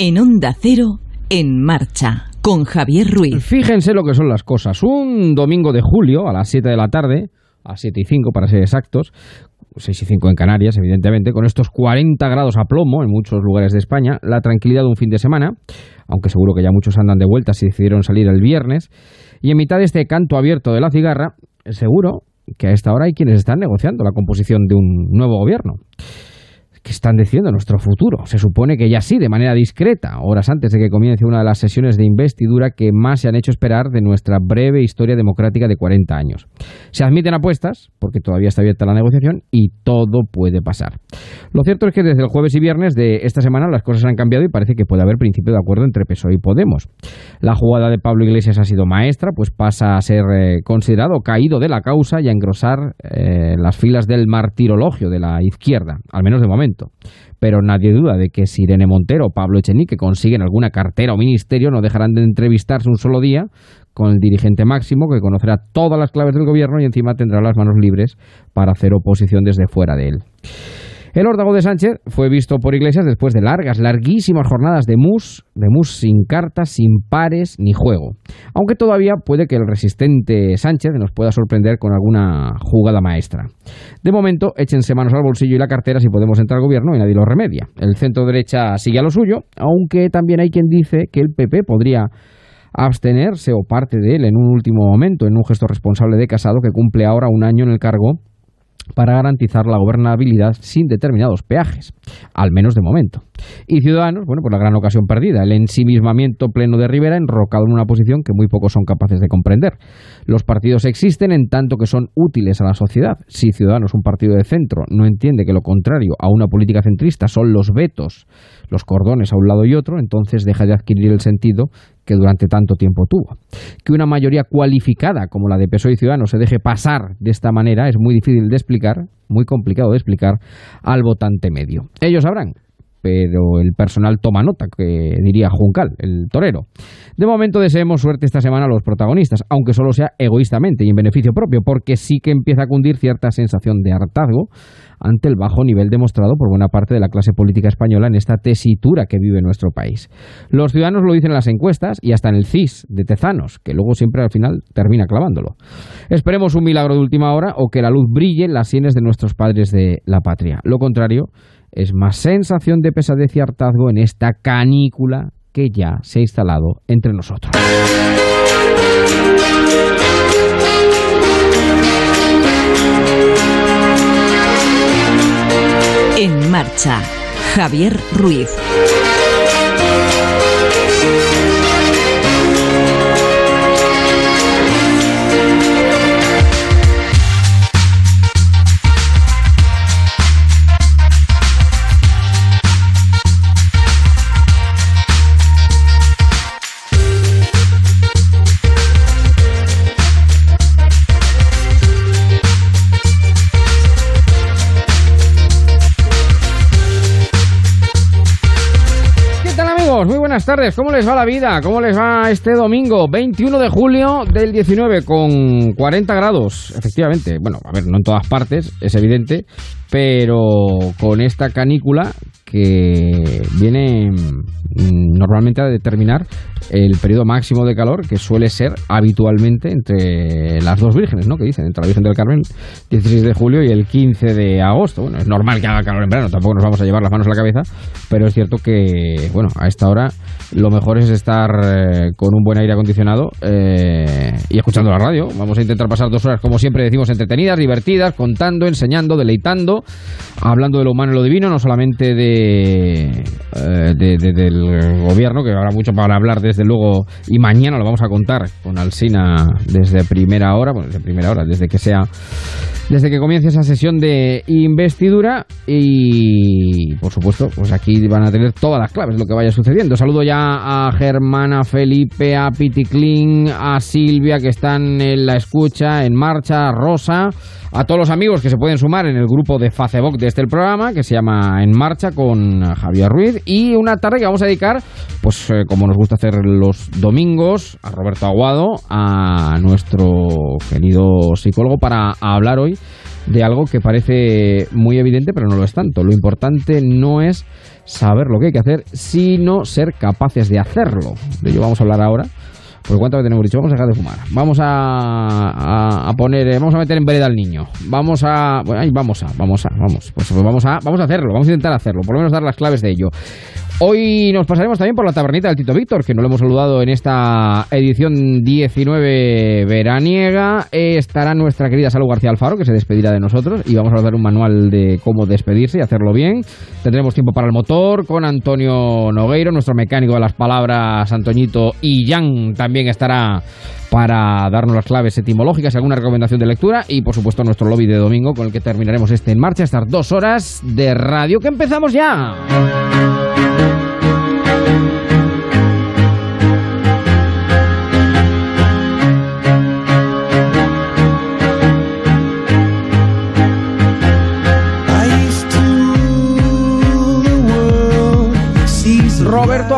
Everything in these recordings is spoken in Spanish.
En Onda Cero, en marcha, con Javier Ruiz. Fíjense lo que son las cosas. Un domingo de julio a las 7 de la tarde, a 7 y 5 para ser exactos, 6 y 5 en Canarias, evidentemente, con estos 40 grados a plomo en muchos lugares de España, la tranquilidad de un fin de semana, aunque seguro que ya muchos andan de vuelta si decidieron salir el viernes, y en mitad de este canto abierto de la cigarra, seguro que a esta hora hay quienes están negociando la composición de un nuevo gobierno que están diciendo nuestro futuro. Se supone que ya sí, de manera discreta, horas antes de que comience una de las sesiones de investidura que más se han hecho esperar de nuestra breve historia democrática de 40 años. Se admiten apuestas, porque todavía está abierta la negociación, y todo puede pasar. Lo cierto es que desde el jueves y viernes de esta semana las cosas han cambiado y parece que puede haber principio de acuerdo entre PSOE y Podemos. La jugada de Pablo Iglesias ha sido maestra, pues pasa a ser eh, considerado caído de la causa y a engrosar eh, las filas del martirologio de la izquierda, al menos de momento. Pero nadie duda de que si Irene Montero o Pablo Echenique consiguen alguna cartera o ministerio, no dejarán de entrevistarse un solo día con el dirigente máximo que conocerá todas las claves del gobierno y encima tendrá las manos libres para hacer oposición desde fuera de él. El órdago de Sánchez fue visto por Iglesias después de largas, larguísimas jornadas de mus, de mus sin cartas, sin pares ni juego. Aunque todavía puede que el resistente Sánchez nos pueda sorprender con alguna jugada maestra. De momento, échense manos al bolsillo y la cartera si podemos entrar al gobierno y nadie lo remedia. El centro derecha sigue a lo suyo, aunque también hay quien dice que el PP podría abstenerse o parte de él en un último momento, en un gesto responsable de Casado que cumple ahora un año en el cargo para garantizar la gobernabilidad sin determinados peajes, al menos de momento. Y Ciudadanos, bueno, pues la gran ocasión perdida, el ensimismamiento pleno de Rivera enrocado en una posición que muy pocos son capaces de comprender. Los partidos existen en tanto que son útiles a la sociedad. Si Ciudadanos, un partido de centro, no entiende que lo contrario a una política centrista son los vetos, los cordones a un lado y otro, entonces deja de adquirir el sentido que durante tanto tiempo tuvo. Que una mayoría cualificada como la de PSOE y Ciudadanos se deje pasar de esta manera es muy difícil de explicar, muy complicado de explicar al votante medio. Ellos sabrán, pero el personal toma nota, que diría Juncal, el torero. De momento deseemos suerte esta semana a los protagonistas, aunque solo sea egoístamente y en beneficio propio, porque sí que empieza a cundir cierta sensación de hartazgo ante el bajo nivel demostrado por buena parte de la clase política española en esta tesitura que vive nuestro país. Los ciudadanos lo dicen en las encuestas y hasta en el CIS de Tezanos, que luego siempre al final termina clavándolo. Esperemos un milagro de última hora o que la luz brille en las sienes de nuestros padres de la patria. Lo contrario es más sensación de pesadez y hartazgo en esta canícula que ya se ha instalado entre nosotros. En marcha, Javier Ruiz. Buenas tardes. ¿Cómo les va la vida? ¿Cómo les va este domingo 21 de julio del 19 con 40 grados? Efectivamente, bueno, a ver, no en todas partes, es evidente, pero con esta canícula que viene mm, normalmente a determinar el periodo máximo de calor que suele ser habitualmente entre las dos vírgenes, ¿no? Que dicen, entre la Virgen del Carmen, 16 de julio y el 15 de agosto. Bueno, es normal que haga calor en verano, tampoco nos vamos a llevar las manos a la cabeza, pero es cierto que, bueno, a esta hora lo mejor es estar eh, con un buen aire acondicionado eh, y escuchando la radio. Vamos a intentar pasar dos horas, como siempre decimos, entretenidas, divertidas, contando, enseñando, deleitando, hablando de lo humano y lo divino, no solamente de, eh, del gobierno, que habrá mucho para hablar desde luego, y mañana lo vamos a contar con Alsina desde primera hora, bueno, desde primera hora, desde que sea desde que comience esa sesión de investidura y por supuesto pues aquí van a tener todas las claves de lo que vaya sucediendo. Saludo ya a Germana, Felipe, a Piticlin, a Silvia que están en la escucha, en marcha, a Rosa, a todos los amigos que se pueden sumar en el grupo de Facebook de este programa que se llama En Marcha con Javier Ruiz y una tarde que vamos a dedicar pues eh, como nos gusta hacer los domingos a Roberto Aguado, a nuestro querido psicólogo para hablar hoy de algo que parece muy evidente, pero no lo es tanto. Lo importante no es saber lo que hay que hacer, sino ser capaces de hacerlo. De ello vamos a hablar ahora. Pues cuánto tenemos dicho, vamos a dejar de fumar. Vamos a, a, poner, eh, vamos a meter en vereda al niño. Vamos a, bueno, vamos a, vamos a, vamos, pues vamos a, vamos a hacerlo, vamos a intentar hacerlo, por lo menos dar las claves de ello. Hoy nos pasaremos también por la tabernita del Tito Víctor, que no lo hemos saludado en esta edición 19 veraniega. Estará nuestra querida Salud García Alfaro, que se despedirá de nosotros, y vamos a dar un manual de cómo despedirse y hacerlo bien. Tendremos tiempo para el motor con Antonio Nogueiro, nuestro mecánico de las palabras, Antoñito, y Jan también estará para darnos las claves etimológicas y alguna recomendación de lectura y por supuesto nuestro lobby de domingo con el que terminaremos este en marcha, estas dos horas de radio que empezamos ya.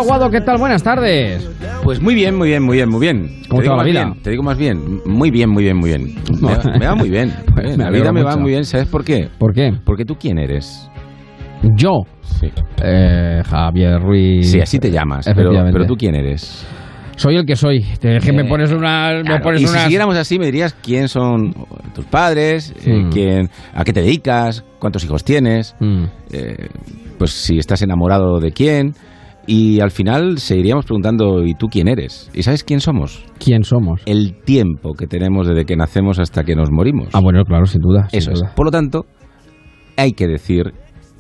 Aguado, ¿qué tal? Buenas tardes. Pues muy bien, muy bien, muy bien, muy bien. ¿Cómo te, va la vida? te digo más bien, muy bien, muy bien, muy bien. Me, va, muy bien. Pues la vida me va muy bien, ¿sabes por qué? ¿Por qué? Porque tú quién eres. Yo. Sí. Eh, Javier Ruiz. Sí, así te llamas. Pero, pero tú quién eres. Soy el que soy. Es que me eh, pones una. y si siguiéramos así, me dirías quién son tus padres, eh, hmm. quién, a qué te dedicas, cuántos hijos tienes, hmm. pues si estás enamorado de quién. Y al final seguiríamos preguntando, ¿y tú quién eres? ¿Y sabes quién somos? ¿Quién somos? El tiempo que tenemos desde que nacemos hasta que nos morimos. Ah, bueno, claro, sin duda. Eso es. Por lo tanto, hay que decir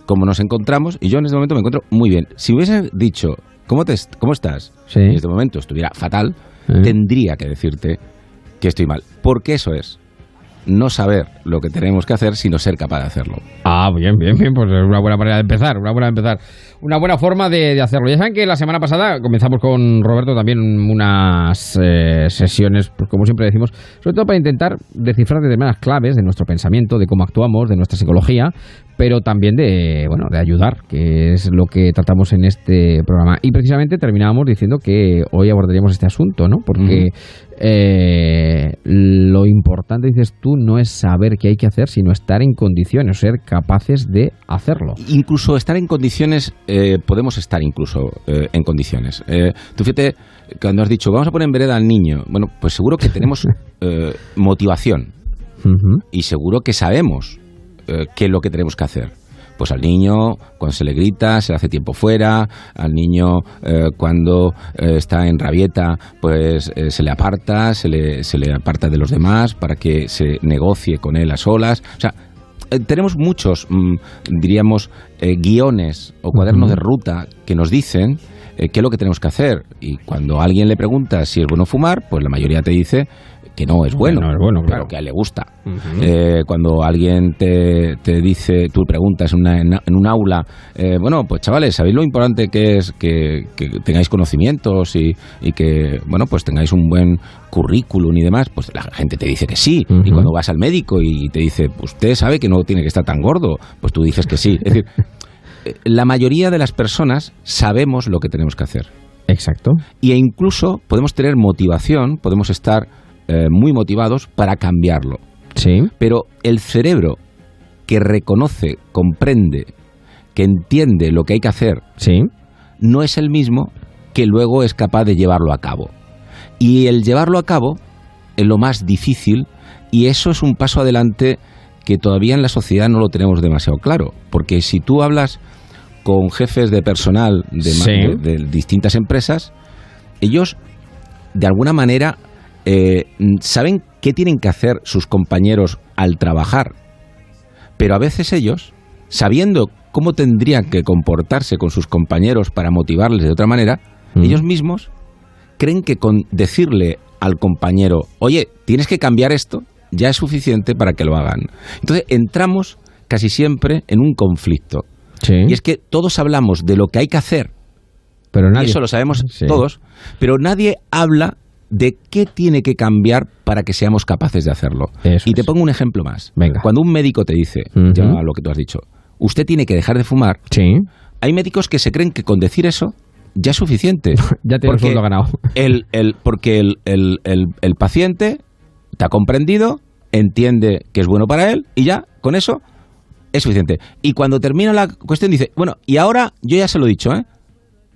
cómo nos encontramos y yo en este momento me encuentro muy bien. Si hubiese dicho, ¿cómo, te, cómo estás? Sí. en este momento estuviera fatal, tendría que decirte que estoy mal. Porque eso es no saber lo que tenemos que hacer, sino ser capaz de hacerlo. Ah, bien, bien, bien, pues es una buena manera de empezar, una buena empezar una buena forma de, hacerlo. Ya saben que la semana pasada comenzamos con Roberto también unas eh, sesiones, pues como siempre decimos, sobre todo para intentar descifrar determinadas claves de nuestro pensamiento, de cómo actuamos, de nuestra psicología, pero también de, bueno, de ayudar, que es lo que tratamos en este programa. Y precisamente terminábamos diciendo que hoy abordaríamos este asunto, ¿no? Porque eh, lo importante, dices tú, no es saber qué hay que hacer, sino estar en condiciones, ser capaces de hacerlo. Incluso estar en condiciones, eh, podemos estar incluso eh, en condiciones. tú fíjate, cuando has dicho, vamos a poner en vereda al niño, bueno, pues seguro que tenemos motivación y seguro que sabemos eh, qué es lo que tenemos que hacer. Pues al niño, cuando se le grita, se le hace tiempo fuera, al niño eh, cuando eh, está en rabieta, pues se le aparta, se le, se le aparta de los demás para que se negocie con él a solas. O sea, tenemos muchos, mm, diríamos, guiones o cuadernos de ruta que nos dicen qué es lo que tenemos que hacer. Y cuando alguien le pregunta si es bueno fumar, pues la mayoría te dice que no es bueno, es bueno claro. que a él le gusta. Eh, cuando alguien te, te, dice, tú preguntas en, una, en, un aula, eh, bueno, pues chavales, ¿sabéis lo importante que es que, tengáis conocimientos y, y, que, bueno, pues tengáis un buen currículum y demás? Pues la gente te dice que sí. Y cuando vas al médico y te dice, usted sabe que no tiene que estar tan gordo, pues tú dices que sí. Es decir, eh, la mayoría de las personas sabemos lo que tenemos que hacer. Exacto. Y incluso podemos tener motivación, podemos estar eh, muy motivados para cambiarlo. Sí. Pero el cerebro que reconoce, comprende, que entiende lo que hay que hacer, sí. no es el mismo que luego es capaz de llevarlo a cabo. Y el llevarlo a cabo es lo más difícil y eso es un paso adelante que todavía en la sociedad no lo tenemos demasiado claro. Porque si tú hablas con jefes de personal de distintas empresas, ellos de alguna manera eh, saben qué tienen que hacer sus compañeros al trabajar, pero a veces ellos, sabiendo cómo tendrían que comportarse con sus compañeros para motivarles de otra manera, mm. ellos mismos creen que con decirle al compañero, oye, tienes que cambiar esto, ya es suficiente para que lo hagan. Entonces entramos casi siempre en un conflicto. Y es que todos hablamos de lo que hay que hacer, pero nadie, y eso lo sabemos todos, pero nadie habla de qué tiene que cambiar para que seamos capaces de hacerlo. y te pongo un ejemplo más. Venga. Cuando un médico te dice, ya lo que tú has dicho, usted tiene que dejar de fumar, sí. hay médicos que se creen que con decir eso ya es suficiente. ya tienes lo ganado. el, el, porque el, el, el, paciente te ha comprendido entiende que es bueno para él y ya, con eso es suficiente. Y cuando termina la cuestión dice, bueno, y ahora yo ya se lo he dicho, ¿eh?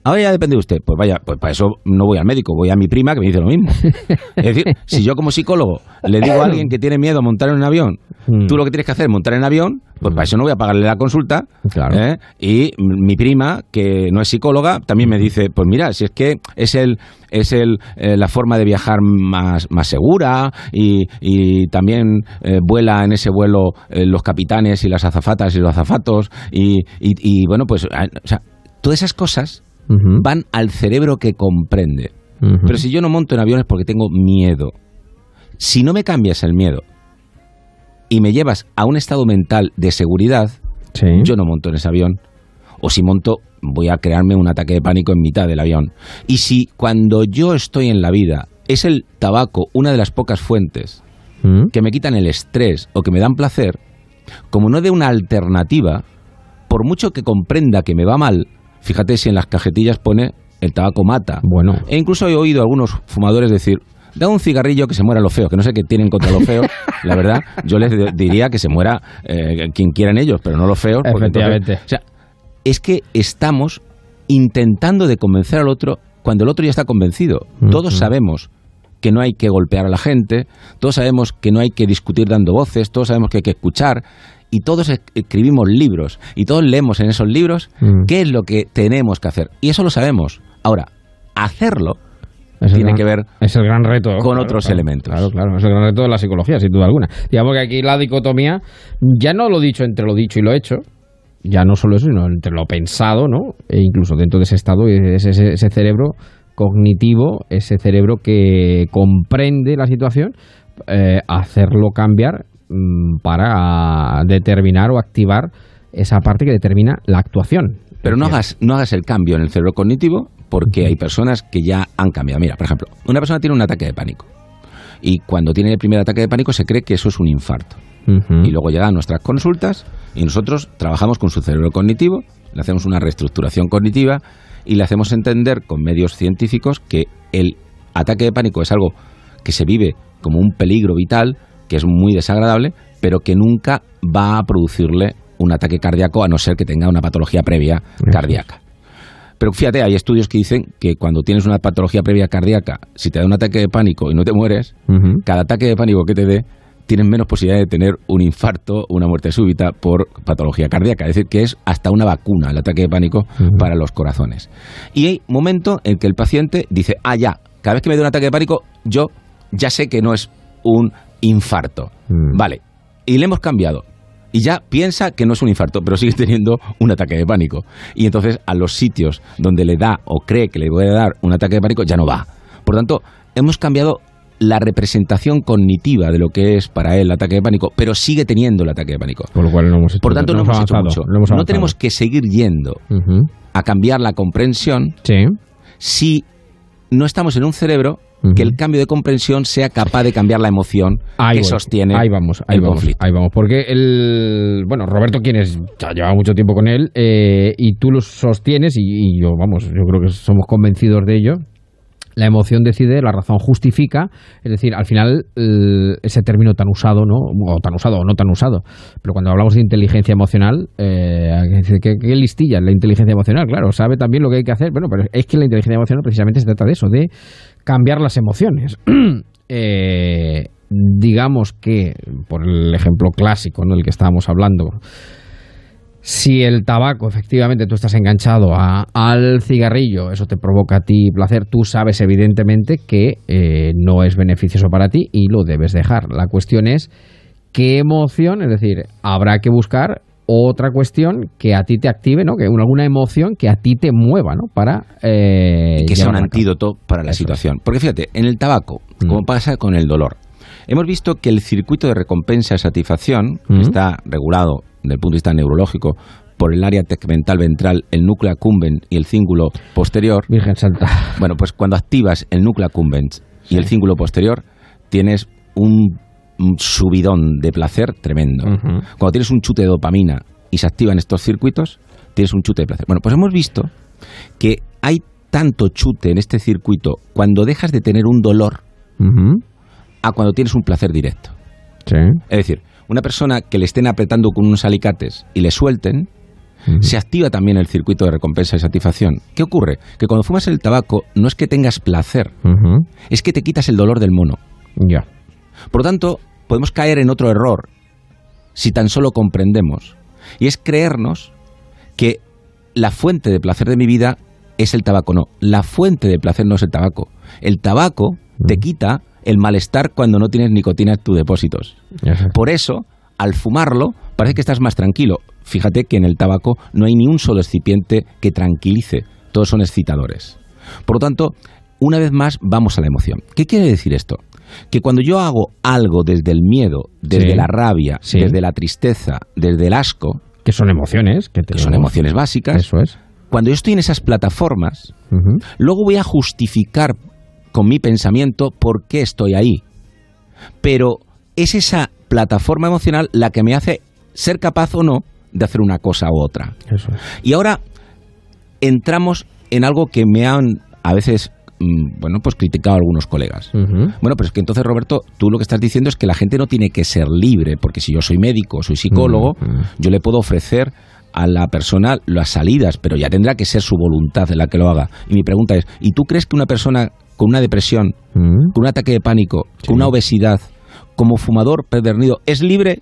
Ahora ya depende de usted. Pues vaya, pues para eso no voy al médico, voy a mi prima que me dice lo mismo. Es decir, si yo como psicólogo le digo a alguien que tiene miedo a montar en un avión, Mm. tú lo que tienes que hacer es montar en avión, pues para eso no voy a pagarle la consulta. Claro. ¿eh? Y mi prima, que no es psicóloga, también me dice, pues mira, si es que es el es el, eh, la forma de viajar más, más segura y, y también eh, vuela en ese vuelo eh, los capitanes y las azafatas y los azafatos y, y- y, bueno, pues ah, o sea, todas esas cosas Van al cerebro que comprende. Pero si yo no monto en aviones porque tengo miedo, si no me cambias el miedo y me llevas a un estado mental de seguridad, Sí. yo no monto en ese avión. O si monto, voy a crearme un ataque de pánico en mitad del avión. Y si cuando yo estoy en la vida es el tabaco una de las pocas fuentes Mm. que me quitan el estrés o que me dan placer, como no de una alternativa, por mucho que comprenda que me va mal, fíjate si en las cajetillas pone el tabaco mata. Bueno. E incluso he oído a algunos fumadores decir, da un cigarrillo que se muera lo feo, que no sé qué tienen contra lo feo, la verdad, yo les diría que se muera eh, quien quieran ellos, pero no porque entonces- Efectivamente. o sea, es que estamos intentando de convencer al otro cuando el otro ya está convencido. Todos sabemos que no hay que golpear a la gente, todos sabemos que no hay que discutir dando voces, todos sabemos que hay que escuchar y todos es- escribimos libros y todos leemos en esos libros Mm. qué es lo que tenemos que hacer. Y eso lo sabemos. Ahora, hacerlo Es tiene gran- que ver es el gran reto con claro, otros claro, elementos. Claro, claro, es el gran reto de la psicología, sin duda alguna. Digamos que aquí la dicotomía, ya no lo dicho entre lo dicho y lo hecho, ya no solo eso, sino entre lo pensado, ¿no? E incluso dentro de ese estado, y ese, ese- ese cerebro cognitivo, ese cerebro que comprende la situación, eh, hacerlo cambiar para determinar o activar esa parte que determina la actuación. Pero no hagas, no hagas el cambio en el cerebro cognitivo porque hay personas que ya han cambiado. Mira, por ejemplo, una persona tiene un ataque de pánico. Y cuando tiene el primer ataque de pánico se cree que eso es un infarto. Y luego llegan nuestras consultas y nosotros trabajamos con su cerebro cognitivo, le hacemos una reestructuración cognitiva y le hacemos entender con medios científicos que el ataque de pánico es algo que se vive como un peligro vital, que es muy desagradable, pero que nunca va a producirle un ataque cardíaco a no ser que tenga una patología previa cardíaca. Pero fíjate, hay estudios que dicen que cuando tienes una patología previa cardíaca, si te da un ataque de pánico y no te mueres, cada ataque de pánico que te dé tienes menos posibilidad de tener un infarto, una muerte súbita por patología cardíaca. Es decir, que es hasta una vacuna el ataque de pánico para los corazones. Y hay momento en que el paciente dice, ah, ya, cada vez que me da un ataque de pánico, yo ya sé que no es un infarto. Mm. Vale, y le hemos cambiado. Y ya piensa que no es un infarto, pero sigue teniendo un ataque de pánico. Y entonces a los sitios donde le da o cree que le puede dar un ataque de pánico ya no va. Por tanto, hemos cambiado la representación cognitiva de lo que es para él el ataque de pánico, pero sigue teniendo el ataque de pánico. Con lo cual no hemos hecho, Por tanto, no, hemos, hecho avanzado, mucho. no hemos no tenemos que seguir yendo a cambiar la comprensión Sí. si no estamos en un cerebro. Que el cambio de comprensión sea capaz de cambiar la emoción Ahí que voy. sostiene ahí vamos, ahí el vamos, conflicto. ahí vamos, porque el bueno Roberto quien es ya lleva mucho tiempo con él eh, y tú lo sostienes y, y yo vamos yo creo que somos convencidos de ello. La emoción decide, la razón justifica, es decir, al final el- ese término tan usado, ¿no? O tan usado o no tan usado, pero cuando hablamos de inteligencia emocional, eh, ¿qué, qué listilla la inteligencia emocional? Claro, sabe también lo que hay que hacer, bueno, pero es que la inteligencia emocional precisamente se trata de eso, de cambiar las emociones. Eh, digamos que, por el ejemplo clásico, ¿no? el que estábamos hablando, si el tabaco, efectivamente, tú estás enganchado a- al cigarrillo, eso te provoca a ti placer, tú sabes evidentemente que eh, no es beneficioso para ti y lo debes dejar. La cuestión es qué emoción, es decir, habrá que buscar otra cuestión que a ti te active, ¿no? Que una- alguna emoción que a ti te mueva, ¿no? Para eh, y que sea un antídoto para la Eso es. situación. Porque fíjate, en el tabaco, Mm. como pasa con el dolor, hemos visto que el circuito de recompensa y satisfacción Mm. está regulado desde el punto de vista neurológico por el área tegmental ventral, el núcleo accumbens y el cíngulo posterior. Virgen Santa. Bueno, pues cuando activas el núcleo accumbens y el cíngulo posterior, tienes un subidón de placer tremendo. Cuando tienes un chute de dopamina y se activan estos circuitos, tienes un chute de placer. Bueno, pues hemos visto que hay tanto chute en este circuito cuando dejas de tener un dolor a cuando tienes un placer directo. Sí. Es decir, una persona que le estén apretando con unos alicates y le suelten, se activa también el circuito de recompensa y satisfacción. ¿Qué ocurre? Que cuando fumas el tabaco no es que tengas placer, es que te quitas el dolor del mono. Ya. Por lo tanto, podemos caer en otro error si tan solo comprendemos, y es creernos que la fuente de placer de mi vida es el tabaco. No, la fuente de placer no es el tabaco. El tabaco te quita el malestar cuando no tienes nicotina en tus depósitos. Por eso, al fumarlo, parece que estás más tranquilo. Fíjate que en el tabaco no hay ni un solo excipiente que tranquilice, todos son excitadores. Por lo tanto, una vez más, vamos a la emoción. ¿Qué quiere decir esto? Que cuando yo hago algo desde el miedo, desde Sí. la rabia, Sí. desde la tristeza, desde el asco, Que son emociones. Que, que son emociones básicas, Eso es. cuando yo estoy en esas plataformas. Luego voy a justificar con mi pensamiento por qué estoy ahí. Pero es esa plataforma emocional la que me hace ser capaz o no de hacer una cosa u otra. Eso es. Y ahora entramos en algo que me han a veces, bueno, pues criticado algunos colegas. Bueno, pero es que entonces, Roberto, tú lo que estás diciendo es que la gente no tiene que ser libre, porque si yo soy médico, soy psicólogo, Mm, mm. yo le puedo ofrecer a la persona las salidas, pero ya tendrá que ser su voluntad la que lo haga. Y mi pregunta es, ¿y tú crees que una persona con una depresión, Mm. con un ataque de pánico, Sí. con una obesidad, como fumador pervernido, es libre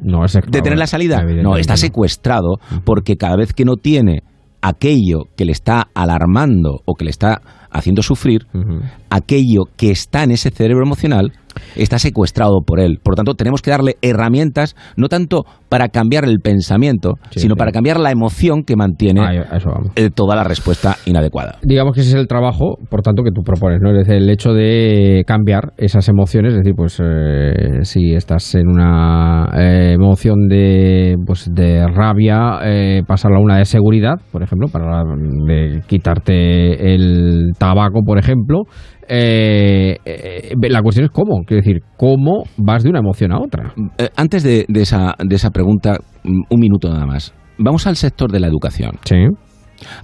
No, es de tener la salida? No, está secuestrado porque cada vez que no tiene aquello que le está alarmando o que le está haciendo sufrir, aquello que está en ese cerebro emocional está secuestrado por él. Por lo tanto, tenemos que darle herramientas, no tanto para cambiar el pensamiento, Sí, sino sí. para cambiar la emoción que mantiene eh, toda la respuesta inadecuada. digamos que ese es el trabajo, por tanto, que tú propones, ¿no? Es decir, el hecho de cambiar esas emociones, es decir, pues eh, si estás en una eh, emoción de, pues, de rabia, eh, pasarla a una de seguridad, por ejemplo, para de quitarte el tabaco, por ejemplo. Eh, eh, la cuestión es cómo, quiero decir, cómo vas de una emoción a otra. Eh, antes de, de esa, de esa pregunta, mm, un minuto nada más. Vamos al sector de la educación. Sí.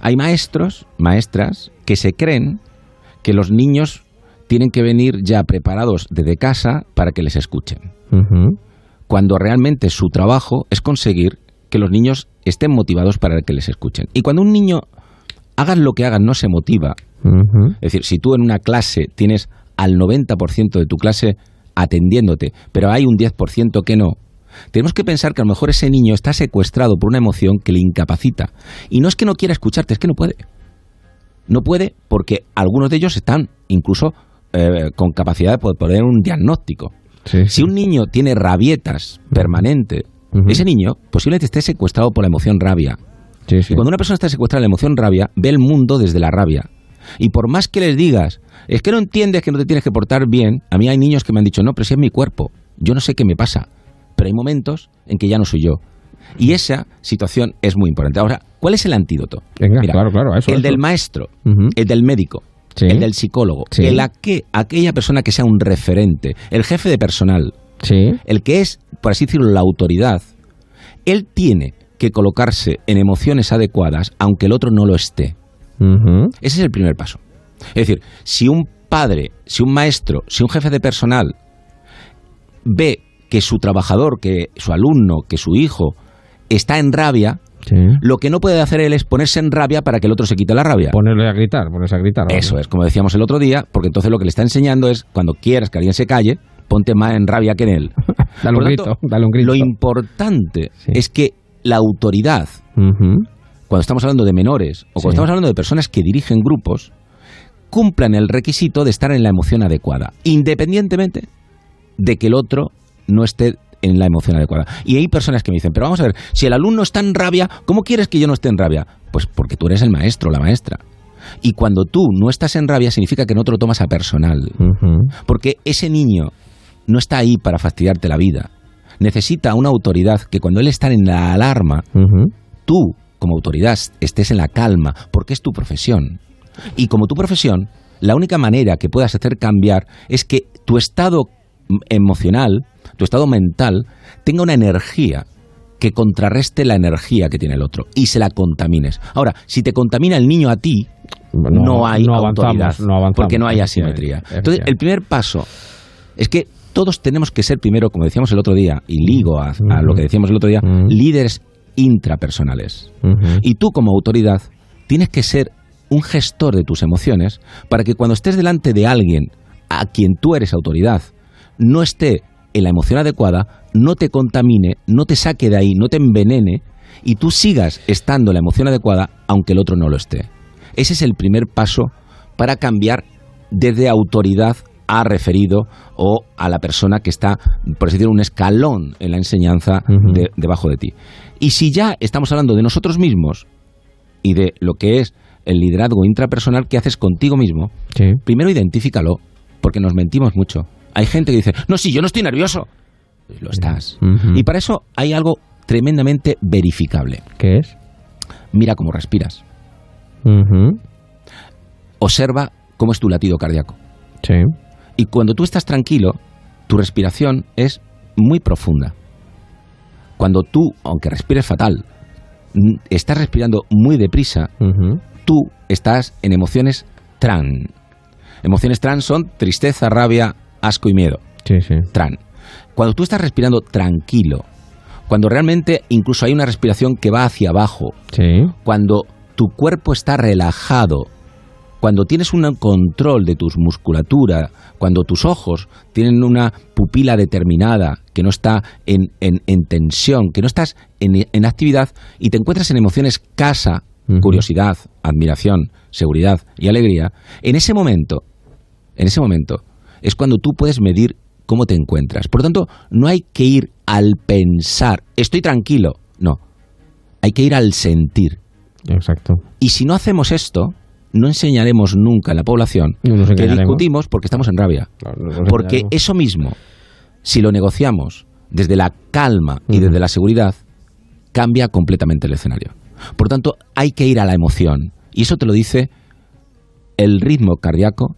Hay maestros, maestras, que se creen que los niños tienen que venir ya preparados desde casa para que les escuchen. Cuando realmente su trabajo es conseguir que los niños estén motivados para que les escuchen. Y cuando un niño, hagas lo que hagas, no se motiva, Es decir, si tú en una clase tienes al 90% de tu clase atendiéndote, pero hay un 10% que no, tenemos que pensar que a lo mejor ese niño está secuestrado por una emoción que le incapacita. Y no es que no quiera escucharte, es que no puede. No puede porque algunos de ellos están incluso eh, con capacidad de poder poner un diagnóstico. Sí, sí. Si un niño tiene rabietas permanente, ese niño posiblemente esté secuestrado por la emoción rabia. Sí. Y cuando una persona está secuestrada en la emoción rabia, ve el mundo desde la rabia. Y por más que les digas, es que no entiendes que no te tienes que portar bien, a mí hay niños que me han dicho, no, pero si es mi cuerpo, yo no sé qué me pasa, pero hay momentos en que ya no soy yo. Y esa situación es muy importante. Ahora, ¿cuál es el antídoto? Venga, claro, eso, el eso. del maestro, el del médico, Sí. el del psicólogo, Sí. el aque- aquella persona que sea un referente, el jefe de personal, Sí. el que es, por así decirlo, la autoridad, él tiene que colocarse en emociones adecuadas, aunque el otro no lo esté. Ese es el primer paso. Es decir, si un padre, si un maestro, si un jefe de personal ve que su trabajador, que su alumno, que su hijo está en rabia, Sí. lo que no puede hacer él es ponerse en rabia para que el otro se quite la rabia. Ponerle a gritar, ponerse a gritar. Eso es, como decíamos el otro día, porque entonces lo que le está enseñando es, cuando quieras que alguien se calle, ponte más en rabia que en él. Dale un grito, dale un grito. Lo importante Sí. es que la autoridad. Cuando estamos hablando de menores o cuando Sí. estamos hablando de personas que dirigen grupos, cumplan el requisito de estar en la emoción adecuada, independientemente de que el otro no esté en la emoción adecuada. Y hay personas que me dicen, pero vamos a ver, si el alumno está en rabia, ¿cómo quieres que yo no esté en rabia? Pues porque tú eres el maestro, la maestra. Y cuando tú no estás en rabia significa que no te lo tomas a personal. Porque ese niño no está ahí para fastidiarte la vida. Necesita una autoridad que cuando él está en la alarma, tú, como autoridad, estés en la calma, porque es tu profesión. Y como tu profesión, la única manera que puedas hacer cambiar es que tu estado emocional, tu estado mental, tenga una energía que contrarreste la energía que tiene el otro y se la contamines. Ahora, si te contamina el niño a ti, no, hay no autoridad, no avanzamos, porque no hay asimetría. Entonces, el primer paso es que todos tenemos que ser primero, como decíamos el otro día, y ligo a, a lo que decíamos el otro día, líderes intrapersonales. Y tú como autoridad tienes que ser un gestor de tus emociones para que cuando estés delante de alguien a quien tú eres autoridad, no esté en la emoción adecuada, no te contamine, no te saque de ahí, no te envenene y tú sigas estando en la emoción adecuada aunque el otro no lo esté. Ese es el primer paso para cambiar desde autoridad a referido o a la persona que está, por así decirlo, un escalón en la enseñanza de- debajo de ti. Y si ya estamos hablando de nosotros mismos y de lo que es el liderazgo intrapersonal que haces contigo mismo, Sí. primero identifícalo, porque nos mentimos mucho. Hay gente que dice, no, si yo no estoy nervioso. Lo estás. Y para eso hay algo tremendamente verificable. ¿Qué es? Mira cómo respiras. Observa cómo es tu latido cardíaco. Sí. Y cuando tú estás tranquilo, tu respiración es muy profunda. Cuando tú, aunque respires fatal, estás respirando muy deprisa, tú estás en emociones tran. Emociones tran son tristeza, rabia, asco y miedo. Sí, sí. Tran. Cuando tú estás respirando tranquilo, cuando realmente incluso hay una respiración que va hacia abajo, Sí. cuando tu cuerpo está relajado, cuando tienes un control de tu musculatura, cuando tus ojos tienen una pupila determinada, que no está en, en- en tensión, que no estás en, en actividad y te encuentras en emociones casa, curiosidad, admiración, seguridad y alegría, en ese momento, en ese momento, es cuando tú puedes medir cómo te encuentras. Por lo tanto, no hay que ir al pensar, estoy tranquilo, no, hay que ir al sentir. Exacto. Y si no hacemos esto, no enseñaremos nunca a la población No que discutimos porque estamos en rabia. Claro, Porque eso mismo, si lo negociamos desde la calma y desde la seguridad, cambia completamente el escenario. Por tanto, hay que ir a la emoción. Y eso te lo dice el ritmo cardíaco,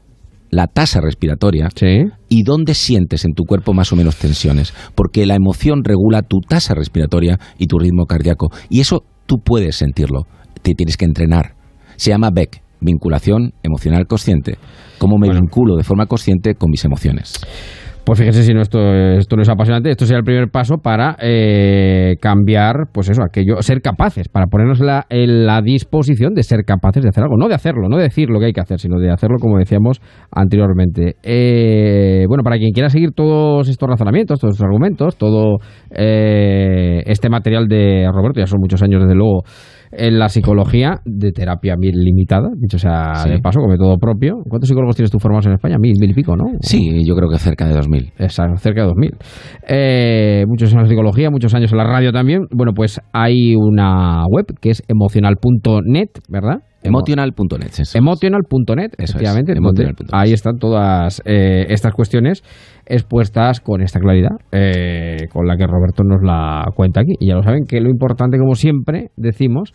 la tasa respiratoria Sí. y dónde sientes en tu cuerpo más o menos tensiones. Porque la emoción regula tu tasa respiratoria y tu ritmo cardíaco. Y eso tú puedes sentirlo. Te tienes que entrenar. Se llama BEC, vinculación emocional consciente. Cómo me Bueno. vinculo de forma consciente con mis emociones. Pues fíjese si no esto, esto no es apasionante, esto sería el primer paso para eh, cambiar, pues eso, aquello, ser capaces, para ponernos la, en la disposición de ser capaces de hacer algo, no de hacerlo, no de decir lo que hay que hacer, sino de hacerlo como decíamos anteriormente. Eh, bueno, para quien quiera seguir todos estos razonamientos, todos estos argumentos, todo eh, este material de Roberto, ya son muchos años desde luego en la psicología de terapia bien limitada, dicho sea Sí. de paso, como método propio. ¿Cuántos psicólogos tienes tú formados en España? Mil, mil y pico, ¿no? Sí, yo creo que cerca de 2000. Exacto, cerca de 2000. Eh, muchos años en psicología, muchos años en la radio también. Bueno, pues hay una web que es emocional.net, ¿verdad? Emo- Emotional.net. Emotional.net, efectivamente. ahí están todas eh, estas cuestiones expuestas con esta claridad, eh, con la que Roberto nos la cuenta aquí. Y ya lo saben que lo importante, como siempre decimos,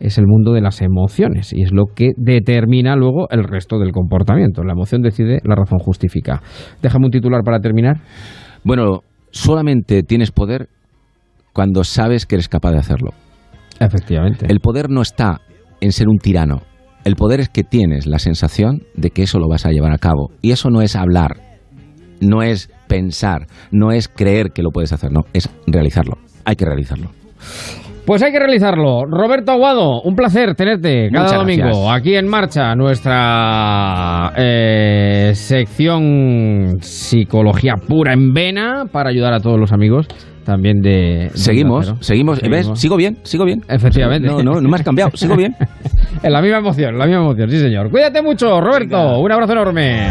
es el mundo de las emociones y es lo que determina luego el resto del comportamiento. La emoción decide, la razón justifica. Déjame un titular para terminar. Bueno, solamente tienes poder cuando sabes que eres capaz de hacerlo. Efectivamente. El poder no está en ser un tirano. El poder es que tienes la sensación de que eso lo vas a llevar a cabo. Y eso no es hablar, no es pensar, no es creer que lo puedes hacer, no, es realizarlo. Hay que realizarlo. Pues hay que realizarlo. Roberto Aguado, un placer tenerte cada Muchas domingo gracias. aquí en marcha nuestra eh, sección psicología pura en vena para ayudar a todos los amigos también de de Seguimos, seguimos, ¿ves? Sigo bien, sigo bien. Efectivamente. No, no, no me has cambiado, sigo bien. En la misma emoción, la misma emoción, sí señor. Cuídate mucho, Roberto. Un abrazo enorme.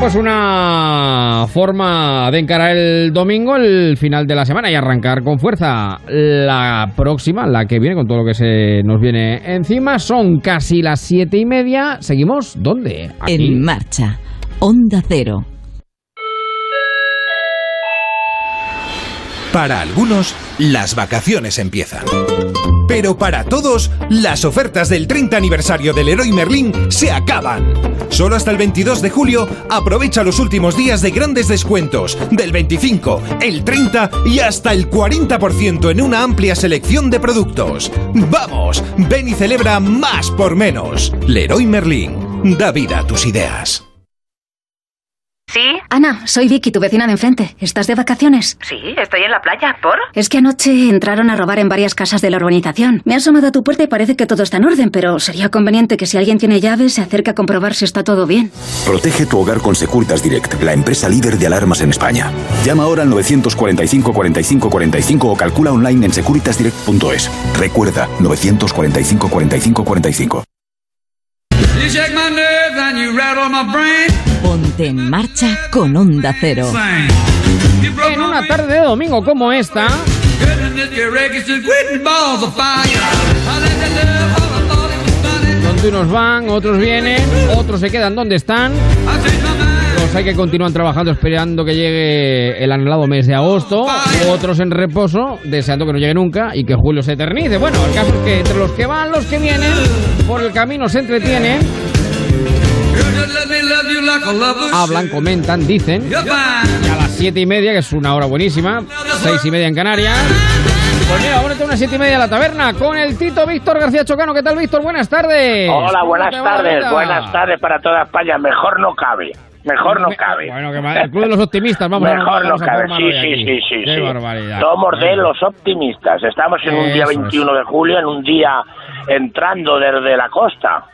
Pues una forma de encarar el domingo, el final de la semana y arrancar con fuerza la próxima, la que viene con todo lo que se nos viene encima. Son casi las siete y media. Seguimos, ¿dónde? Aquí. En marcha. Onda Cero. Para algunos, las vacaciones empiezan. Pero para todos, las ofertas del 30 aniversario del Leroy Merlin se acaban. Solo hasta el 22 de julio, aprovecha los últimos días de grandes descuentos, del 25, el 30 y hasta el 40% en una amplia selección de productos. ¡Vamos! Ven y celebra más por menos. Leroy Merlin, da vida a tus ideas. ¿Sí? Ana, soy Vicky, tu vecina de enfrente. ¿Estás de vacaciones? Sí, estoy en la playa. ¿Por? Es que anoche entraron a robar en varias casas de la urbanización. Me ha asomado a tu puerta y parece que todo está en orden, pero sería conveniente que si alguien tiene llaves se acerque a comprobar si está todo bien. Protege tu hogar con Securitas Direct, la empresa líder de alarmas en España. Llama ahora al 945 45 45 o calcula online en securitasdirect.es. Recuerda, 945 45 45. Ponte en marcha con Onda Cero. En una tarde de domingo como esta, donde unos van, otros vienen, otros se quedan donde están. Los hay que continúan trabajando esperando que llegue el anhelado mes de agosto, otros en reposo, deseando que no llegue nunca y que julio se eternice. Bueno, el caso es que entre los que van, los que vienen, por el camino se entretienen, hablan, comentan, dicen. Y a las siete y media, que es una hora buenísima, seis y media en Canarias. Pues mira, vamos a una siete y media a la taberna con el Tito Víctor García Chocano. ¿Qué tal, Víctor? Buenas tardes. Hola, buenas ¿Cómo te va la tardes. Buenas tardes para toda España. Mejor no cabe. Mejor no Me- cabe. Bueno, que el club de los optimistas, vamos Mejor no cabe. Sí, sí, sí, sí. Qué sí. barbaridad. Somos de los optimistas. Estamos en un día Eso es. 21 de julio, en un día entrando desde la costa.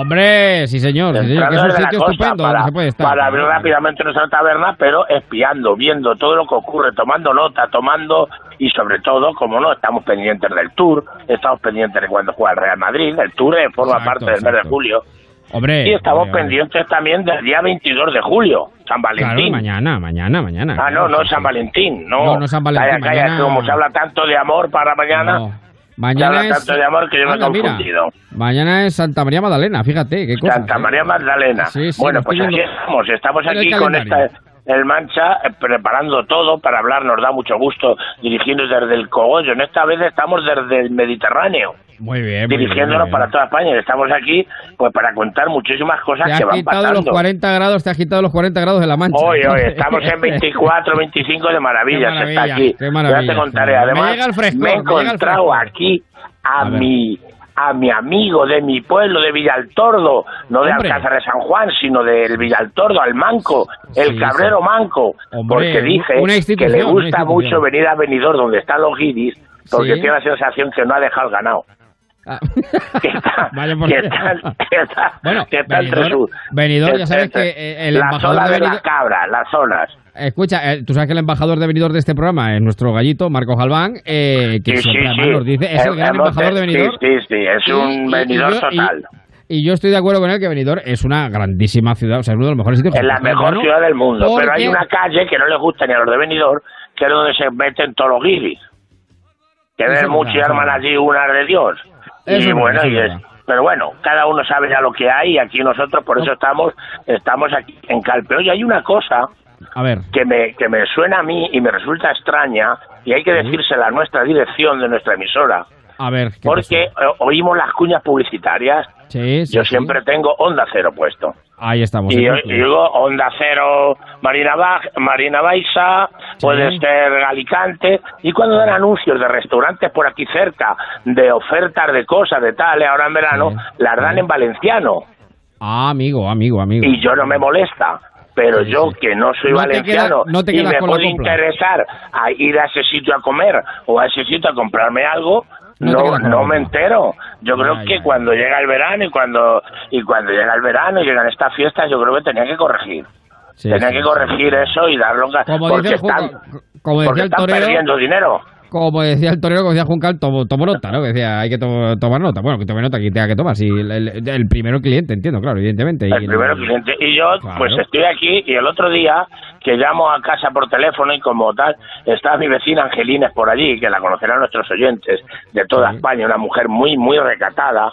Hombre, sí señor, sí, señor, que es un sitio costa estupendo para, donde se puede estar. para abrir rápidamente nuestra taberna, pero espiando, viendo todo lo que ocurre, tomando nota, tomando y sobre todo, como no, estamos pendientes del Tour, estamos pendientes de cuando juega el Real Madrid, el Tour eh, forma Exacto, parte del mes de julio. Hombre, Y estamos hombre, hombre. pendientes también del día 22 de julio, San Claro, Valentín. mañana, mañana, mañana. Ah, no, no es San. Valentín, no. No, no es San Valentín, Calla, calla, mañana- como se habla tanto de amor para mañana, No. Mañana habla es... tanto de amor que yo me he mira, confundido. Mañana es Santa María Magdalena, fíjate, qué cosa. Santa María Magdalena. Sí, sí, bueno, pues aquí estamos, estamos aquí con esta el Mancha eh, preparando todo para hablar, nos da mucho gusto dirigiendo desde el Cogollo. En esta vez estamos desde el Mediterráneo, Muy bien, muy bien, dirigiéndonos para toda España. Estamos aquí pues para contar muchísimas cosas Te que van quitado los pasando. 40 grados, te has quitado los 40 grados de la mancha. Hoy, hoy, estamos en 24, 25 de maravillas, Qué está maravilla, aquí. maravilla, ya te contaré. maravilla. Además, Me llega el frescor, me he encontrado aquí a, mi a mi amigo de mi pueblo de Villaltordo, no de Hombre. Alcázar de San Juan, sino del Villaltordo, al Manco, el Sí, cabrero sí. Manco, Hombre, porque dice una que le gusta mucho venir a Benidorm donde están los guiris, porque Sí. tiene la sensación que no ha dejado el ganado. Ah. Que está, Vaya por Bueno, está entre Benidorm- su- Benidorm, ya sabes que, eh, el la embajador zona de de, las Benidorm- cabras, las zonas. Escucha, eh, tú sabes que el embajador de Benidorm de este programa es nuestro gallito, Marco Galván, eh, que Sí, siempre sí, sí. nos dice, es el gran embajador de Benidorm. Sí, sí, sí, es un venidor y- total. Y yo estoy de acuerdo con él que Benidorm es una grandísima ciudad, o sea, es uno de los mejores sitios. Es la mejor ciudad del mundo, pero hay una calle que no le gusta ni a los de Benidorm, que es donde se meten todos los guiris. Que ven es mucho y arman allí unas de Dios. Eso y bueno, y es pero bueno, cada uno sabe ya lo que hay y aquí nosotros por eso estamos estamos aquí en Calpe. Oye, hay una cosa A ver, que me, que me suena a mí y me resulta extraña y hay que decírsela a nuestra dirección de nuestra emisora, a ver. ¿qué porque pasa? eh, oímos las cuñas publicitarias. Sí, sí, Yo sí. siempre tengo Onda Cero puesto. Ahí estamos. Y, club. y digo Onda Cero Marina, Marina Baixa, puede Sí. ser Alicante, y cuando dan anuncios de restaurantes por aquí cerca, de ofertas de cosas, de tal, eh, ahora en verano, Sí. las dan en valenciano, Ah, amigo, amigo, amigo. y yo no me molesta. Pero Sí, yo, sí. que no soy No valenciano queda- no te y me puede interesar a ir a ese sitio a comer o a ese sitio a comprarme algo, No no, me entero. Yo creo ya, que ya. cuando llega el verano y cuando y cuando llega el verano y llegan estas fiestas, yo creo que tenía que corregir. Sí, tenía sí, que corregir sí. eso y darlo Como porque dice el están, porque están perdiendo dinero. Como decía el torero, como decía Juncal, tomo, tomo nota, ¿no? Que decía, hay que to- tomar nota. Bueno, que tome nota, que tenga que tomar. Si el, el, el primero cliente, entiendo, claro, evidentemente. El Y- primero cliente. Y yo, Claro. pues estoy aquí y el otro día que llamo a casa por teléfono y como tal, está mi vecina Angelina por allí, que la conocerán nuestros oyentes de toda Sí. España, una mujer muy, muy recatada.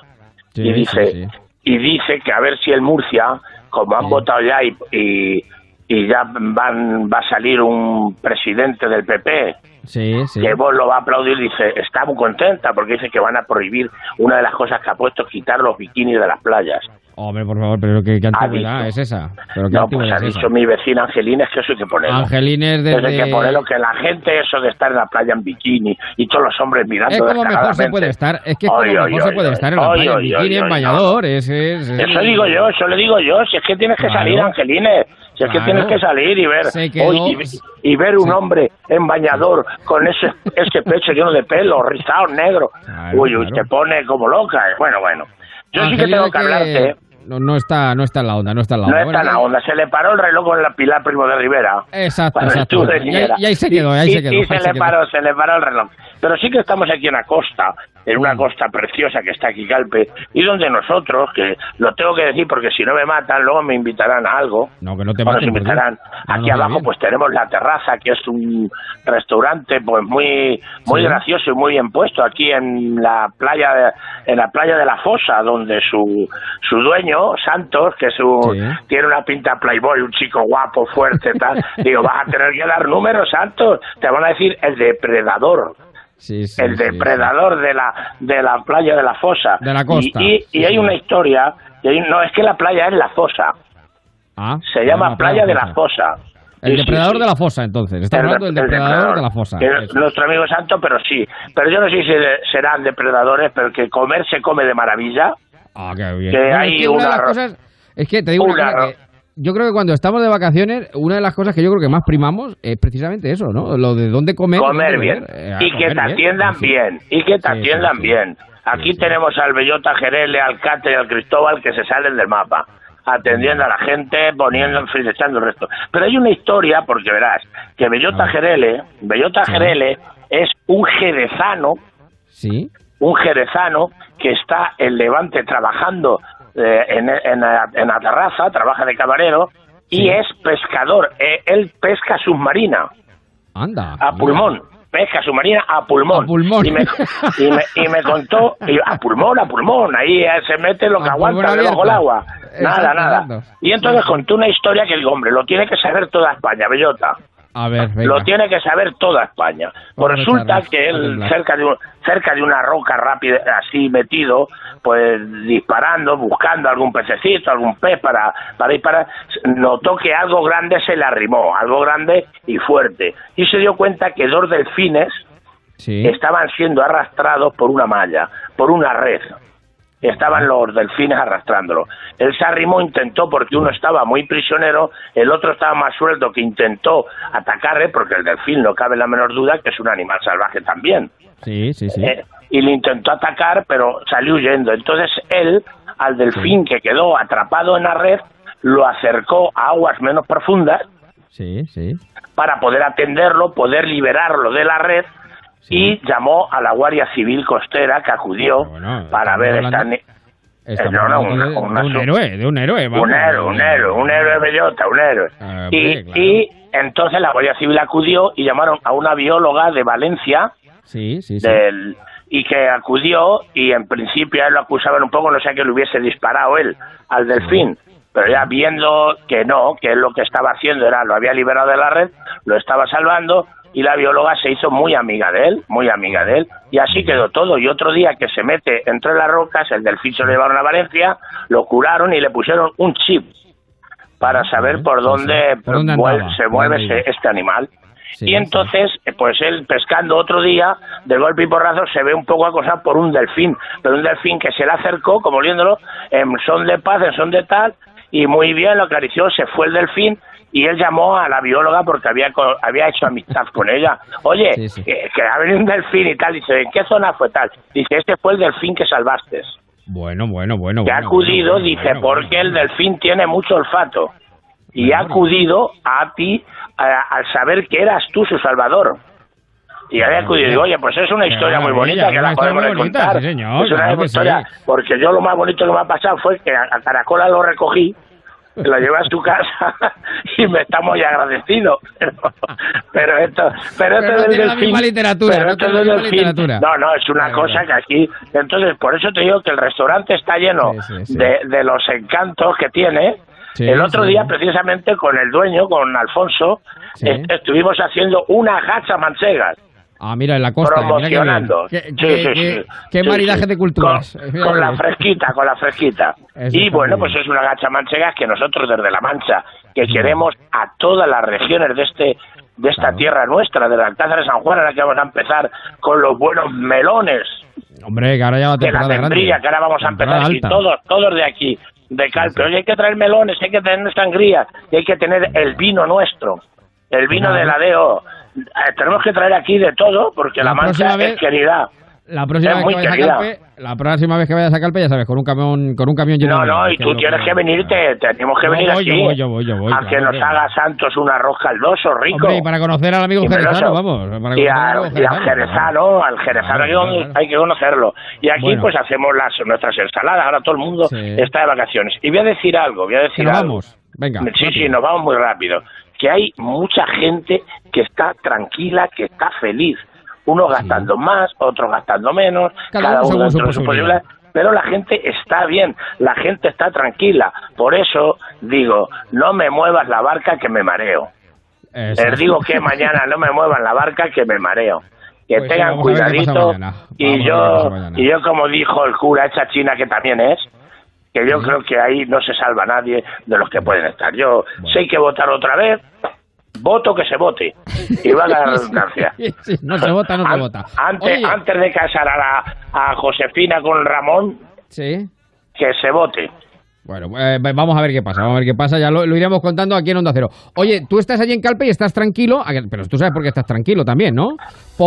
Sí, y dice sí, sí. y dice que a ver si el Murcia, como han Sí. votado ya y, y, y ya van va a salir un presidente del PP Sí, sí. que vos lo va a aplaudir, dice, está muy contenta porque dice que van a prohibir una de las cosas que ha puesto, quitar los bikinis de las playas. Hombre, por favor, pero qué, qué antigüedad es esa. ¿Pero qué No, pues ha dicho esa? mi vecina Angelina, es que eso hay que ponerlo. Angelines Eso hay desde... que ponerlo, que la gente, eso de estar en la playa en bikini y todos los hombres mirando Es como mejor se puede estar, es que es como ay, mejor se ay, puede estar en la ay, playa, en bikini, en bañador, es, es- es- Eso digo yo, eso le digo yo, si es que tienes que Claro. salir, Angelines, si es que tienes que salir y ver, Uy, y, y ver un hombre en bañador con ese, ese pecho lleno de pelo, rizado, negro, Claro, uy, uy, claro. te pone como loca, eh. bueno, bueno. Yo sí que tengo que hablarte, No, no está, no está en la onda, no está en la no onda. está en la onda, se le paró el reloj con la Pilar Primo de Rivera. Exacto, exacto. Y y ahí se quedó, ahí y, se quedó. y ahí se se le quedó. paró, se le paró el reloj. Pero sí que estamos aquí en la costa, en una costa preciosa que está aquí Calpe, y donde nosotros, que lo tengo que decir porque si no me matan, luego me invitarán a algo. No, que no te nos maten, por invitarán. No, Aquí no, abajo bien. pues tenemos la terraza, que es un restaurante pues muy muy Sí. gracioso y muy bien puesto aquí en la playa de, en la playa de la Fosa, donde su su dueño, Santos, que es un, Sí. tiene una pinta playboy, un chico guapo, fuerte, tal. Digo, vas a tener que dar números, Santos. Te van a decir el depredador, Sí, sí, el sí, depredador de la de la playa de la fosa. De la costa. Y, y- Sí, y hay una historia, y hay- no, es que la playa es la fosa. Ah, Se llama Playa de la Fosa. El depredador de la fosa, entonces. Estamos hablando del el depredador de la fosa. es nuestro amigo santo, pero sí. Pero yo no sé si serán depredadores, pero que comer se come de maravilla. Ah, qué bien. que hay es que una de una las ro- cosas... Es que te digo una una cosa ro- que yo creo que cuando estamos de vacaciones, una de las cosas que yo creo que más primamos es precisamente eso, ¿no? Lo de dónde comer. comer bien. Eh, y que te atiendan bien. Y que te Sí, atiendan sí. bien. Aquí tenemos al Bellota Jerele, al Cate y al Cristóbal que se salen del mapa. Atendiendo a la gente, poniendo, en fin, echando el resto. Pero hay una historia, porque verás, que Bellota. Jerele, Bellota Sí. Jerele es un jerezano Sí. un jerezano que está en Levante trabajando eh, en, en la, en la terraza, trabaja de camarero y es pescador. Eh, él pesca submarina Anda. a mira. pulmón. Pesca submarina a pulmón. A pulmón. Y me, y me, y me contó, y a pulmón, a pulmón, ahí eh, se mete lo que A aguanta debajo del agua. Nada, nada. Y entonces contó una historia que digo, hombre, lo tiene que saber toda España, Bellota. A ver, venga. Lo tiene que saber toda España. Pues resulta que él, cerca de, un- cerca de una roca rápida, así metido, pues disparando, buscando algún pececito, algún pez para, para disparar, notó que algo grande se le arrimó, algo grande y fuerte. Y se dio cuenta que dos delfines Sí. estaban siendo arrastrados por una malla, por una red. Estaban los delfines arrastrándolo. Él se arrimó, intentó, porque uno estaba muy prisionero, el otro estaba más suelto, que intentó atacarle, porque el delfín no cabe la menor duda que es un animal salvaje también. Sí, sí, sí. Eh, y le intentó atacar, pero salió huyendo. Entonces él, al delfín que quedó atrapado en la red, lo acercó a aguas menos profundas Sí, sí. para poder atenderlo, poder liberarlo de la red Sí. y llamó a la Guardia Civil Costera que acudió Bueno, para estamos ver hablando- esta... Estamos Eh, no, no, una- de, una de un héroe, de un héroe. vamos. un héroe, un héroe, un héroe bellota, un héroe. Ah, y, claro. y entonces la Guardia Civil acudió y llamaron a una bióloga de Valencia Sí, sí, sí. del y que acudió y en principio a él lo acusaban un poco, no sé que le hubiese disparado él al delfín, pero ya viendo que no, que lo que estaba haciendo era, lo había liberado de la red, lo estaba salvando y la bióloga se hizo muy amiga de él, muy amiga de él, y así quedó todo. Y otro día que se mete entre las rocas, el delfín se lo llevaron a Valencia, lo curaron y le pusieron un chip para saber por dónde, sí. ¿Por dónde mueve- andaba? se ¿Por mueve ese- este animal. Sí, y entonces, eh, pues él pescando otro día, de golpe y porrazo, se ve un poco acosado por un delfín, pero un delfín que se le acercó, como oliéndolo, en son de paz, en son de tal, y muy bien lo acarició, se fue el delfín, y él llamó a la bióloga porque había había hecho amistad con ella. Oye, Sí, sí. Que, que ha venido un delfín y tal, dice, ¿en qué zona fue tal? Dice, este fue el delfín que salvaste. Bueno, bueno, bueno. Que ha acudido, bueno, dice, bueno, porque el delfín tiene mucho olfato. Y ha acudido a ti al saber que eras tú su salvador. Y había acudido, digo, oye, pues es una historia muy bonita que la podemos contar. es una historia, porque yo lo más bonito que me ha pasado fue que a, Caracola lo recogí, lo llevé a su casa y me está muy agradecido. Pero, pero esto, pero esto no del misma literatura, pero no esto del no, no, es una cosa que aquí, entonces por eso te digo que el restaurante está lleno Sí, sí, sí. De, de los encantos que tiene. Sí, el otro sí. día, precisamente, con el dueño, con Alfonso, Sí. est- estuvimos haciendo una gacha manchegas. Ah, mira, en la costa. mira qué bien. promocionando. Qué, Sí, qué- sí, qué- sí. qué maridaje sí. de culturas. Con, la fresquita, con la fresquita. Eso y bueno, pues es una gacha manchega que nosotros desde La Mancha, que queremos a todas las regiones de este de esta Claro. tierra nuestra, de la Alcázar de San Juan, ahora que vamos a empezar con los buenos melones Hombre, que ahora ya la de la tendría, que ahora vamos a empezar, y todos, todos de aquí, de Calpe. Oye, hay que traer melones, hay que tener sangría, y hay que tener el vino nuestro, el vino de la DEO. Eh, tenemos que traer aquí de todo, porque La la, Mancha es querida. La próxima, vez que vayas a. Calpe, la próxima vez que vayas a Calpe, ya sabes, con un camión, con un camión lleno No, de no, y tú tienes que venirte, tenemos que venir voy, aquí yo voy, yo voy, yo voy, a que nos haga Santos un arroz caldoso, rico. Hombre, y para conocer al amigo jerezano, vamos. Para y, al y al jerezano, al jerezano hay, que- conocerlo. Y aquí pues hacemos las nuestras ensaladas, ahora todo el mundo está de vacaciones. Y voy a decir algo, voy a decir algo. vamos. Venga. Sí, sí, nos vamos muy rápido. Que hay mucha gente que está tranquila, que está feliz. Unos gastando más, otros gastando menos, Cada cada, uno dentro de su posibilidad. posibilidad. Pero la gente está bien, la gente está tranquila. Por eso digo, no me muevas la barca que me mareo. Eso. Les digo que mañana no me muevan la barca que me mareo. Que Pues tengan cuidadito. Y yo, y yo como dijo el cura, esa china que también es, que yo creo que ahí no se salva nadie de los que pueden estar. Yo hay que votar otra vez, voto que se vote. Y va a la redundancia. Sí, no se vota, no se An- vota. Antes, Oye, antes de casar a, la, a Josefina con Ramón, Sí. que se vote. Bueno, eh, vamos a ver qué pasa, vamos a ver qué pasa, ya lo, lo iremos contando aquí en Onda Cero. Oye, tú estás allí en Calpe y estás tranquilo, pero tú sabes por qué estás tranquilo también, ¿no?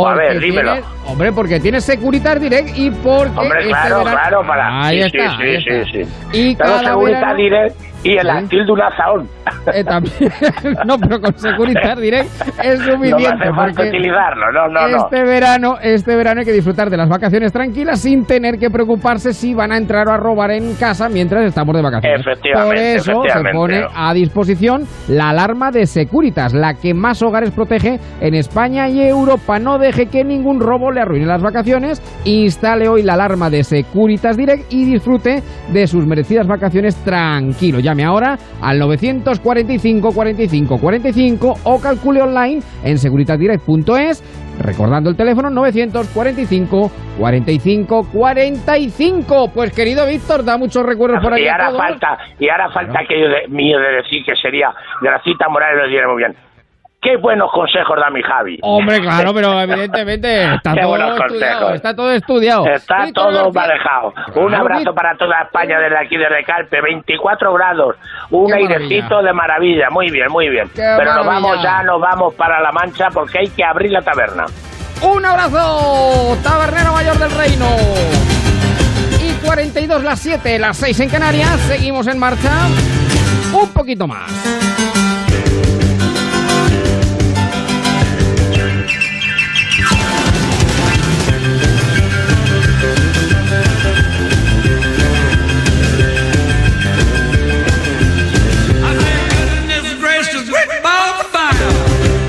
A ver, dímelo. tienes- hombre, porque tienes Securitas Direct y porque Hombre, este claro, verano- claro, para... Ahí sí, está, sí, ahí sí, está. sí, sí. Y cada Seguridad verano- Direct y el actil de un azaón. Eh, también, no, pero con Securitas Direct es No suficiente hace falta porque utilizarlo, no, no, no. este verano, este verano hay que disfrutar de las vacaciones tranquilas sin tener que preocuparse si van a entrar o a robar en casa mientras estamos de vacaciones. Efectivamente, Por eso se pone a disposición la alarma de Securitas, la que más hogares protege en España y Europa. No deje que ningún robo le arruine las vacaciones. Instale hoy la alarma de Securitas Direct y disfrute de sus merecidas vacaciones tranquilo. Llame ahora al 945 45 45 o calcule online en securitasdirect.es recordando el teléfono 945 45 45. Pues querido Víctor, da muchos recuerdos por ahí. y ahora falta, y ahora falta aquello de, mío de decir que sería Gracita Morales lo diré muy bien. Qué buenos consejos da mi Javi. Hombre, claro, pero evidentemente está Qué todo estudiado, está todo estudiado. Está todo manejado. Un Claro, abrazo para toda España desde aquí, desde Calpe. 24 grados. Un Qué maravilla. airecito de maravilla. Muy bien, muy bien. Qué Pero nos vamos ya, nos vamos para La Mancha porque hay que abrir la taberna. Un abrazo, tabernero mayor del reino. Y 42 las 7, las 6 en Canarias. Seguimos en marcha. Un poquito más.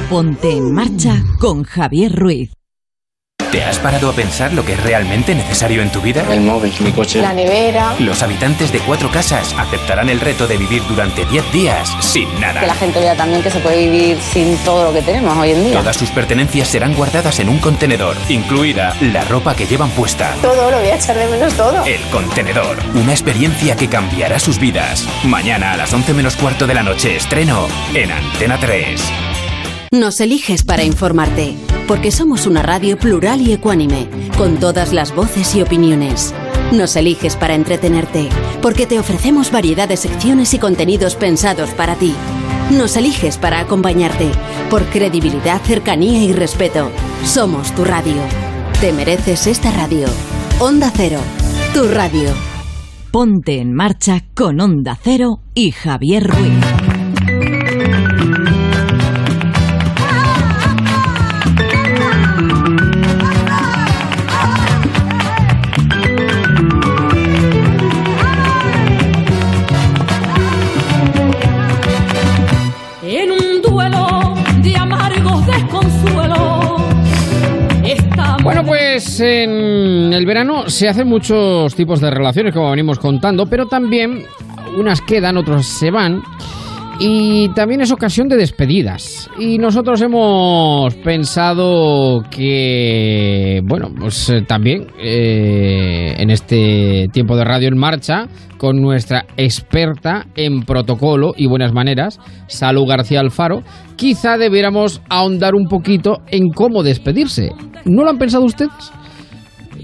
Ponte en marcha con Javier Ruiz. ¿Te has parado a pensar lo que es realmente necesario en tu vida? El móvil, mi coche. La nevera. Los habitantes de cuatro casas aceptarán el reto de vivir durante 10 días sin nada. Que la gente vea también que se puede vivir sin todo lo que tenemos hoy en día. Todas sus pertenencias serán guardadas en un contenedor, incluida la ropa que llevan puesta. Todo, lo voy a echar de menos todo. El contenedor, una experiencia que cambiará sus vidas. Mañana a las 11 menos cuarto de la noche estreno en Antena 3. Nos eliges para informarte, porque somos una radio plural y ecuánime, con todas las voces y opiniones. Nos eliges para entretenerte, porque te ofrecemos variedad de secciones y contenidos pensados para ti. Nos eliges para acompañarte, por credibilidad, cercanía y respeto. Somos tu radio. Te mereces esta radio. Onda Cero, tu radio. Ponte en marcha con Onda Cero y Javier Ruiz. Pues en el verano se hacen muchos tipos de relaciones, como venimos contando, pero también unas quedan, otros se van. Y también es ocasión de despedidas. Y nosotros hemos pensado que, bueno, pues eh, también eh, en este tiempo de radio en marcha, con nuestra experta en protocolo y buenas maneras, Salud García Alfaro, quizá debiéramos ahondar un poquito en cómo despedirse. ¿No lo han pensado ustedes?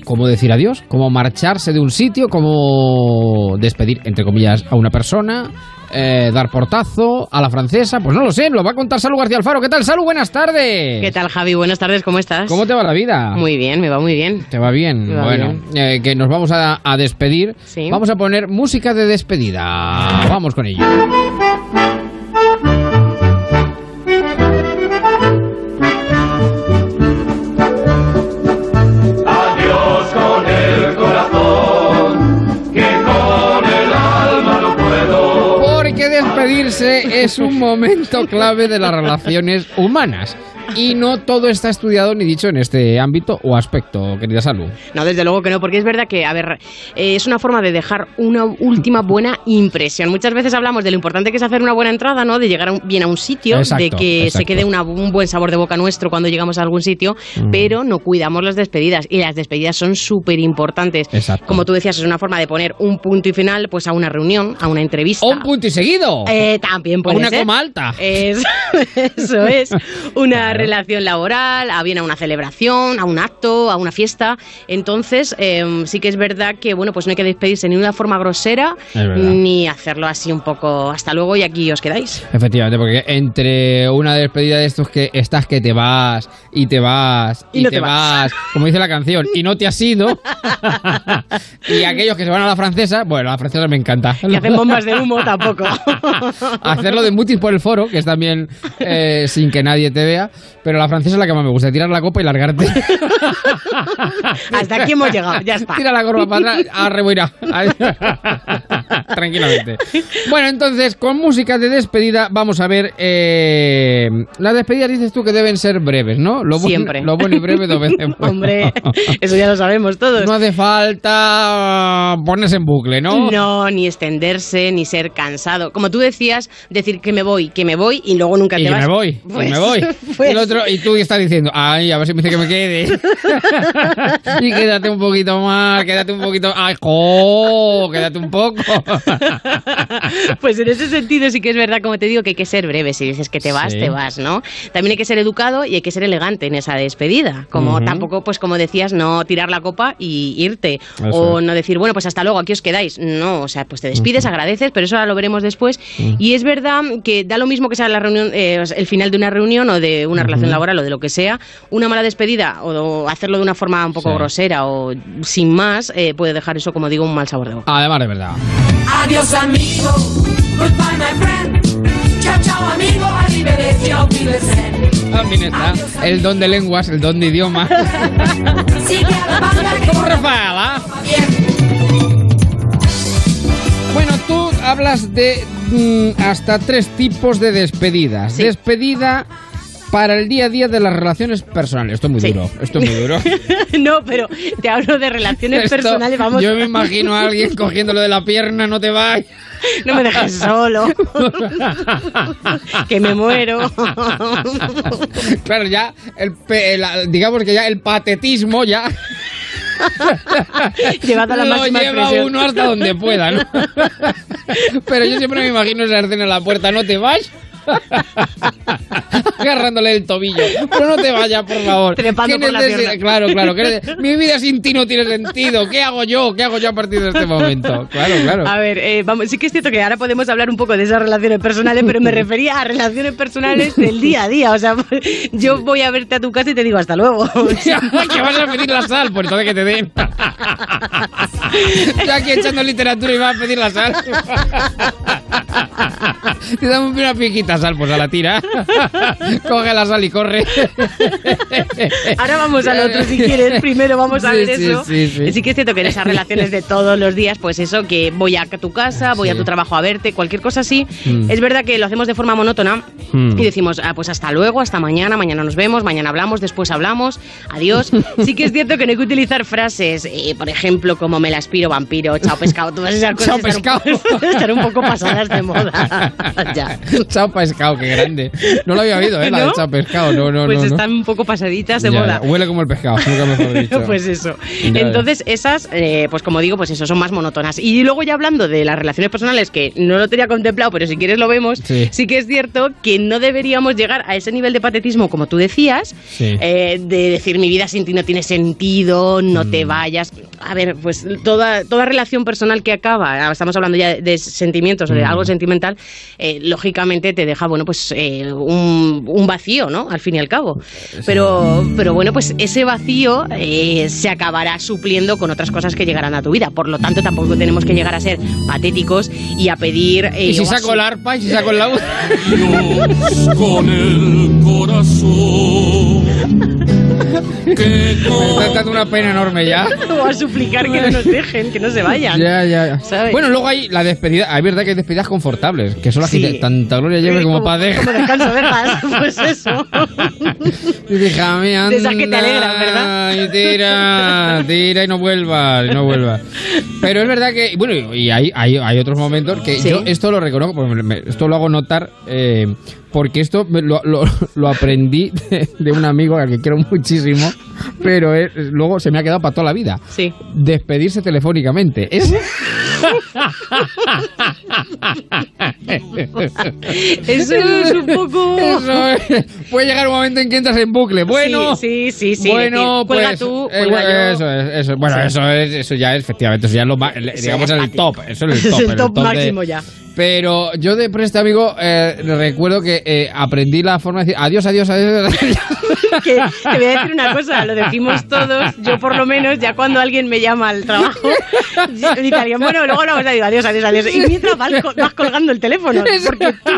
Cómo decir adiós, cómo marcharse de un sitio, cómo despedir, entre comillas, a una persona, eh, dar portazo a la francesa, pues no lo sé, lo va a contar Salud García Alfaro. ¿Qué tal, Salud? Buenas tardes. ¿Qué tal, Javi? Buenas tardes, ¿cómo estás? ¿Cómo te va la vida? Muy bien, me va muy bien. ¿Te va bien? Va bueno, eh, que nos vamos a, a despedir. Sí. Vamos a poner música de despedida. Vamos con ello. Despedirse es un momento clave de las relaciones humanas. Y no todo está estudiado ni dicho en este ámbito o aspecto, querida Salud. No, desde luego que no, porque es verdad que, a ver, eh, es una forma de dejar una última buena impresión. Muchas veces hablamos de lo importante que es hacer una buena entrada, ¿no? De llegar a un- bien a un sitio, Exacto, de que se quede una- un buen sabor de boca nuestro cuando llegamos a algún sitio, Mm. pero no cuidamos las despedidas. Y las despedidas son súper importantes. Exacto. Como tú decías, es una forma de poner un punto y final pues a una reunión, a una entrevista. O un punto y seguido. Eh, también puede una ser. coma alta. Es- eso es. Una relación laboral, a bien a una celebración, a un acto, a una fiesta. Entonces, eh, sí que es verdad que, bueno, pues no hay que despedirse ni de una forma grosera, ni hacerlo así un poco hasta luego y aquí os quedáis. Efectivamente, porque entre una despedida de estos que estás que te vas y te vas y, Y no te, te vas. vas, como dice la canción, y no te has ido, y aquellos que se van a la francesa, bueno, la francesa me encanta. Y hacen bombas de humo tampoco. Hacerlo de mutis por el foro, que es también eh, sin que nadie te vea, pero la francesa es la que más me gusta, tirar la copa y largarte. Hasta aquí hemos llegado, ya está. Tira la gorra para atrás, a reboinar. Tranquilamente. Bueno, entonces, con música de despedida, vamos a ver. Eh, las despedidas dices tú que deben ser breves, ¿no? Lo bueno- Siempre. Lo bueno y breve dos veces. bueno. Hombre, eso ya lo sabemos todos. No hace falta ponerse en bucle, ¿no? No, ni extenderse, ni ser cansado. Como tú decías, decir que me voy, que me voy y luego nunca Y te que vas. me voy, Pues- y me voy. pues- Y, el otro, y tú estás diciendo, ay, a ver si me dice que me quede. y quédate un poquito más, quédate un poquito. Ay, jo, quédate un poco. Pues en ese sentido sí que es verdad, como te digo, que hay que ser breve. Si dices que te vas, Sí. te vas, ¿no? También hay que ser educado y hay que ser elegante en esa despedida. Como tampoco, pues como decías, no tirar la copa y irte. Eso o no decir, bueno, pues hasta luego, aquí os quedáis. No, o sea, pues te despides, agradeces, pero eso ahora lo veremos después. Y es verdad que da lo mismo que sea la reunión, eh, el final de una reunión o de una relación laboral o de lo que sea, una mala despedida o, hacerlo de una forma un poco Sí. grosera o sin más, eh, puede dejar eso, como digo, un mal sabor de boca. Además, de verdad. Adiós amigo, goodbye my friend. Chao chao amigo. También está el don de lenguas, el don de idioma. Sigue hablas de mm, hasta tres tipos de despedidas. Despedida para el día a día de las relaciones personales. Esto es muy Sí. duro. Esto es muy duro. no, pero te hablo de relaciones Esto, personales, vamos. Yo me imagino a alguien cogiéndolo de la pierna, no te vayas. No me dejes solo. que me muero. claro, ya, el, el- digamos que ya el patetismo ya Llevado a la lo máxima lleva expresión. uno hasta donde pueda, ¿no? Pero yo siempre me imagino esa escena en la puerta, no te vayas. Agarrándole el tobillo. Pero no te vayas, por favor. Trepando ¿Qué por la pierna. Claro, claro. ¿qué nece- Mi vida sin ti no tiene sentido. ¿Qué hago yo? ¿Qué hago yo a partir de este momento? Claro, claro. A ver, eh, vamos, sí que es cierto que ahora podemos hablar un poco de esas relaciones personales, pero me refería a relaciones personales del día a día. O sea, yo voy a verte a tu casa y te digo hasta luego. que vas a pedir la sal, pues entonces que te den. Yo aquí echando literatura y vas a pedir la sal. Te damos una piquita sal, pues a la tira. Coge la sal y corre. Ahora vamos al otro si quieres. Primero vamos a Sí, ver sí, eso. sí, sí. Sí que es cierto que en esas relaciones de todos los días, pues eso, que voy a tu casa, voy a tu trabajo a verte, cualquier cosa así. Mm. Es verdad que lo hacemos de forma monótona Mm. y decimos, ah, pues hasta luego, hasta mañana, mañana nos vemos, mañana hablamos, después hablamos, adiós. Sí que es cierto que no hay que utilizar frases, eh, por ejemplo, como me la aspiro vampiro, chao pescado, todas esas cosas Chao pescado. están un poco pasadas de moda. ya. Chao pescado, qué grande. No lo había oído, ¿eh? La de chao pescado. No, no, pues no, no. están un poco pasaditas de Ya, moda. ya. Huele como el pescado, nunca mejor dicho. pues eso. Ya. Entonces, esas, eh, pues como digo, pues eso, son más monótonas. Y luego ya hablando de las relaciones personales, que no lo tenía contemplado, pero si quieres lo vemos, Sí. sí, que es cierto que no deberíamos llegar a ese nivel de patetismo, como tú decías, Sí. eh, de decir mi vida sin ti no tiene sentido, no Mm. te vayas. A ver, pues toda, toda relación personal que acaba, estamos hablando ya de sentimientos o de Mm. algo sentimental, eh, lógicamente te deja, bueno, pues eh, un, un vacío, ¿no? Al fin y al cabo. Pero, pero bueno, pues ese vacío eh, se acabará supliendo con otras cosas que llegarán a tu vida. Por lo tanto, tampoco tenemos que llegar a ser patéticos y a pedir... eh, ¿Y si saco el arpa? ¿Y si saco el laúd? con el corazón. Que Me está dando una pena enorme ya. o a suplicar que no nos dejen, que no se vayan. Ya, ya. ¿Sabes? Bueno, luego hay la despedida. Hay verdad que hay despedidas confortables, que son las Sí. que tanta gloria lleve como, para dejar. Como descanso dejas, pues eso. Y déjame De esas que te alegran, ¿verdad? Y tira, tira y no vuelvas, y no vuelvas. Pero es verdad que, bueno, y hay, hay, hay otros momentos que Sí. yo esto lo reconozco, porque me- esto lo hago notar, eh, porque esto me- lo, lo- lo aprendí de, de un amigo al que quiero muchísimo, pero es- luego se me ha quedado para toda la vida. Sí. Despedirse telefónicamente. Es... Eso es un poco... Eso es. Puede llegar un momento en que entras en bucle. Bueno, Sí, sí, sí. sí, bueno, cuelga pues, tú, eh, cuelga yo. eso es, eso es. Bueno, Sí. eso es, eso ya es, efectivamente, eso ya es lo más, Eso digamos, es el top, eso es el Es top, el el top de- máximo ya. Pero yo de por este amigo eh, recuerdo que eh, aprendí la forma de decir adiós, adiós, adiós. que te voy a decir una cosa, lo decimos todos, yo por lo menos, ya cuando alguien me llama al trabajo, en italiano, bueno, luego hablamos, digo adiós, adiós, adiós. Y mientras vas, vas colgando el teléfono, porque tú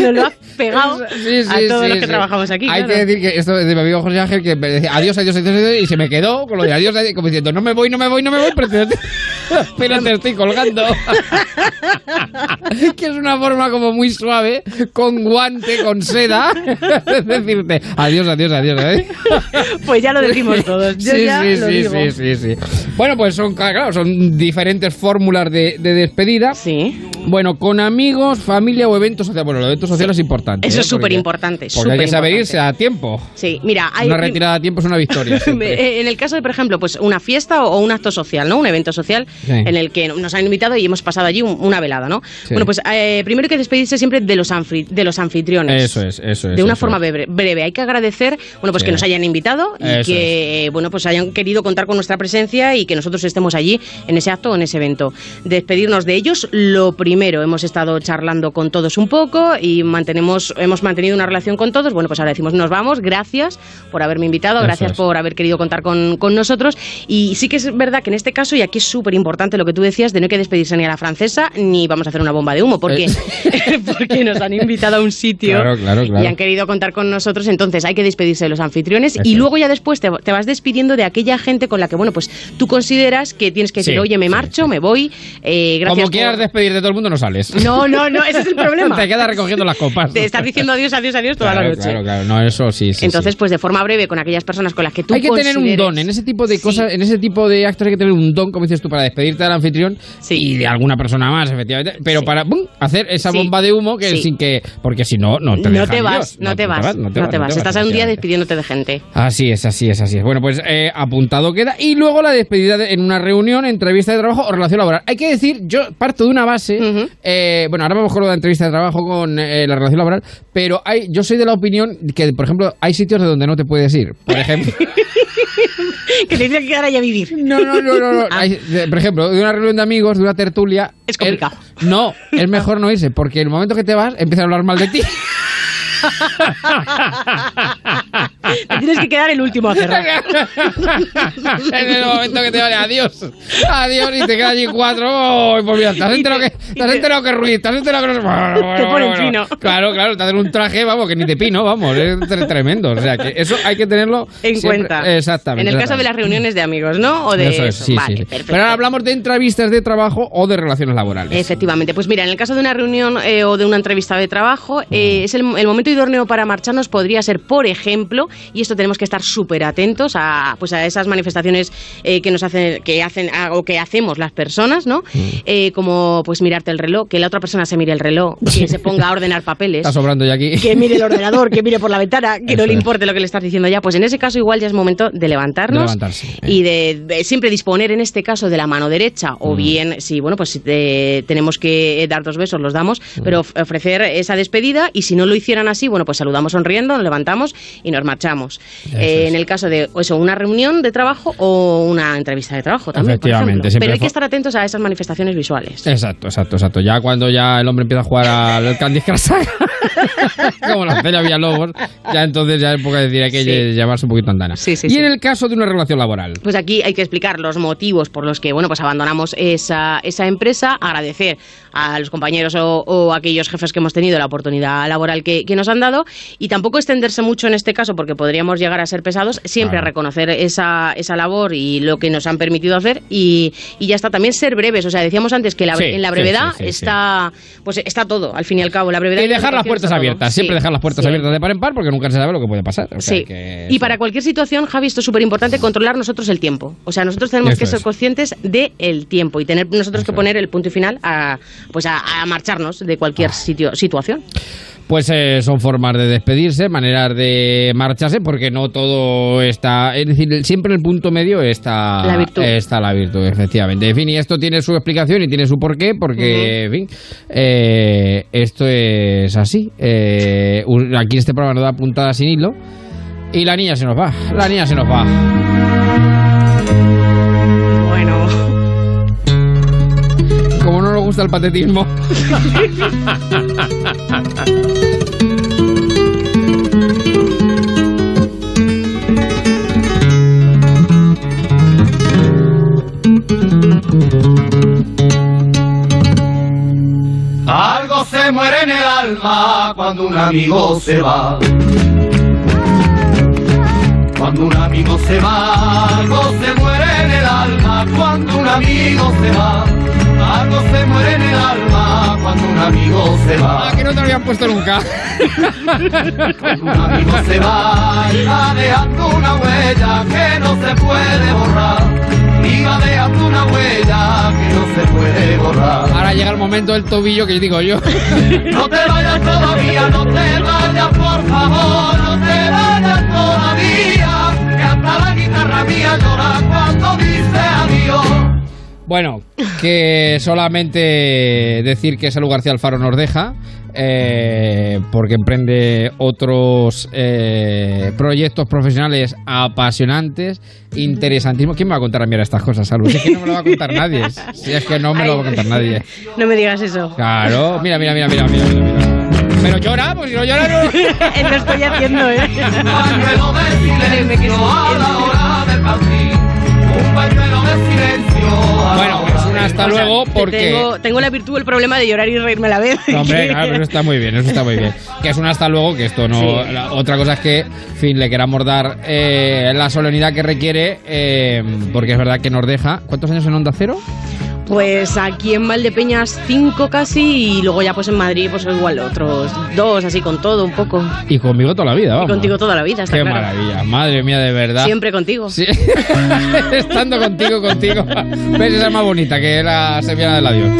nos lo has pegado Sí, sí, a todos sí, los que trabajamos aquí. Hay claro. que decir que esto es de mi amigo José Ángel que me decía adiós, adiós, adiós, adiós, y se me quedó con lo de adiós, adiós, como diciendo no me voy, no me voy, no me voy, pero te, pero te estoy colgando. que es una forma como muy suave, con guante, con seda, de decirte adiós, adiós, adiós. ¿eh? Pues ya lo decimos todos. Yo sí, ya sí, lo sí, digo. sí, sí, sí. Bueno, pues son, claro, son diferentes fórmulas de, de despedida. Sí. Bueno, con amigos, familia o eventos sociales. Bueno, los eventos sociales es importante. Eso ¿eh? es súper importante. Porque hay que saber irse a tiempo. Sí, mira, hay Una retirada a tiempo es una victoria. Eh, En el caso de, por ejemplo, pues una fiesta o un acto social, ¿no? Un evento social Sí. en el que nos han invitado y hemos pasado allí un- una velada, ¿no? Sí. Bueno, pues eh, primero hay que despedirse siempre de los, de los anfitriones. Eso es, eso es. de una forma es. breve, breve. Hay que agradecer, bueno, pues Sí. que nos hayan invitado y Eso que, bueno, pues hayan querido contar con nuestra presencia y que nosotros estemos allí en ese acto o en ese evento. Despedirnos de ellos, lo primero, hemos estado charlando con todos un poco y mantenemos, hemos mantenido una relación con todos. Bueno, pues ahora decimos, nos vamos, gracias por haberme invitado, gracias es. por haber querido contar con, con nosotros. Y sí que es verdad que en este caso, y aquí es súper importante lo que tú decías, de no hay que despedirse ni a la francesa ni vamos a hacer una bomba de humo, porque, porque nos han invitado a un sitio Eh. Claro, claro, claro. y han querido contar con nosotros, entonces hay que despedirse de los anfitriones Eso y luego ya después te, te vas despidiendo de aquella gente con la que, bueno, pues tú consideras que tienes que decir, Sí, oye, me marcho, me voy, eh, gracias Como quieras por- despedir de todo el mundo, no sales. No, no, no, ese es el problema. Te quedas recogiendo las copas. Te estás diciendo adiós, adiós, adiós toda claro, la noche. Claro, claro. No, eso sí, sí. Entonces, sí. pues de forma breve, con aquellas personas con las que tú hay que tener un don en ese tipo de cosas, en ese tipo de actos hay que tener un don, como dices tú, para despedirte del anfitrión y de alguna persona más, efectivamente, pero para ¡bum! hacer esa bomba de humo que sin que, porque si no, no te no dejan te vas, no, te vas, no te vas. Estás un día despidiéndote de gente. Así es, así es, así es. Bueno, pues eh, apuntado queda. Y luego la despedida de- en una reunión, entrevista de trabajo o relación laboral. Hay que decir, yo parto de una base. Eh, bueno, ahora vamos con lo de la entrevista de trabajo con eh, la relación laboral. Pero hay, yo soy de la opinión que, por ejemplo, hay sitios de donde no te puedes ir. Por ejemplo. que te tienes que quedar ahí a vivir. No, no, no, no. no. Ah. Hay- por ejemplo, de una reunión de amigos, de una tertulia. Es complicado. el- no, es mejor no irse, porque el momento que te vas, empiezan a hablar mal de ti. Te tienes que quedar el último a cerrar. en el momento que te vale adiós. Adiós y te quedas allí cuatro. Oh, pues mira, ¿te has enterado que, te has enterado que Ruiz? ¿Te has enterado que no Bueno, bueno, Te ponen bueno. fino. Claro, claro, te hacen un traje, vamos, que ni te pino, vamos, es tre- tremendo. O sea, que eso hay que tenerlo En siempre- cuenta. Exactamente. En el caso de las reuniones de amigos, ¿no? O de Eso es, sí, vale, sí. Pero ahora hablamos de entrevistas de trabajo o de relaciones laborales. Efectivamente, pues mira, en el caso de una reunión eh, o de una entrevista de trabajo, eh, es el, el momento idóneo para marcharnos podría ser, por ejemplo, y esto tenemos que estar súper atentos a, pues a esas manifestaciones eh, que nos hacen, que hacen o que hacemos las personas, ¿no? Mm. Eh, como pues mirarte el reloj, que la otra persona se mire el reloj, que se ponga a ordenar papeles. Está sobrando ya aquí. Que mire el ordenador, que mire por la ventana, que no le es. importe lo que le estás diciendo ya. Pues en ese caso igual ya es momento de levantarnos De eh. y de, de siempre disponer en este caso de la mano derecha o Mm. bien si bueno pues si te- tenemos que dar dos besos los damos Mm. pero of- ofrecer esa despedida y si no lo hicieran así bueno pues saludamos sonriendo nos levantamos y nos marchamos Eh, en el caso de eso una reunión de trabajo o una entrevista de trabajo también por Efectivamente, siempre pero hay que estar atentos a esas manifestaciones visuales Exacto, exacto, exacto. Ya cuando ya el hombre empieza a jugar al Candy Crush como la Celia Villalobos, ya entonces ya es época de decir hay que Sí. llamarse un poquito andana. Sí, sí, y en el caso de una relación laboral. Pues aquí hay que explicar los motivos por los que bueno pues abandonamos esa, esa empresa, agradecer a los compañeros o, o aquellos jefes que hemos tenido la oportunidad laboral que, que nos han dado y tampoco extenderse mucho en este caso porque podríamos llegar a ser pesados, siempre Claro. reconocer esa, esa labor y lo que nos han permitido hacer y, y ya está, también ser breves, o sea, decíamos antes que la- Sí, en la brevedad sí, sí, sí. está pues está todo, al fin y al cabo, la brevedad Y dejar las puertas abiertas, siempre dejar las puertas abiertas de par en par porque nunca se sabe lo que puede pasar. O sea, Sí. que Y para cualquier situación, Javi, esto es súper importante, controlar nosotros el tiempo. O sea, nosotros tenemos Eso que ser es. conscientes del tiempo y tener nosotros que poner el punto final a, pues a, a marcharnos de Ah. cualquier sitio, situación. Pues eh, son formas de despedirse, maneras de marcharse, porque no todo está. Es decir, siempre en el punto medio está La virtud. Está la virtud, efectivamente. En fin, y esto tiene su explicación y tiene su porqué, porque, en fin, eh, esto es así. Eh, aquí este programa nos da puntada sin hilo. Y la niña se nos va, la niña se nos va. Gusta patetismo. Algo se muere en el alma cuando un amigo se va. Cuando un amigo se va, algo se muere en el alma cuando un amigo se va. Algo se muere en el alma cuando un amigo se va. Ah, que no te lo habían puesto nunca. Cuando un amigo se va, y va dejando una huella que no se puede borrar. Y va dejando una huella que no se puede borrar. Ahora llega el momento del tobillo que digo yo. No te vayas todavía, no te vayas por favor, no te vayas todavía, que hasta la guitarra mía llora cuando dice. Bueno, que solamente decir que Salud García Alfaro nos deja, eh, porque emprende otros eh, proyectos profesionales apasionantes, interesantísimos. ¿Quién me va a contar a mí ahora estas cosas, Salud? Si es que no me lo va a contar nadie. Si es que no me lo va a contar nadie. No me digas eso. Claro, mira, mira, mira, mira, mira, mira. mira. Pero llora, pues si no llora no. Lo estoy haciendo, ¿eh? Pañuelo de silencio Bueno, pues un hasta luego Que porque... Tengo, tengo la virtud, el problema de llorar y reírme a la vez. No, hombre, claro, eso está muy bien, eso está muy bien. Que es un hasta luego, que esto no. Sí. la- otra cosa es que, en fin, le queramos dar eh, la solemnidad que requiere, eh, porque es verdad que nos deja. ¿Cuántos años en Onda Cero? Pues aquí en Valdepeñas cinco casi y luego ya pues en Madrid pues igual otros dos, así con todo un poco. Y conmigo toda la vida, Y vamos. contigo toda la vida, está Qué claro. maravilla, madre mía, de verdad. Siempre contigo. Sí. Estando contigo, contigo. ¿Ves? Esa es más bonita que la sevillana del adiós.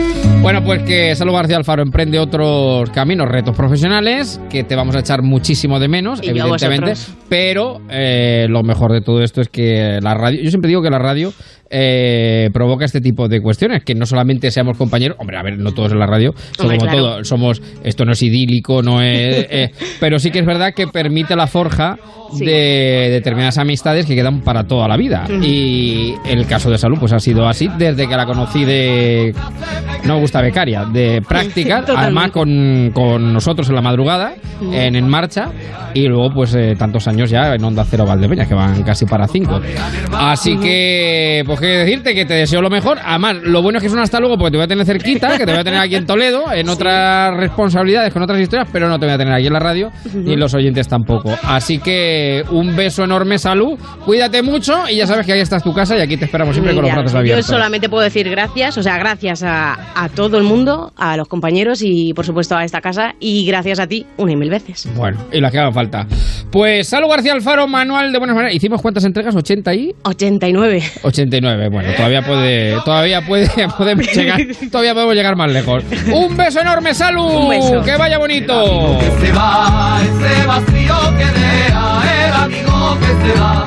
Bueno, pues que Salud García Alfaro emprende otros caminos, retos profesionales, que te vamos a echar muchísimo de menos, Y evidentemente. Pero eh, lo mejor de todo esto es que la radio. Yo siempre digo que la radio eh, provoca este tipo de cuestiones, que no solamente seamos compañeros. Hombre, a ver, no todos en la radio, son Hombre, como claro. todo. Somos. Esto no es idílico, no es. eh, pero sí que es verdad que permite la forja Sí. de determinadas amistades que quedan para toda la vida. Y el caso de salud, pues ha sido así desde que la conocí de. No me gusta becaria, de Totalmente. además con, con nosotros en la madrugada, en En Marcha, y luego, pues eh, tantos años ya en Onda Cero Valdepeñas, que van casi para cinco. Así que, pues qué decirte que te deseo lo mejor. Además, lo bueno es que es un hasta luego porque te voy a tener cerquita, que te voy a tener aquí en Toledo, en otras responsabilidades, con otras historias, pero no te voy a tener aquí en la radio y los oyentes tampoco. Así que un beso enorme, salud, cuídate mucho y ya sabes que ahí está tu casa y aquí te esperamos siempre con los brazos yo abiertos. solamente puedo decir gracias, o sea, gracias a, a todo el mundo, a los compañeros y por supuesto a esta casa y gracias a ti una y mil veces. Bueno, y las que hagan falta. Pues Salud García Alfaro, manual de buenas maneras. ¿Hicimos cuántas entregas? ¿80 y? 89. 89. Bueno, todavía puede, todavía puede, podemos llegar, todavía podemos llegar más lejos. Un beso enorme, Salud. Un beso. Que vaya bonito. se va, ese vacío que deja el amigo que se va,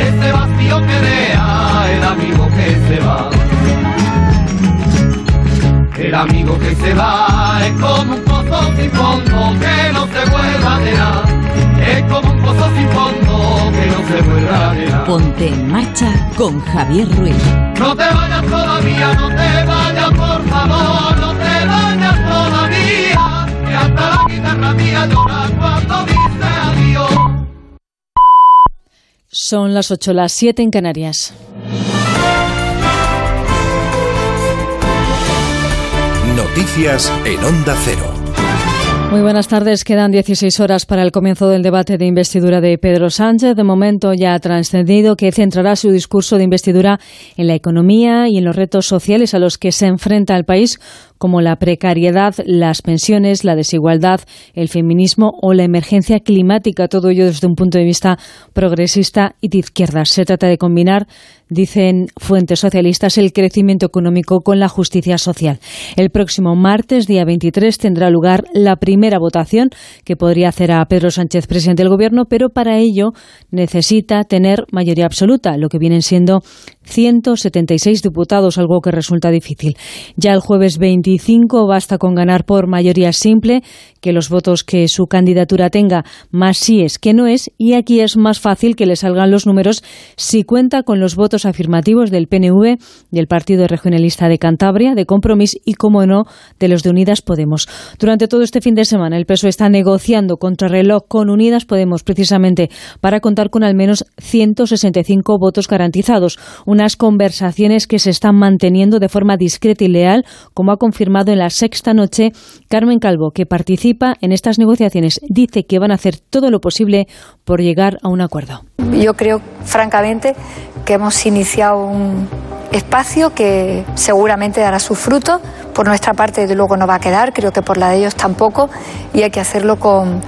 ese vacío que deja el amigo que se va. El amigo que se va es como un pozo sin fondo que no se vuelva a llenar. Es como un pozo sin fondo Ponte en marcha con Javier Ruiz. No te vayas todavía, no te vayas por favor, no te vayas todavía, que hasta la guitarra mía llora cuando dice adiós. Son las 8, las 7 en Canarias. Noticias en Onda Cero. Muy buenas tardes. Quedan 16 horas para el comienzo del debate de investidura de Pedro Sánchez. De momento ya ha trascendido que centrará su discurso de investidura en la economía y en los retos sociales a los que se enfrenta el país, como la precariedad, las pensiones, la desigualdad, el feminismo o la emergencia climática. Todo ello desde un punto de vista progresista y de izquierdas. Se trata de combinar, dicen fuentes socialistas, el crecimiento económico con la justicia social. El próximo martes, día 23, tendrá lugar la primera votación que podría hacer a Pedro Sánchez presidente del Gobierno, pero para ello necesita tener mayoría absoluta, lo que vienen siendo 176 diputados, algo que resulta difícil. Ya el jueves 25 basta con ganar por mayoría simple, que los votos que su candidatura tenga más sí es que no es, y aquí es más fácil que le salgan los números si cuenta con los votos afirmativos del PNV, del Partido Regionalista de Cantabria, de Compromís y, como no, de los de Unidas Podemos. Durante todo este fin de semana, el PSOE está negociando contrarreloj con Unidas Podemos precisamente para contar con al menos 165 votos garantizados. Unas conversaciones que se están manteniendo de forma discreta y leal, como ha confirmado en la sexta noche Carmen Calvo, que participa en estas negociaciones. Dice que van a hacer todo lo posible por llegar a un acuerdo. Yo creo, francamente, que hemos iniciado un espacio que seguramente dará sus frutos. Por nuestra parte, desde luego, no va a quedar, creo que por la de ellos tampoco, y hay que hacerlo con,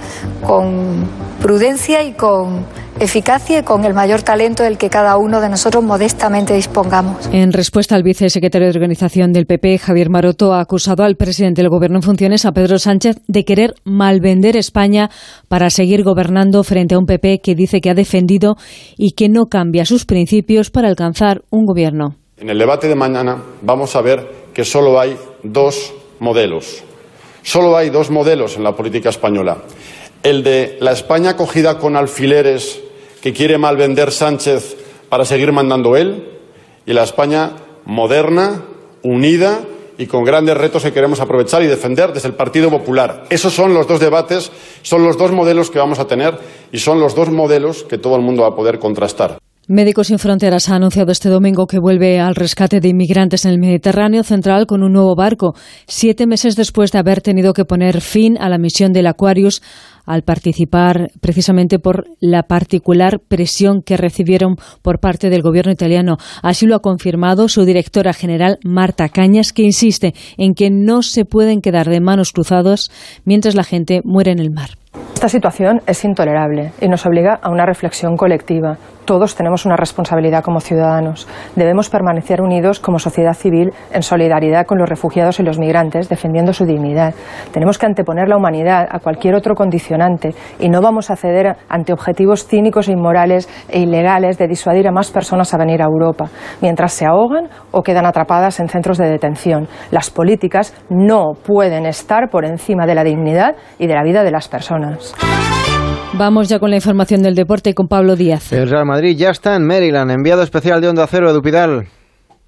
con prudencia y con eficacia y con el mayor talento del que cada uno de nosotros modestamente dispongamos. En respuesta al vicesecretario de Organización del PP, Javier Maroto, ha acusado al presidente del Gobierno en funciones, a Pedro Sánchez, de querer malvender España para seguir gobernando frente a un PP que dice que ha defendido y que no cambia sus principios para alcanzar un gobierno. En el debate de mañana vamos a ver que solo hay dos modelos. Solo hay dos modelos en la política española. El de la España cogida con alfileres que quiere malvender Sánchez para seguir mandando él y la España moderna, unida y con grandes retos que queremos aprovechar y defender desde el Partido Popular. Esos son los dos debates, son los dos modelos que vamos a tener y son los dos modelos que todo el mundo va a poder contrastar. Médicos Sin Fronteras ha anunciado este domingo que vuelve al rescate de inmigrantes en el Mediterráneo central con un nuevo barco, siete meses después de haber tenido que poner fin a la misión del Aquarius al participar precisamente por la particular presión que recibieron por parte del gobierno italiano. Así lo ha confirmado su directora general, Marta Cañas, que insiste en que no se pueden quedar de manos cruzadas mientras la gente muere en el mar. Esta situación es intolerable y nos obliga a una reflexión colectiva. Todos tenemos una responsabilidad como ciudadanos. Debemos permanecer unidos como sociedad civil en solidaridad con los refugiados y los migrantes, defendiendo su dignidad. Tenemos que anteponer la humanidad a cualquier otro condicionante y no vamos a ceder ante objetivos cínicos e inmorales e ilegales de disuadir a más personas a venir a Europa, mientras se ahogan o quedan atrapadas en centros de detención. Las políticas no pueden estar por encima de la dignidad y de la vida de las personas. Vamos ya con la información del deporte con Pablo Díaz. El Real Madrid ya está en Maryland. Enviado especial de Onda Cero, Edu Pidal.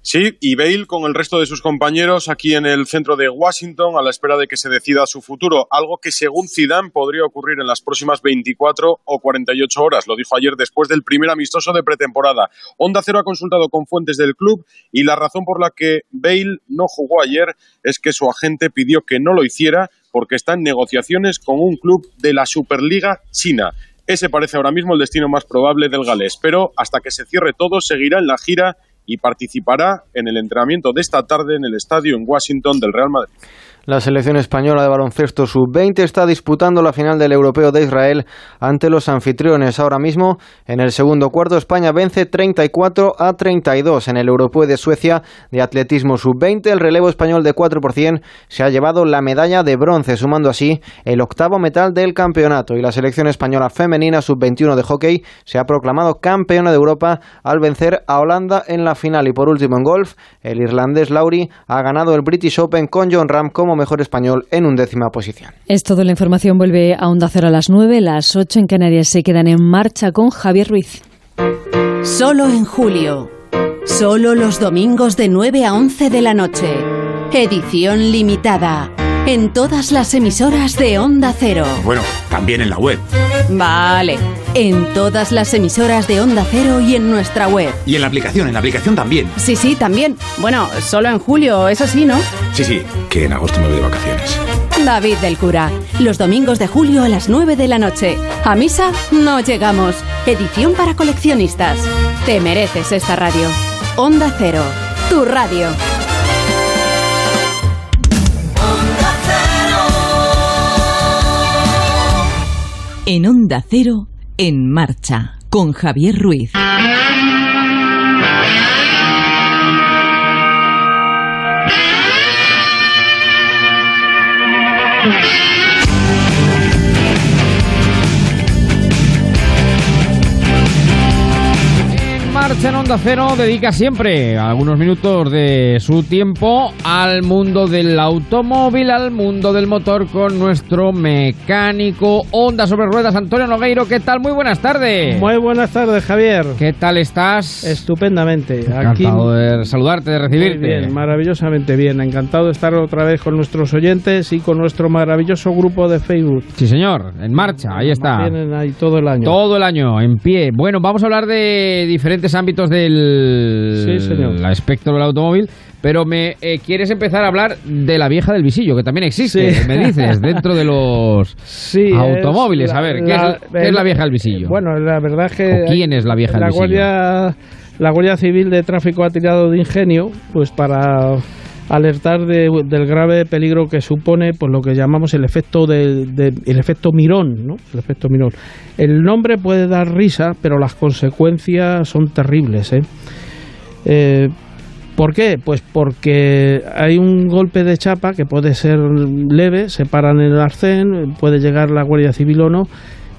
Sí, y Bale con el resto de sus compañeros aquí en el centro de Washington a la espera de que se decida su futuro, algo que según Zidane podría ocurrir en las próximas 24 o 48 horas, lo dijo ayer después del primer amistoso de pretemporada. Onda Cero ha consultado con fuentes del club y la razón por la que Bale no jugó ayer es que su agente pidió que no lo hiciera porque está en negociaciones con un club de la Superliga China. Ese parece ahora mismo el destino más probable del galés, pero hasta que se cierre todo seguirá en la gira y participará en el entrenamiento de esta tarde en el estadio en Washington del Real Madrid. La selección española de baloncesto sub-20 está disputando la final del Europeo de Israel ante los anfitriones. Ahora mismo, en el segundo cuarto, España vence 34 a 32 en el Europeo de Suecia de atletismo sub-20. El relevo español de 4 se ha llevado la medalla de bronce, sumando así el octavo metal del campeonato. Y la selección española femenina sub-21 de hockey se ha proclamado campeona de Europa al vencer a Holanda en la final. Y por último, en golf, el irlandés Lauri ha ganado el British Open con John Ram como mejor español en undécima posición. Es todo, la información vuelve a Onda Cero a las 9, las 8 en Canarias se quedan en marcha con Javier Ruiz. Solo en julio. Solo los domingos de 9 a 11 de la noche. Edición limitada. En todas las emisoras de Onda Cero. Bueno, también en la web. Vale. En todas las emisoras de Onda Cero y en nuestra web. Y en la aplicación, en la aplicación también. Sí, sí, también. Bueno, solo en julio, eso sí, ¿no? Sí, sí, que en agosto me voy de vacaciones. David del Cura. Los domingos de julio a las 9 de la noche. A misa no llegamos. Edición para coleccionistas. Te mereces esta radio. Onda Cero. Tu radio. En Onda Cero, en marcha, con Javier Ruiz. Marcha en Onda Cero dedica siempre algunos minutos de su tiempo al mundo del automóvil, al mundo del motor con nuestro mecánico Onda sobre ruedas, Antonio Nogueiro. ¿Qué tal? Muy buenas tardes. Muy buenas tardes, Javier. ¿Qué tal estás? Estupendamente. Encantado de saludarte, de recibirte. Muy bien, maravillosamente bien. Encantado de estar otra vez con nuestros oyentes y con nuestro maravilloso grupo de Facebook. Sí, señor, en marcha, ahí está. Tienen ahí todo el año. Todo el año, en pie. Bueno, vamos a hablar de diferentes ámbitos del Sí, señor. el espectro del automóvil, pero me eh, quieres empezar a hablar de la vieja del visillo, que también existe, Sí. me dices, dentro de los Sí, automóviles. es A ver, la- ¿qué, es, la- qué es la vieja del visillo? Bueno, la verdad es que... ¿O quién es la vieja del visillo? Guardia, la Guardia Civil de Tráfico ha tirado de ingenio pues para alertar de- del grave peligro que supone pues lo que llamamos el efecto de, el efecto mirón, ¿no? El efecto mirón. El nombre puede dar risa, pero las consecuencias son terribles, ¿eh? Eh, ¿Por qué? Pues porque hay un golpe de chapa que puede ser leve, se paran el arcén, puede llegar la Guardia Civil o no,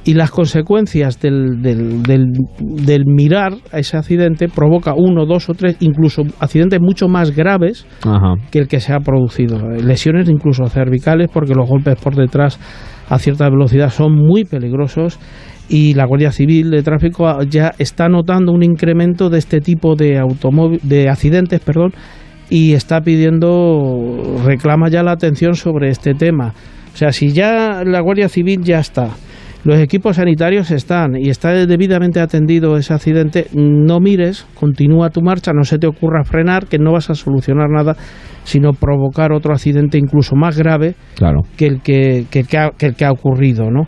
y las consecuencias del, del, del, del mirar a ese accidente provoca uno, dos o tres, incluso accidentes mucho más graves Ajá. que el que se ha producido. Lesiones incluso cervicales porque los golpes por detrás a cierta velocidad son muy peligrosos y la Guardia Civil de Tráfico ya está notando un incremento de este tipo de automóvil de accidentes, perdón, y está pidiendo reclama ya la atención sobre este tema. O sea, si ya la Guardia Civil ya está, los equipos sanitarios están y está debidamente atendido ese accidente, no mires, continúa tu marcha, no se te ocurra frenar, que no vas a solucionar nada, sino provocar otro accidente incluso más grave Claro. que el que, que, que ha, que el que ha ocurrido, ¿no?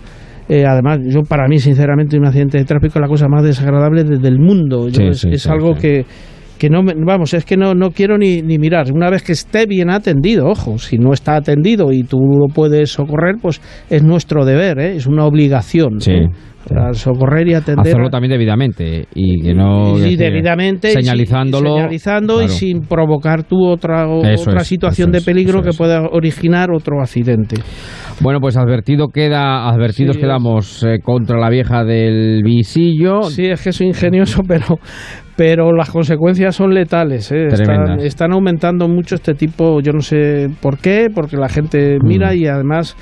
Eh, además, yo para mí, sinceramente, un accidente de tráfico es la cosa más desagradable de- del mundo. Yo- Sí, es sí, es sí, algo que, que no, me- vamos, es que no, no quiero ni, ni mirar. Una vez que esté bien atendido, ojo, si no está atendido y tú lo puedes socorrer, pues es nuestro deber, ¿eh? es una obligación. Sí. ¿eh? Sea, socorrer y atender. Hacerlo también debidamente y que no... y debidamente y Señalizándolo. señalizando y sin provocar tú otra o- otra es, situación de peligro que pueda originar otro accidente. Bueno, pues advertido queda, advertidos Sí, quedamos eh, contra la vieja del visillo. Sí, es que soy ingenioso, pero pero las consecuencias son letales. ¿eh? Están, están aumentando mucho este tipo, yo no sé por qué, porque la gente mira Mm. y además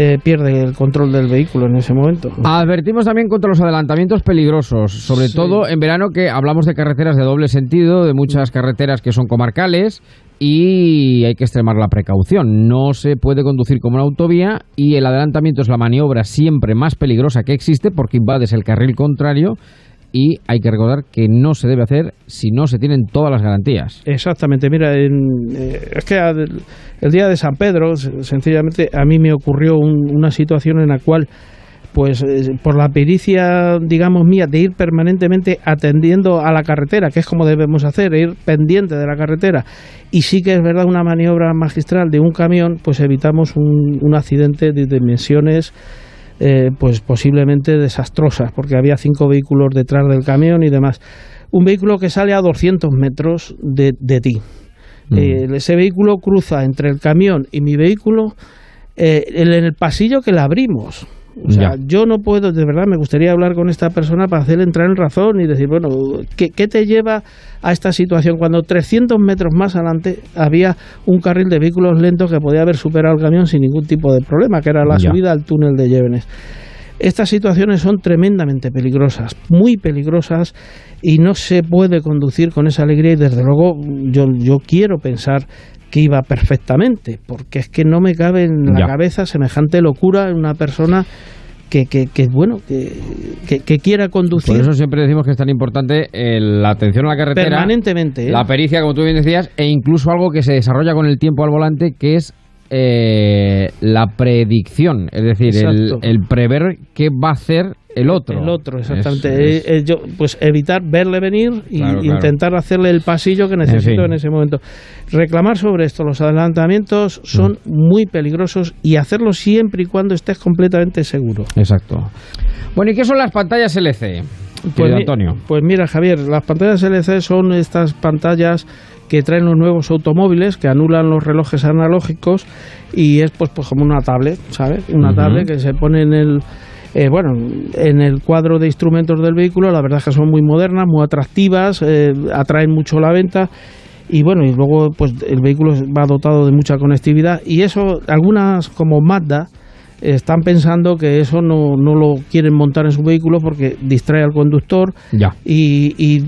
eh, pierde el control del vehículo en ese momento. Advertimos también contra los adelantamientos peligrosos, sobre Sí. todo en verano que hablamos de carreteras de doble sentido, de muchas carreteras que son comarcales y hay que extremar la precaución. No se puede conducir como una autovía y el adelantamiento es la maniobra siempre más peligrosa que existe porque invades el carril contrario y hay que recordar que no se debe hacer si no se tienen todas las garantías. Exactamente, mira, en- eh, es que a- el día de San Pedro, se- sencillamente, a mí me ocurrió un- una situación en la cual, pues eh, por la pericia, digamos, mía, de ir permanentemente atendiendo a la carretera, que es como debemos hacer, ir pendiente de la carretera, y sí que es verdad una maniobra magistral de un camión, pues evitamos un, un accidente de dimensiones eh, pues posiblemente desastrosas, porque había cinco vehículos detrás del camión y demás. Un vehículo que sale a 200 metros de, de ti. Eh, ese vehículo cruza entre el camión y mi vehículo eh, en el pasillo que le abrimos. O sea, Ya. yo no puedo, de verdad, me gustaría hablar con esta persona para hacerle entrar en razón y decir, bueno, ¿qué, qué te lleva a esta situación cuando 300 metros más adelante había un carril de vehículos lentos que podía haber superado el camión sin ningún tipo de problema, que era la Ya. subida al túnel de Llévenes? Estas situaciones son tremendamente peligrosas, muy peligrosas y no se puede conducir con esa alegría y desde luego yo, yo quiero pensar que iba perfectamente, porque es que no me cabe en la Ya. cabeza semejante locura en una persona que, que, que, bueno, que, que, que quiera conducir Por eso siempre decimos que es tan importante eh, la atención a la carretera, permanentemente. ¿eh? la pericia, como tú bien decías, e incluso algo que se desarrolla con el tiempo al volante, que es eh, la predicción, es decir, el, el prever qué va a hacer el otro. El otro, exactamente. Es- es- Eh, eh, yo, pues evitar verle venir y Claro, claro. intentar hacerle el pasillo que necesito en, fin. ese momento. Reclamar sobre esto, los adelantamientos son Mm. muy peligrosos y hacerlo siempre y cuando estés completamente seguro. Exacto. Bueno, ¿y qué son las pantallas LC? Pues, Antonio. pues mira, Javier, las pantallas LC son estas pantallas que traen los nuevos automóviles que anulan los relojes analógicos y es pues, pues como una tablet, ¿sabes? Una Ujú. tablet que se pone en el eh, bueno, en el cuadro de instrumentos del vehículo, la verdad es que son muy modernas, muy atractivas, eh, atraen mucho la venta y bueno, y luego pues el vehículo va dotado de mucha conectividad y eso algunas como Mazda están pensando que eso no, no lo quieren montar en su vehículo porque distrae al conductor Ya. y, y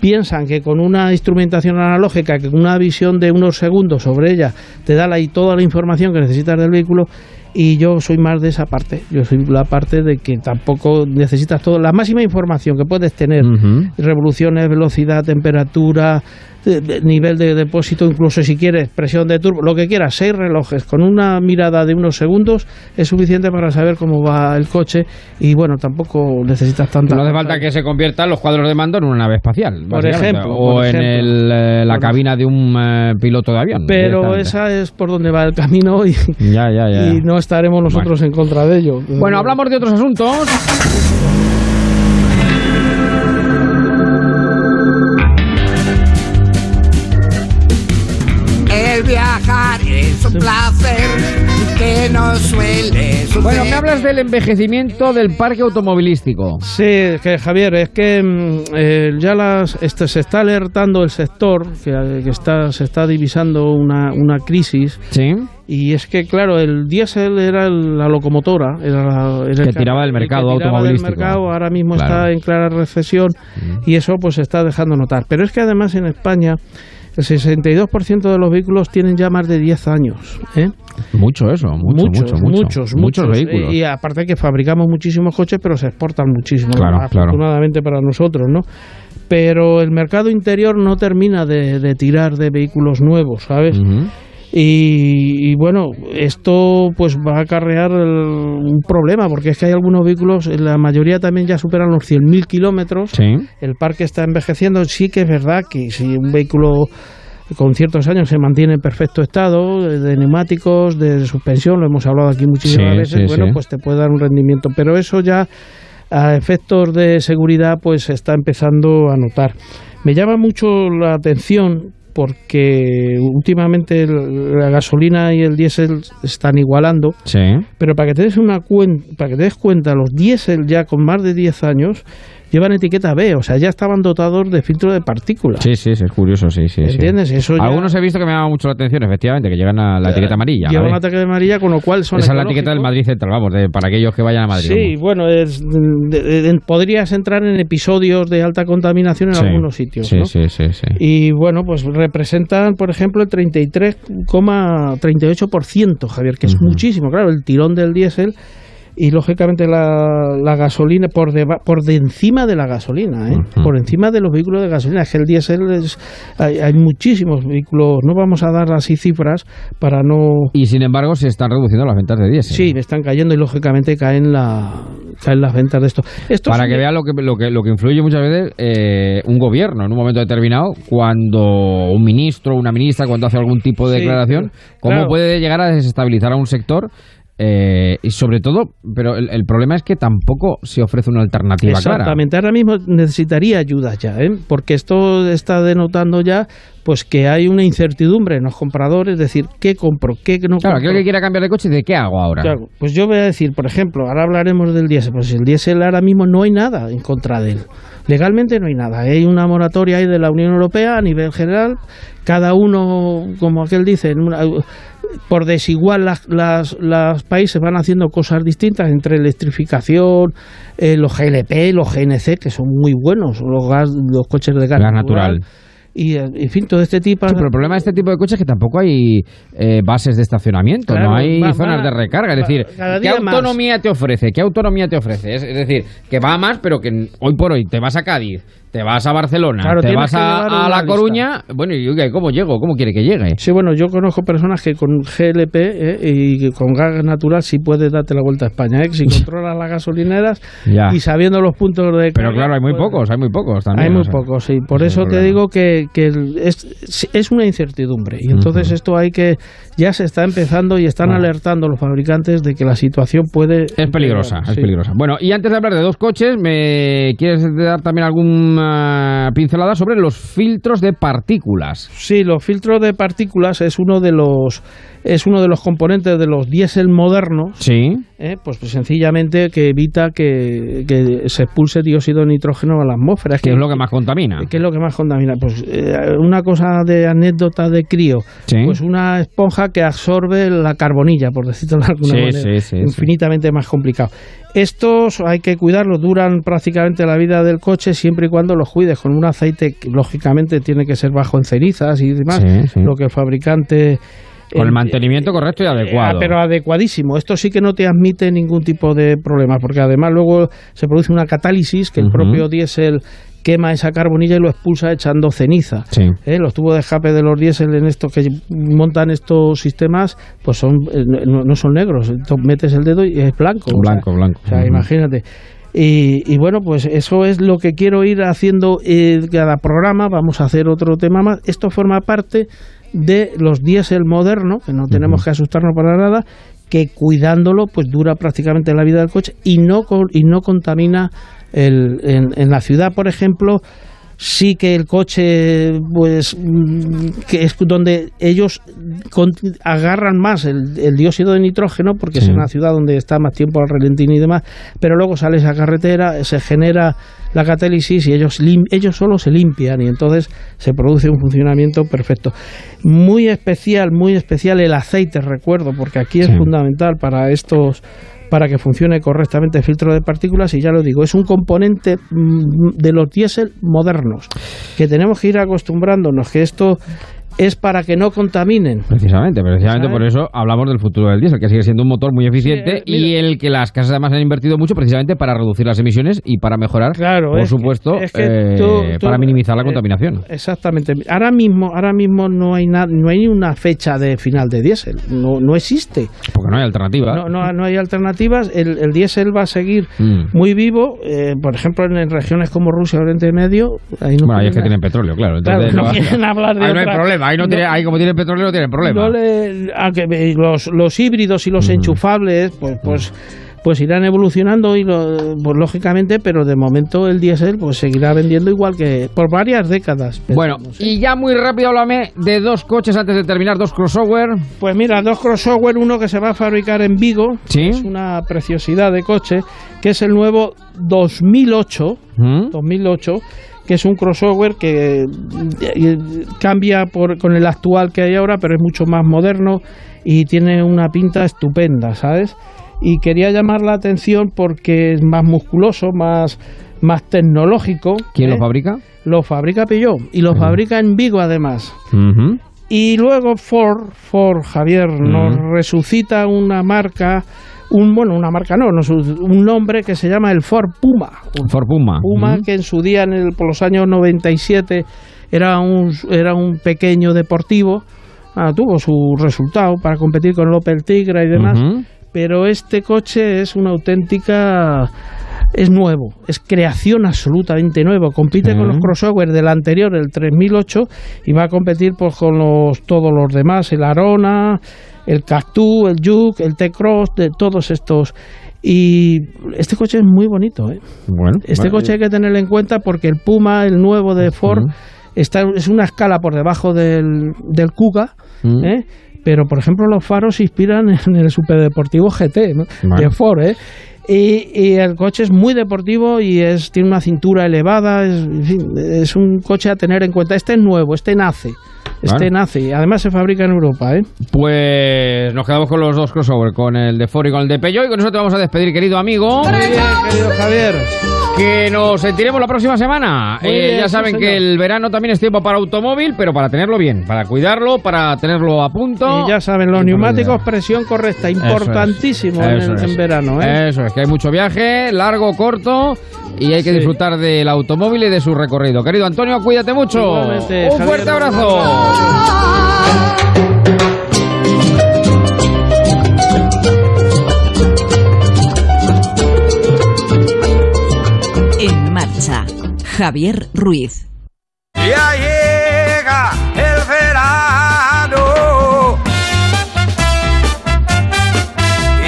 piensan que con una instrumentación analógica, que con una visión de unos segundos sobre ella te da la, y toda la información que necesitas del vehículo y yo soy más de esa parte, yo soy la parte de que tampoco necesitas todo, la máxima información que puedes tener, revoluciones, velocidad, temperatura, de- de- nivel de depósito, incluso si quieres presión de turbo, lo que quieras, seis relojes con una mirada de unos segundos es suficiente para saber cómo va el coche y bueno, tampoco necesitas tanta No hace falta que se conviertan los cuadros de mando en una nave espacial, Por ejemplo, o por en el, eh, la cabina de un eh, piloto de avión. Pero esa es por donde va el camino y, Ya, ya, ya. y no estaremos nosotros en contra de ello. Bueno, hablamos de otros asuntos. El viajar es un placer que no suele Bueno, me hablas del envejecimiento del parque automovilístico. Sí, que Javier, es que mm, eh, ya las, este, se está alertando el sector, que, que está, se está divisando una, una crisis. Sí. Y es que, claro, el diésel era el- la locomotora, era, la- era el Que tiraba del el que mercado tiraba automovilístico. Del mercado, ahora mismo Claro. está en clara recesión y eso pues se está dejando notar. Pero es que además en España el 62% de los vehículos tienen ya más de 10 años. ¿eh? Mucho eso, mucho, muchos, mucho, mucho. muchos, muchos vehículos. Y, aparte que fabricamos muchísimos coches, pero se exportan muchísimo, Claro, claro. afortunadamente para nosotros, ¿no? Pero el mercado interior no termina de, de tirar de vehículos nuevos, ¿sabes? Y, y bueno, esto pues va a acarrear un problema, porque es que hay algunos vehículos, la mayoría también ya superan los 100.000 kilómetros. Sí. El parque está envejeciendo. Sí que es verdad que si un vehículo con ciertos años se mantiene en perfecto estado, de, neumáticos, de suspensión, lo hemos hablado aquí muchísimas Sí, veces, sí, bueno, pues te puede dar un rendimiento. Pero eso ya a efectos de seguridad pues se está empezando a notar. Me llama mucho la atención porque últimamente el- la gasolina y el diésel están igualando, Sí. pero para que te des una cuen- para que te des cuenta, los diésel ya con más de 10 años llevan etiqueta B, o sea, ya estaban dotados de filtro de partículas. Sí, sí, es curioso, sí, sí. sí. ¿Entiendes? Eso ya- Algunos he visto que me llama mucho la atención, efectivamente, que llegan a la etiqueta amarilla. Llevan la etiqueta amarilla, con lo cual son Esa es la etiqueta del. Madrid Central, vamos, de- para aquellos que vayan a Madrid. Sí, bueno, es- de- podrías entrar en episodios de alta contaminación en Sí, algunos sitios. Sí, ¿no? sí, sí, sí. Y bueno, pues representan, por ejemplo, el 33,38%, Javier, que es muchísimo, claro, el tirón del diésel y lógicamente la, la gasolina por deba- por de encima de la gasolina, ¿eh? por encima de los vehículos de gasolina. Es que el diésel es, hay, hay muchísimos vehículos, no vamos a dar así cifras para no. Y sin embargo, se están reduciendo las ventas de diésel. Sí, están cayendo y lógicamente caen, la, caen las ventas de esto. esto Para es que un- vea lo que, lo que, lo que influye muchas veces eh, un gobierno en un momento determinado, cuando un ministro una ministra, cuando hace algún tipo de Sí, declaración, cómo claro. puede llegar a desestabilizar a un sector. Eh, y sobre todo, pero el, el problema es que tampoco se ofrece una alternativa clara. Exactamente, ahora mismo necesitaría ayuda ya, ¿eh? porque esto está denotando ya pues que hay una incertidumbre en los compradores, es decir, ¿qué compro? ¿Qué no Claro, compro? aquel que quiera cambiar de coche, ¿de qué hago ahora? Claro, pues yo voy a decir, por ejemplo, ahora hablaremos del diésel, pues el diésel ahora mismo no hay nada en contra de él. Legalmente no hay nada, hay una moratoria ahí de la Unión Europea a nivel general, cada uno, como aquel dice, en una- por desigual las, las, las países van haciendo cosas distintas entre electrificación, eh, los GLP, los GNC, que son muy buenos, los, gas, los coches de gas, Gas natural. Y, eh, en fin, todo este tipo... Sí, pero el problema de este tipo de coches es que tampoco hay eh, bases de estacionamiento, Claro, no hay va- zonas va- de recarga. Es decir, ¿qué más. autonomía te ofrece? ¿Qué autonomía te ofrece? Es, es decir, que va más, pero que hoy por hoy te vas a Cádiz, te vas a Barcelona, Claro, te vas a, La lista. Coruña. Bueno, y ¿cómo llego? ¿Cómo quiere que llegue? Sí, bueno, yo conozco personas que con GLP eh, y con gas natural sí puedes darte la vuelta a España. ¿eh? Si controlas las gasolineras Ya. y sabiendo los puntos de Pero carga, claro, hay muy pues, pocos, hay muy pocos también. Hay muy o sea. pocos, sí. Por eso te digo que, es, es una incertidumbre. Y entonces esto hay que... Ya se está empezando y están alertando los fabricantes de que la situación puede... Es peligrosa, es Sí. peligrosa. Bueno, y antes de hablar de dos coches, ¿me quieres dar también pincelada sobre los filtros de partículas? Sí, los filtros de partículas es uno de los es uno de los componentes de los diésel modernos. Sí. ¿eh? pues, pues sencillamente que evita que, que se expulse dióxido de nitrógeno a la atmósfera. Que es lo que más contamina. ¿Qué es lo que más contamina? Pues eh, una cosa de anécdota de crío. Sí. Pues una esponja que absorbe la carbonilla, por decirlo de alguna Sí, manera. sí, sí, sí. Infinitamente más complicado. Estos hay que cuidarlos, duran prácticamente la vida del coche siempre y cuando los cuides con un aceite que lógicamente tiene que ser bajo en cenizas y demás, lo que el fabricante Con el eh, mantenimiento correcto y Ah, adecuado. pero adecuadísimo. Esto sí que no te admite ningún tipo de problema, porque además luego se produce una catálisis que el propio diésel quema esa carbonilla y lo expulsa echando ceniza. Sí. ¿Eh? Los tubos de escape de los diésel en estos que montan estos sistemas, pues son eh, no, no son negros. Entonces metes el dedo y es blanco. o sea, Blanco, blanco. o sea, Ujú. imagínate. Y, y bueno, pues eso es lo que quiero ir haciendo eh, cada programa. Vamos a hacer otro tema más. Esto forma parte de los diésel modernos, que no tenemos que asustarnos para nada, que cuidándolo pues dura prácticamente la vida del coche y no y no contamina el, en, en la ciudad, por ejemplo, sí que el coche, pues, mm, que es donde ellos con- agarran más el, el dióxido de nitrógeno, porque es una ciudad donde está más tiempo al relentín y demás, pero luego sale esa carretera, se genera la catálisis y ellos, lim- ellos solo se limpian y entonces se produce un funcionamiento perfecto. Muy especial, muy especial el aceite, recuerdo, porque aquí es Sí. fundamental para estos para que funcione correctamente el filtro de partículas y ya lo digo, es un componente mm, de los diésel modernos que tenemos que ir acostumbrándonos que esto es para que no contaminen. Precisamente, precisamente ¿Sabes? por eso hablamos del futuro del diésel, que sigue siendo un motor muy eficiente Sí, y el que las casas además han invertido mucho precisamente para reducir las emisiones y para mejorar, Claro, por que- supuesto, es que eh, tú- tú- para minimizar la eh, contaminación. Exactamente. Ahora mismo, ahora mismo no hay nada, no hay una fecha de final de diésel, no, no existe. Porque no hay alternativa. No, no, no hay alternativas. El, el diésel va a seguir Mm. muy vivo. eh, por ejemplo, en, regiones como Rusia, Oriente Medio, ahí no bueno, ahí es que tienen- petróleo, claro. No quieren hablar de no hay problema, ahí, no tiene, ahí como tienen petróleo no tienen problema. No le- aunque los, los híbridos y los enchufables, pues, pues pues irán evolucionando y lo- pues lógicamente, pero de momento el diésel pues seguirá vendiendo igual que por varias décadas. Bueno, y ya muy rápido háblame de dos coches antes de terminar, dos crossover. Pues mira, dos crossover, uno que se va a fabricar en Vigo, Sí. es una preciosidad de coche, que es el nuevo 2008, ¿Mm? 2008, que es un crossover que eh, cambia por, con el actual que hay ahora, pero es mucho más moderno y tiene una pinta estupenda, ¿sabes? Y quería llamar la atención porque es más musculoso, más, más tecnológico. ¿Quién ¿eh? lo fabrica? Lo fabrica Peugeot y lo fabrica en Vigo además. Y luego Ford, Ford Javier, nos resucita una marca, un bueno, una marca no, nos- un nombre que se llama el Ford Puma. Ford Puma. Puma que en su día, en el- por los años 97, era un, era un pequeño deportivo. Ah, tuvo su resultado para competir con el Opel Tigra y demás. Pero este coche es una auténtica es nuevo, es creación absolutamente nuevo. Compite con los Mm. crossover del anterior, el 3008, y va a competir pues, con los, todos los demás, el Arona, el Cactus, el Juke, el T-Cross, de todos estos. Y este coche es muy bonito. ¿eh? Bueno, Este vale. coche hay que tenerlo en cuenta porque el Puma, el nuevo de Ford, está, es una escala por debajo del, del Kuga. ¿eh? Pero, por ejemplo, los faros se inspiran en el superdeportivo GT ¿no? Vale. de Ford. ¿eh? Y, y el coche es muy deportivo y es tiene una cintura elevada. Es, en fin, es un coche a tener en cuenta. Este es nuevo, este nace. Este Vale. nace. Además, se fabrica en Europa. ¿eh? Pues nos quedamos con los dos crossover, con el de Ford y con el de Peugeot. Y con eso te vamos a despedir, querido amigo. Muy bien, querido Javier. Que nos sentiremos la próxima semana. Eh, ya saben que el verano también es tiempo para automóvil, pero para tenerlo bien, para cuidarlo, para tenerlo a punto. Y ya saben, los neumáticos, presión correcta, es. importantísimo en, verano. ¿eh? Eso es, que hay mucho viaje, largo, corto, y hay que Sí. disfrutar del automóvil y de su recorrido. Querido Antonio, cuídate mucho. Un fuerte abrazo. Javier Ruiz. Ya llega el verano.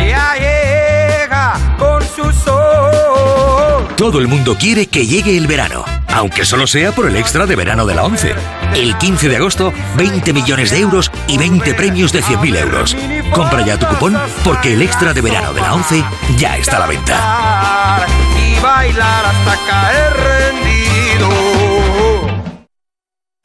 Ya llega con su sol. Todo el mundo quiere que llegue el verano, aunque solo sea por el extra de verano de la 11. El 15 de agosto, 20 millones de euros y 20 premios de 100.000 euros. Compra ya tu cupón porque el extra de verano de la 11 ya está a la venta. Bailar hasta caer rendido.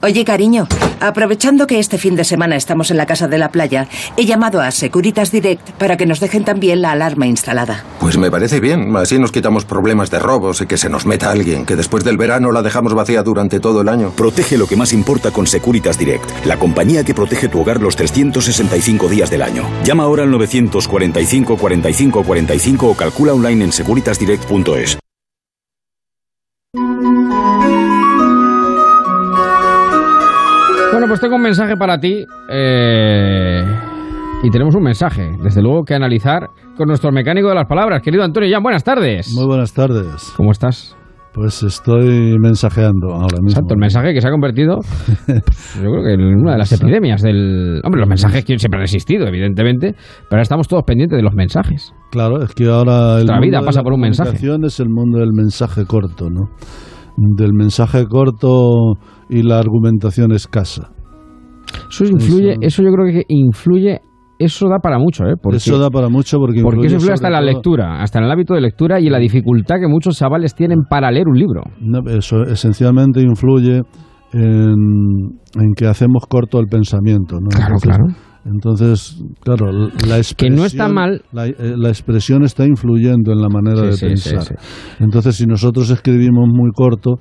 Oye, cariño, aprovechando que este fin de semana estamos en la casa de la playa, he llamado a Securitas Direct para que nos dejen también la alarma instalada. Pues me parece bien, así nos quitamos problemas de robos y que se nos meta alguien, que después del verano la dejamos vacía durante todo el año. Protege lo que más importa con Securitas Direct, la compañía que protege tu hogar los 365 días del año. Llama ahora al 945 45 45 o calcula online en securitasdirect.es. Bueno, pues tengo un mensaje para ti. eh, y tenemos un mensaje, desde luego, que analizar con nuestro mecánico de las palabras. Querido Antonio Jan, buenas tardes. Muy buenas tardes. ¿Cómo estás? Pues estoy mensajeando ahora mismo. Exacto, el mensaje que se ha convertido, pues, yo creo que en una de las epidemias del... Hombre, los mensajes que siempre han existido, evidentemente, pero ahora estamos todos pendientes de los mensajes. Claro, es que ahora Nuestra vida pasa por un mensaje. es el mundo del mensaje corto, ¿no? Del mensaje corto y la argumentación escasa. Eso influye, eso, yo creo que influye, eso da para mucho, ¿eh? Porque, Eso da para mucho porque porque eso influye hasta en la todo- lectura, hasta en el hábito de lectura y en la dificultad que muchos chavales tienen para leer un libro. No, eso esencialmente influye en, en que hacemos corto el pensamiento, ¿no? Claro, Entonces- claro. Entonces, claro, la expresión... Que no está mal. La, eh, la expresión está influyendo en la manera Sí, de sí, pensar. sí. Entonces, si nosotros escribimos muy corto,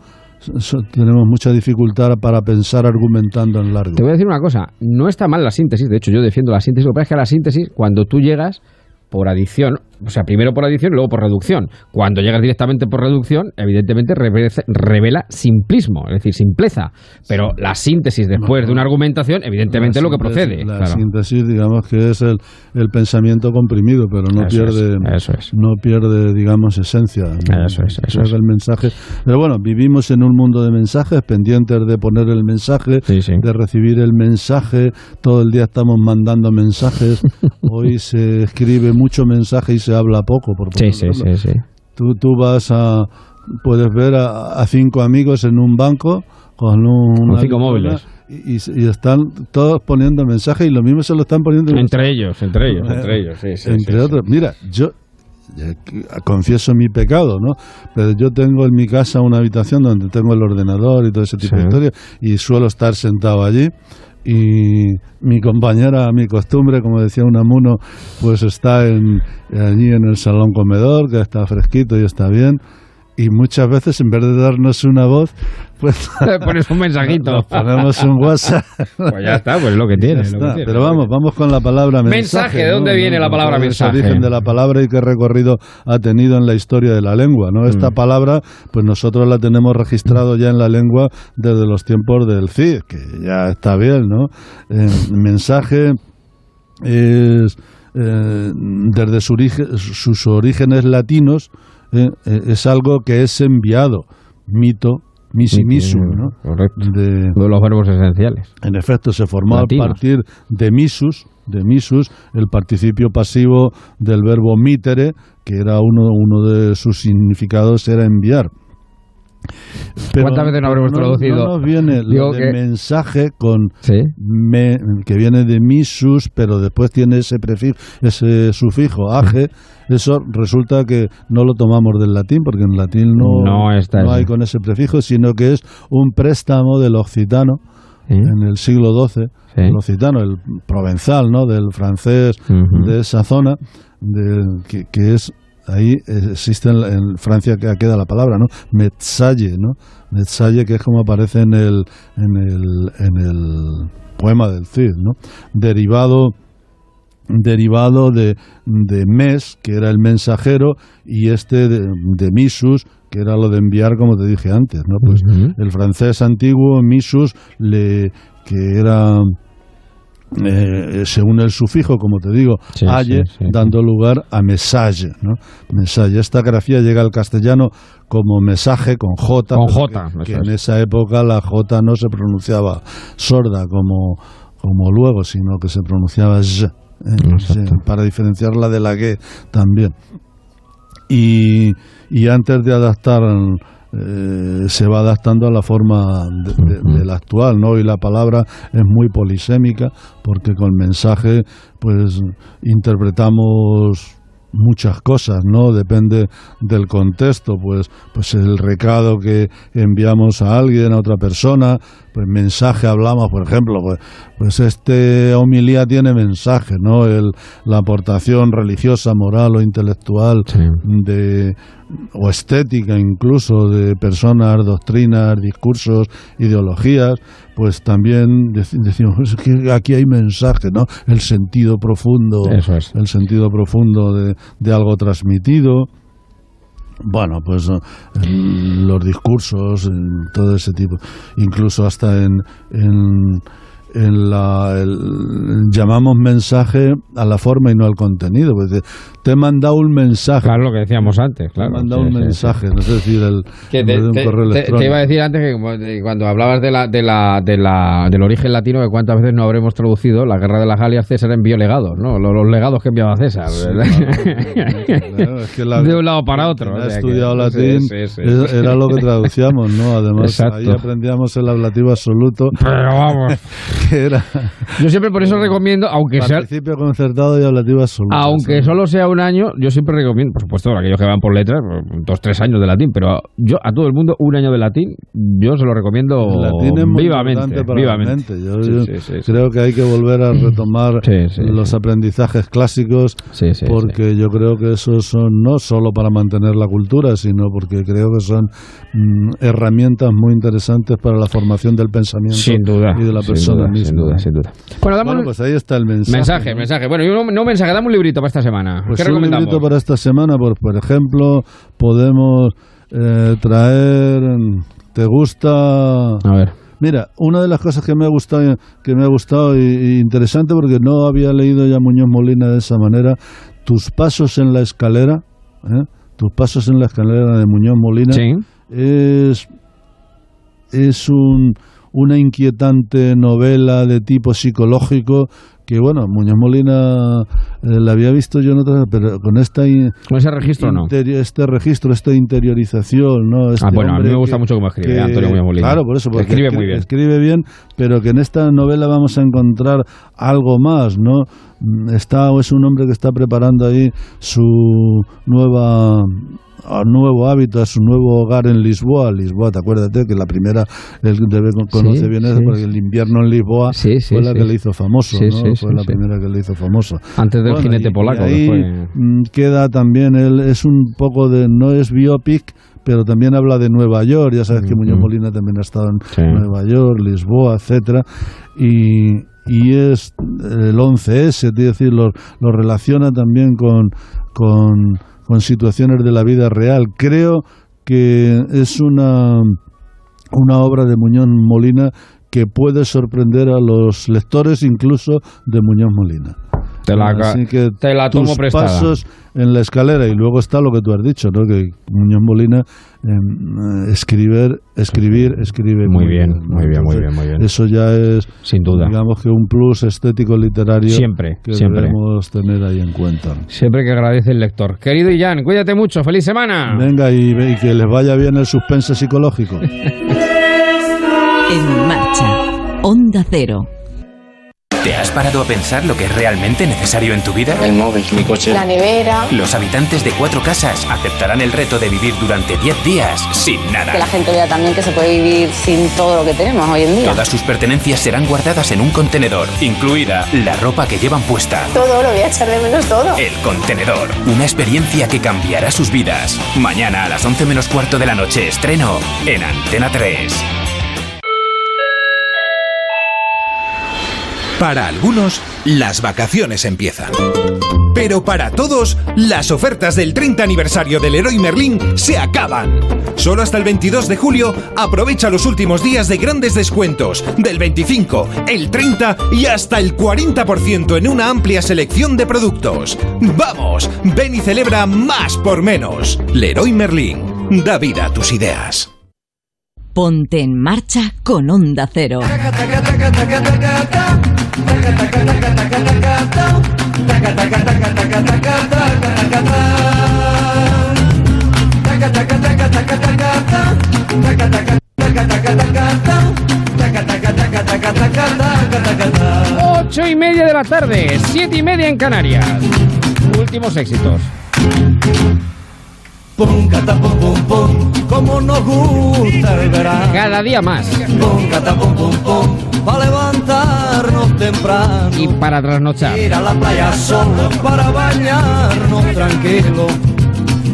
tenemos mucha dificultad para pensar argumentando en largo. Te voy a decir una cosa, no está mal la síntesis, de hecho yo defiendo la síntesis, lo que pasa es que la síntesis, cuando tú llegas por adición, o sea, primero por adición y luego por reducción. Cuando llegas directamente por reducción, evidentemente revela, simplismo, es decir, simpleza. Pero la síntesis después de una argumentación, evidentemente es lo que procede. La claro. síntesis, digamos que es el, el pensamiento comprimido, pero no Eso pierde, es, no pierde, digamos, esencia. Eso es, eso es. el mensaje. Pero bueno, vivimos en un mundo de mensajes, pendientes de poner el mensaje, de recibir el mensaje. Todo el día estamos mandando mensajes. Hoy se escribe mucho mensaje y se habla poco. Por Sí, sí, sí, sí. Tú, tú vas a. Puedes ver a, a cinco amigos en un banco con un. Con cinco móviles. Y, y- están todos poniendo mensajes y lo mismo se lo están poniendo Entre ellos, entre ellos, Eh, entre ellos, sí, sí, entre sí, otros. Mira, yo confieso mi pecado, ¿no? Pero yo tengo en mi casa una habitación donde tengo el ordenador y todo ese tipo de historias y suelo estar sentado allí. Y mi compañera, a mi costumbre, como decía Unamuno, pues está en, allí en el salón comedor, que está fresquito y está bien. Y muchas veces, en vez de darnos una voz, pues Pones un mensajito. nos ponemos un WhatsApp. Pues ya está, pues es lo que tiene. Ya es lo que está. tiene. Pero vamos, vamos con la palabra mensaje. Mensaje, ¿de dónde viene la palabra ¿Cuál es mensaje? El origen de la palabra y qué recorrido ha tenido en la historia de la lengua, ¿no? Mm. Esta palabra, pues nosotros la tenemos registrado ya en la lengua desde los tiempos del CID, que ya está bien, ¿no? Eh, mensaje es eh, desde su origen- sus orígenes latinos eh, eh, es algo que es enviado, mito, misimisum, ¿no? Correcto. De, Uno de los verbos esenciales. en efecto, se formó Latinos. a partir de misus, de misus, el participio pasivo del verbo mitere, que era uno, uno de sus significados era enviar. ¿Cuántas veces no habremos no- traducido? No nos viene Digo lo de que- mensaje con me- que viene de misus, pero después tiene ese prefijo, ese sufijo age. Eso resulta que no lo tomamos del latín, porque en latín no, No está no hay con ese prefijo, sino que es un préstamo del occitano en el siglo XII, el occitano, el provenzal, ¿no? Del francés de esa zona, de, que, que es ahí existe en, en Francia que queda la palabra, ¿no? Metsalle, ¿no? Metsalle que es como aparece en el en el en el poema del Cid, ¿no? Derivado derivado de, de mes, que era el mensajero, y este de, de misus, que era lo de enviar, como te dije antes, ¿no? Pues el francés antiguo, misus, le, que era, eh, según el sufijo, como te digo, Sí, aye, sí, sí. dando lugar a mensaje, ¿no? Mensaje. Esta grafía llega al castellano como mensaje con J. Con J, que- en esa época la J no se pronunciaba sorda como, como luego, sino que se pronunciaba ¿eh? Sí, para diferenciarla de la G también. Y, y antes de adaptar, eh, se va adaptando a la forma de, la actual, ¿no? Y la palabra es muy polisémica, porque con mensaje, pues, interpretamos muchas cosas, ¿no? Depende del contexto, pues, pues el recado que enviamos a alguien, a otra persona, pues mensaje hablamos, por ejemplo, pues, pues este homilía tiene mensaje, ¿no? El, la aportación religiosa, moral o intelectual de o estética incluso de personas, doctrinas, discursos, ideologías, pues también dec- decimos "Es que aquí hay mensaje, ¿no? El sentido profundo, Eso es. el sentido profundo de, de algo transmitido. Bueno, pues eh, los discursos, todo ese tipo, incluso hasta en, en, en la el- llamamos mensaje a la forma y no al contenido. Pues te he mandado un mensaje. Claro, lo que decíamos antes, claro. Te he mandado sí, un sí, sí. mensaje, no es decir, el, Que te, de un te- correo te- te iba a decir antes que como de- cuando hablabas de la, de la, de la, del origen latino, que cuántas veces no habremos traducido la guerra de las Galias, César envió legados, ¿no? Los, los legados que enviaba César. Claro, es que la- de un lado para otro. o sea que- estudiado sí, latín sí, sí. es- era lo que traducíamos, ¿no? Además, Exacto. ahí aprendíamos el ablativo absoluto. Pero vamos. que era Yo siempre por eso recomiendo, aunque sea, participio concertado y ablativo absoluto. aunque solo sea un año, yo siempre recomiendo, por supuesto, para aquellos que van por letras, dos, tres años de latín, pero yo a todo el mundo un año de latín, yo se lo recomiendo El latín es muy vivamente. para vivamente. la mente. Yo, Sí, yo sí, sí, sí. creo que hay que volver a retomar los aprendizajes clásicos porque yo creo que esos son no solo para mantener la cultura, sino porque creo que son mm, herramientas muy interesantes para la formación del pensamiento Sin duda, y de la persona sin duda, sin duda. Bueno, damos un- pues ahí está el mensaje. Mensaje, ¿no? mensaje. Bueno, y un, no mensaje, dame un librito para esta semana. Pues ¿Qué un recomendamos? librito para esta semana, por, por ejemplo, podemos eh, traer. ¿Te gusta? A ver. Mira, una de las cosas que me ha gustado, que me ha gustado y, y interesante porque no había leído ya Muñoz Molina de esa manera, tus pasos en la escalera, ¿eh? tus pasos en la escalera de Muñoz Molina Sí. es es un, una inquietante novela de tipo psicológico que bueno, Muñoz Molina eh, la había visto yo en otras, pero con esta ¿Con ese registro no? este registro, esta interiorización, ¿no? Este Ah, bueno, a mí me gusta que- mucho cómo escribe que- Antonio Muñoz Molina. Claro, por eso, porque Escribe escri- muy bien. Escribe bien, pero que en esta novela vamos a encontrar algo más, ¿no? Mm, Está, es un hombre que está preparando ahí su nueva a nuevo hábito, a su nuevo hogar en Lisboa. Lisboa, te acuérdate que la primera, él debe con- conoce Sí, bien eso, sí. porque el invierno en Lisboa Sí, fue la que le hizo famoso, ¿no? fue la primera que le hizo famoso. Antes del Bueno, jinete y- y polaco, que ahí, fue- mm, queda también, él es un poco de, no es biopic, pero también habla de Nueva York, ya sabes que Muñoz Molina también ha estado en. Nueva York, Lisboa, etcétera, y, y es el 11S, es decir, lo, lo relaciona también con, con, con situaciones de la vida real. Creo que es una, una obra de Muñoz Molina que puede sorprender a los lectores incluso de Muñoz Molina. Te la, Así que te la tomo tus prestada. pasos en la escalera y luego está lo que tú has dicho, ¿no? Que Muñoz Molina em, eh, escribir, escribir, escribe Muy bien, muy bien, muy bien, muy bien. Eso ya es, Sin duda. digamos que un plus estético literario Siempre, que siempre. debemos tener ahí en cuenta. Siempre que agradece el lector. Querido Ian, cuídate mucho. ¡Feliz semana! Venga y, y que les vaya bien el suspense psicológico. En marcha. Onda Cero. ¿Te has parado a pensar lo que es realmente necesario en tu vida? El móvil, mi coche. La nevera. Los habitantes de cuatro casas aceptarán el reto de vivir durante 10 días sin nada. Que la gente vea también que se puede vivir sin todo lo que tenemos hoy en día. Todas sus pertenencias serán guardadas en un contenedor, incluida la ropa que llevan puesta. Todo, lo voy a echar de menos todo. El contenedor, una experiencia que cambiará sus vidas. Mañana a las 11 menos cuarto de la noche estreno en Antena 3. Para algunos, las vacaciones empiezan. Pero para todos, las ofertas del 30 aniversario del Leroy Merlin se acaban. Solo hasta el 22 de julio, aprovecha los últimos días de grandes descuentos, del 25, el 30 y hasta el 40% en una amplia selección de productos. ¡Vamos! Ven y celebra más por menos. Leroy Merlin, da vida a tus ideas. Ponte en marcha con Onda Cero. Ocho y media de la tarde, siete y media en Canarias. Últimos éxitos. Como nos gusta el verano. Cada día más. Para levantarnos temprano. Y para trasnochar. Ir a la playa solo para bañarnos tranquilo.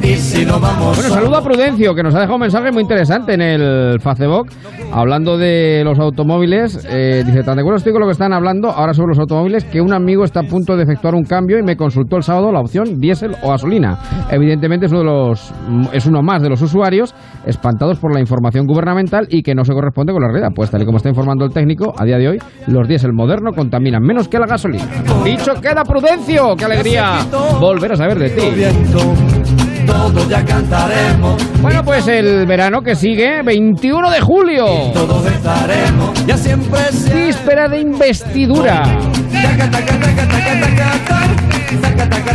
Y si no vamos Bueno, saludo a Prudencio, que nos ha dejado un mensaje muy interesante en el Facebook, hablando de los automóviles. Eh, dice, tan de acuerdo estoy con lo que están hablando ahora sobre los automóviles, que un amigo está a punto de efectuar un cambio y me consultó el sábado la opción diésel o gasolina. Evidentemente es uno, de los, es uno más de los usuarios espantados por la información gubernamental y que no se corresponde con la realidad. Pues tal y como está informando el técnico, a día de hoy, los diésel modernos contaminan menos que la gasolina. Dicho queda Prudencio, qué alegría volver a saber de ti. Todos ya cantaremos. Bueno, pues el verano que sigue, 21 de julio. Todos estaremos, ya siempre Víspera de investidura.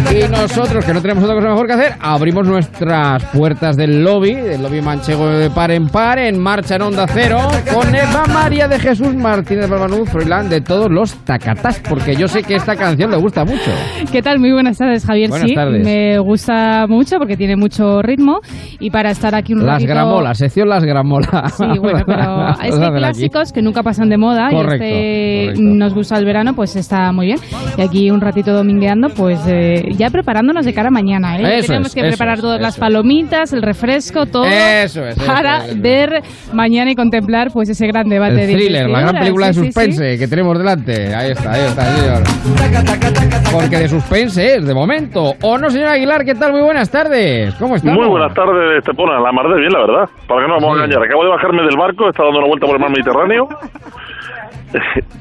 Y nosotros, que no tenemos otra cosa mejor que hacer, abrimos nuestras puertas del lobby, del lobby manchego de par en par, en marcha en Onda Cero, con Eva María de Jesús Martínez Barbanuz, Froilán de todos los tacatás, porque yo sé que esta canción le gusta mucho. ¿Qué tal? Muy buenas tardes, Javier. Buenas sí, tardes. me gusta mucho porque tiene mucho ritmo y para estar aquí un Las ratito... gramolas, sección las gramolas. Sí, bueno, pero es que clásicos que nunca pasan de moda Correcto, y este correcto. nos gusta el verano, pues está muy bien. Y aquí un ratito domingueando, pues eh, ya preparándonos de cara a mañana. ¿eh? Eso Tenemos es, que eso preparar es, todas las palomitas, el refresco, todo Eso es, para ver mañana y contemplar pues ese gran debate El de thriller, la gran película de Sí, sí, sí. suspense que tenemos delante. Ahí está, ahí está, señor. Porque de suspense es, de momento. ¿O no, señor Aguilar? ¿Qué tal? Muy buenas tardes. ¿Cómo estamos? Muy buenas tardes, Estepona. La mar de bien, la verdad. Para que no vamos a engañar. Acabo de bajarme del barco, he estado dando una vuelta por el mar Mediterráneo.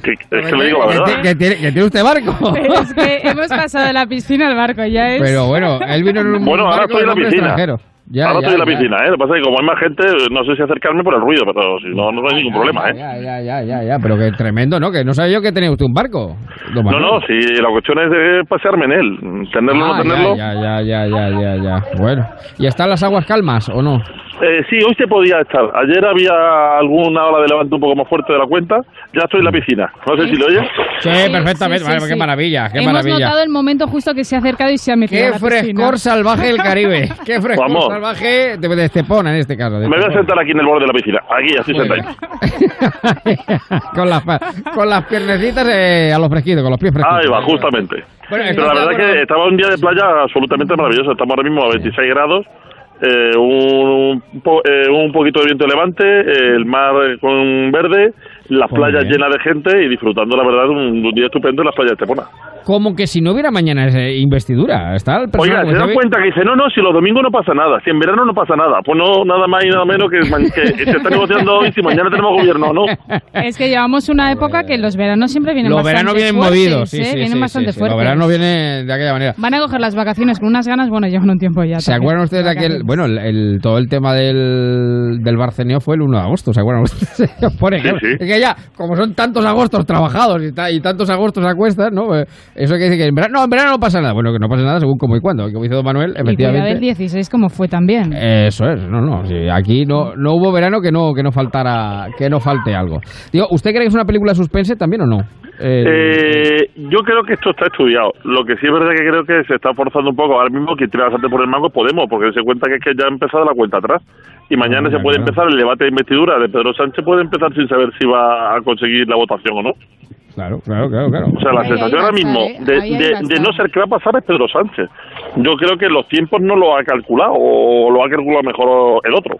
Que- es que le digo la verdad. que tiene, que tiene usted barco. Pero es que hemos pasado de la piscina al barco, ya es... Pero bueno, él vino en un Bueno, ahora barco estoy en la piscina. extranjero. Ya, Ahora ya, estoy en la ya. piscina, ¿eh? Lo que pasa es que como hay más gente, no sé si acercarme por el ruido, pero si no, no hay ningún problema, ¿eh? Ya, ya, ya, ya, ya, pero que tremendo, ¿no? Que no sabía yo que tenía usted un barco. No, no, si la cuestión es de pasearme en él. Tenerlo o Ah, no tenerlo. Ya, ya, ya, ya, ya, ya. Bueno, ¿y están las aguas calmas o no? Eh, sí, hoy se podía estar. Ayer había alguna ola de levante un poco más fuerte de la cuenta. Ya estoy en la piscina. No sé si lo oyes. Sí, perfectamente. sí, Vale, sí, qué sí. maravilla, qué Hemos maravilla. notado el momento justo que se ha acercado y se ha metido Qué a la piscina. frescor salvaje del Caribe. Qué frescor Vamos. Salvaje de, de Estepona en este caso. Me voy a sentar aquí en el borde de la piscina. Aquí, así sentado. con, las, con las piernecitas eh, a los fresquitos, con los pies fresquitos. Ahí va, justamente. Bueno, Pero la verdad es que estaba un día de playa absolutamente maravilloso. Estamos ahora mismo a 26 grados. eh, un, po- eh, un poquito de viento levante, el mar eh, con verde, las Muy playas bien. llenas de gente y disfrutando, la verdad, un, día estupendo en las playas de Estepona. Como que si no hubiera mañana eh, investidura. Está el personal Oiga, como se dan cuenta que dice, no, no, si los domingos no pasa nada, si en verano no pasa nada, pues no, nada más y nada menos que, se está negociando hoy si mañana tenemos gobierno o no. Es que llevamos una época que los veranos siempre vienen Los bastante veranos vienen fuertes, movidos, sí, ¿eh? sí, Vienen sí, bastante sí, sí. fuertes. Los veranos vienen de aquella manera. Van a coger las vacaciones con unas ganas, bueno, llevan un tiempo ya. ¿Se también. acuerdan ustedes de aquel, bueno, el, el- todo el tema del, del Barceneo fue el 1 de agosto, ¿se acuerdan ustedes? Por ejemplo, sí. es que ya, como son tantos agostos trabajados y, ta- y tantos agostos a cuestas, ¿no? Eh, Eso que dice que en verano, no, en verano no pasa nada. Bueno, que no pasa nada según cómo y cuándo. Como dice Don Manuel, Y cuidado el efectivamente. 16 como fue también. Eso es, no, no, sí, aquí no, no hubo verano que no, que no faltara, que no falte algo. Digo, ¿usted cree que es una película suspense también o no? Eh, Eh, yo creo que esto está estudiado. Lo que sí es verdad que creo que se está forzando un poco. Ahora mismo quien tira bastante por el mango Podemos, porque se cuenta que es que ya ha empezado la cuenta atrás. Y mañana se puede claro. empezar el debate de investidura de Pedro Sánchez, puede empezar sin saber si va a conseguir la votación o no. Claro, claro, claro, claro. O sea, la Ahí, sensación ahora mismo ¿eh? de, de- no ser qué va a pasar es Pedro Sánchez. Yo creo que los tiempos no lo ha calculado o lo ha calculado mejor el otro.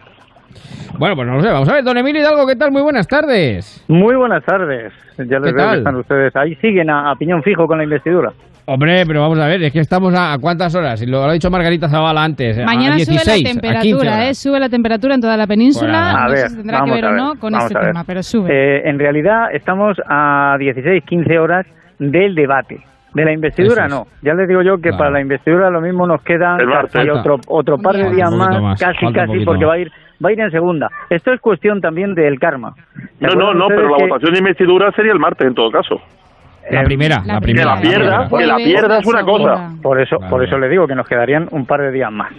Bueno, pues no lo sé, vamos a ver, don Emilio Hidalgo, ¿qué tal? Muy buenas tardes. Muy buenas tardes. Ya les ¿Qué veo tal? que están ustedes ahí. Siguen a, a piñón fijo con la investidura. Hombre, pero vamos a ver, es que estamos a, ¿a cuántas horas? Y lo, lo ha dicho Margarita Zavala antes. Mañana a 16, sube la a 15 temperatura. ¿eh? Sube la temperatura en toda la península. A no ver, sé si tendrá que ver o no con este tema, pero sube. Eh, en realidad estamos a 16, 15 horas del debate. De la investidura es. no. Ya les digo yo que Claro. para la investidura lo mismo nos quedan El martes. casi otro, otro par de días más, más, casi casi, porque más. va a ir va a ir en segunda. Esto es cuestión también del karma. ¿Se No, no, no, pero la que- votación de investidura sería el martes en todo caso. La eh, primera, la, la primera. Que la pierda, primera. que la pierda es una cosa. Por eso, Claro, por eso le digo que nos quedarían un par de días más.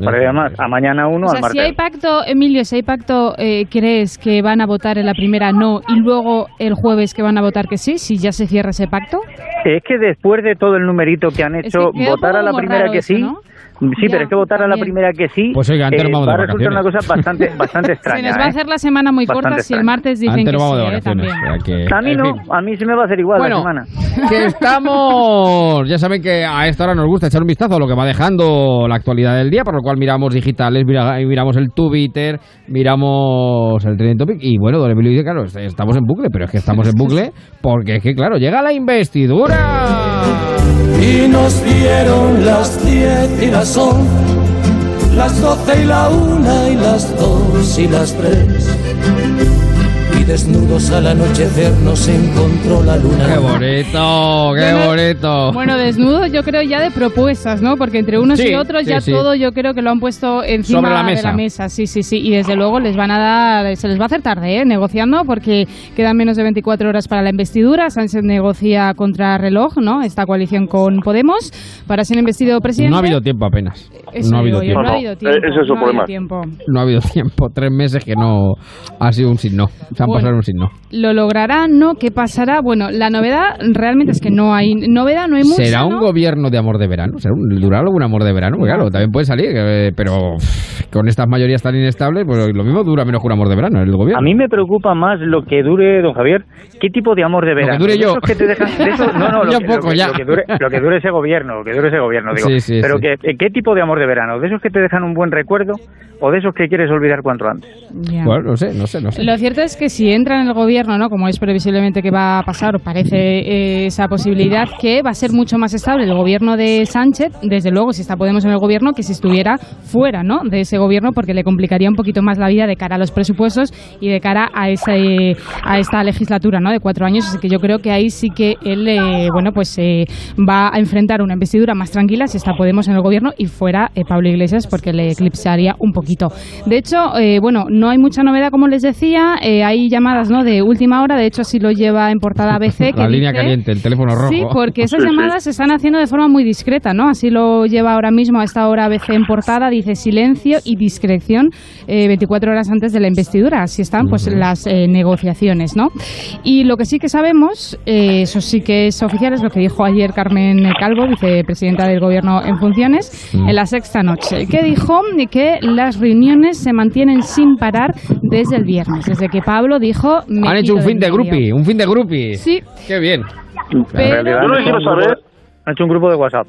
Más. A mañana uno, o al martes. si hay pacto, Emilio, si hay pacto, eh, ¿crees que van a votar en la primera no y luego el jueves que van a votar que sí? Si ya se cierra ese pacto. Es que después de todo el numerito que han Es hecho, que votar a la primera que sí. ¿no? Sí, Ya, pero es que votar a la primera que sí Pues oiga, antes eh, vamos de va a resultar una cosa bastante, bastante extraña. se nos va a ¿eh? hacer la semana muy Bastante corta si el martes dicen Antes que vamos de sí, ¿eh? también. que- A mí no, fin. a mí se me va a hacer igual Bueno, la semana. que estamos, ya saben que a esta hora nos gusta echar un vistazo a lo que va dejando la actualidad del día, por lo cual miramos digitales, mira- miramos el Twitter, miramos el trending topic y bueno, don Emilio dice, claro, est- estamos en bucle, pero es que estamos en bucle porque es que claro, llega la investidura. Y nos dieron las diez y las once, las doce y la una y las dos y las tres. Desnudos al anochecer nos encontró la luna. ¡Qué bonito! ¡Qué Bueno, bonito! Bueno, desnudo yo creo ya de propuestas, ¿no? Porque entre unos Sí, y otros sí, ya sí. todo yo creo que lo han puesto encima Sobre la de mesa. la mesa. Sí, sí, sí. Y desde luego les van a dar, se les va a hacer tarde, ¿eh? Negociando porque quedan menos de 24 horas para la investidura. Sánchez negocia contra reloj, ¿no? Esta coalición con Podemos para ser investido presidente. No ha habido tiempo apenas. Eso no ha habido yo, tiempo. no ha habido tiempo. ese es su no ha habido problema. tiempo. No ha habido tiempo. Tres meses que no ha sido un signo. Se han Bueno. pasado un signo. ¿Lo logrará? ¿No? ¿Qué pasará? Bueno, la novedad realmente es que no hay novedad, no hay mucha, ¿Será un ¿no? gobierno de amor de verano? ¿Será un, ¿Durará algún amor de verano? Porque claro, también puede salir, eh, pero con estas mayorías tan inestables, pues lo mismo dura menos que un amor de verano el gobierno. A mí me preocupa más lo que dure, don Javier, qué tipo de amor de Lo que verano. dure De yo. esos que te dejan- de no, no, lo, Yo que, poco, lo que- ya. lo que dure, lo que dure ese gobierno, lo que dure ese gobierno, digo. Sí, sí, Pero sí. que, ¿qué tipo de amor de verano? ¿De esos que te dejan un buen recuerdo o de esos que quieres olvidar cuanto antes? Bueno, no sé, no sé, no sé. Lo cierto es que si si entra en el gobierno, ¿no? Como es previsiblemente que va a pasar, parece eh, esa posibilidad, que va a ser mucho más estable el gobierno de Sánchez, desde luego, si está Podemos en el gobierno, que si estuviera fuera, ¿no? De ese gobierno, porque le complicaría un poquito más la vida de cara a los presupuestos y de cara a ese, a esta legislatura, ¿no? De cuatro años. Así que yo creo que ahí sí que él, eh, bueno, pues eh, va a enfrentar una investidura más tranquila si está Podemos en el gobierno y fuera eh, Pablo Iglesias, porque le eclipsaría un poquito. De hecho, bueno, no hay mucha novedad, como les decía. Eh, hay llamadas, ¿no? De última hora. De hecho, así lo lleva en portada ABC. Que La línea dice- caliente, el teléfono rojo. Sí, porque esas llamadas se están haciendo de forma muy discreta, ¿no? Así lo lleva ahora mismo a esta hora ABC en portada, dice silencio y discreción eh, 24 horas antes de la investidura. Así están pues las eh, negociaciones, ¿no? Y lo que sí que sabemos, eh, eso sí que es oficial, es lo que dijo ayer Carmen Calvo, vicepresidenta del Gobierno en funciones, en la sexta noche, que dijo que las reuniones se mantienen sin parar desde el viernes, desde que Pablo dijo... "Me Han hecho un fin de del medio". grupi, un fin de grupi. Sí. Qué bien. En realidad, Yo lo que quiero hecho un grupo- saber- Han hecho un grupo de WhatsApp.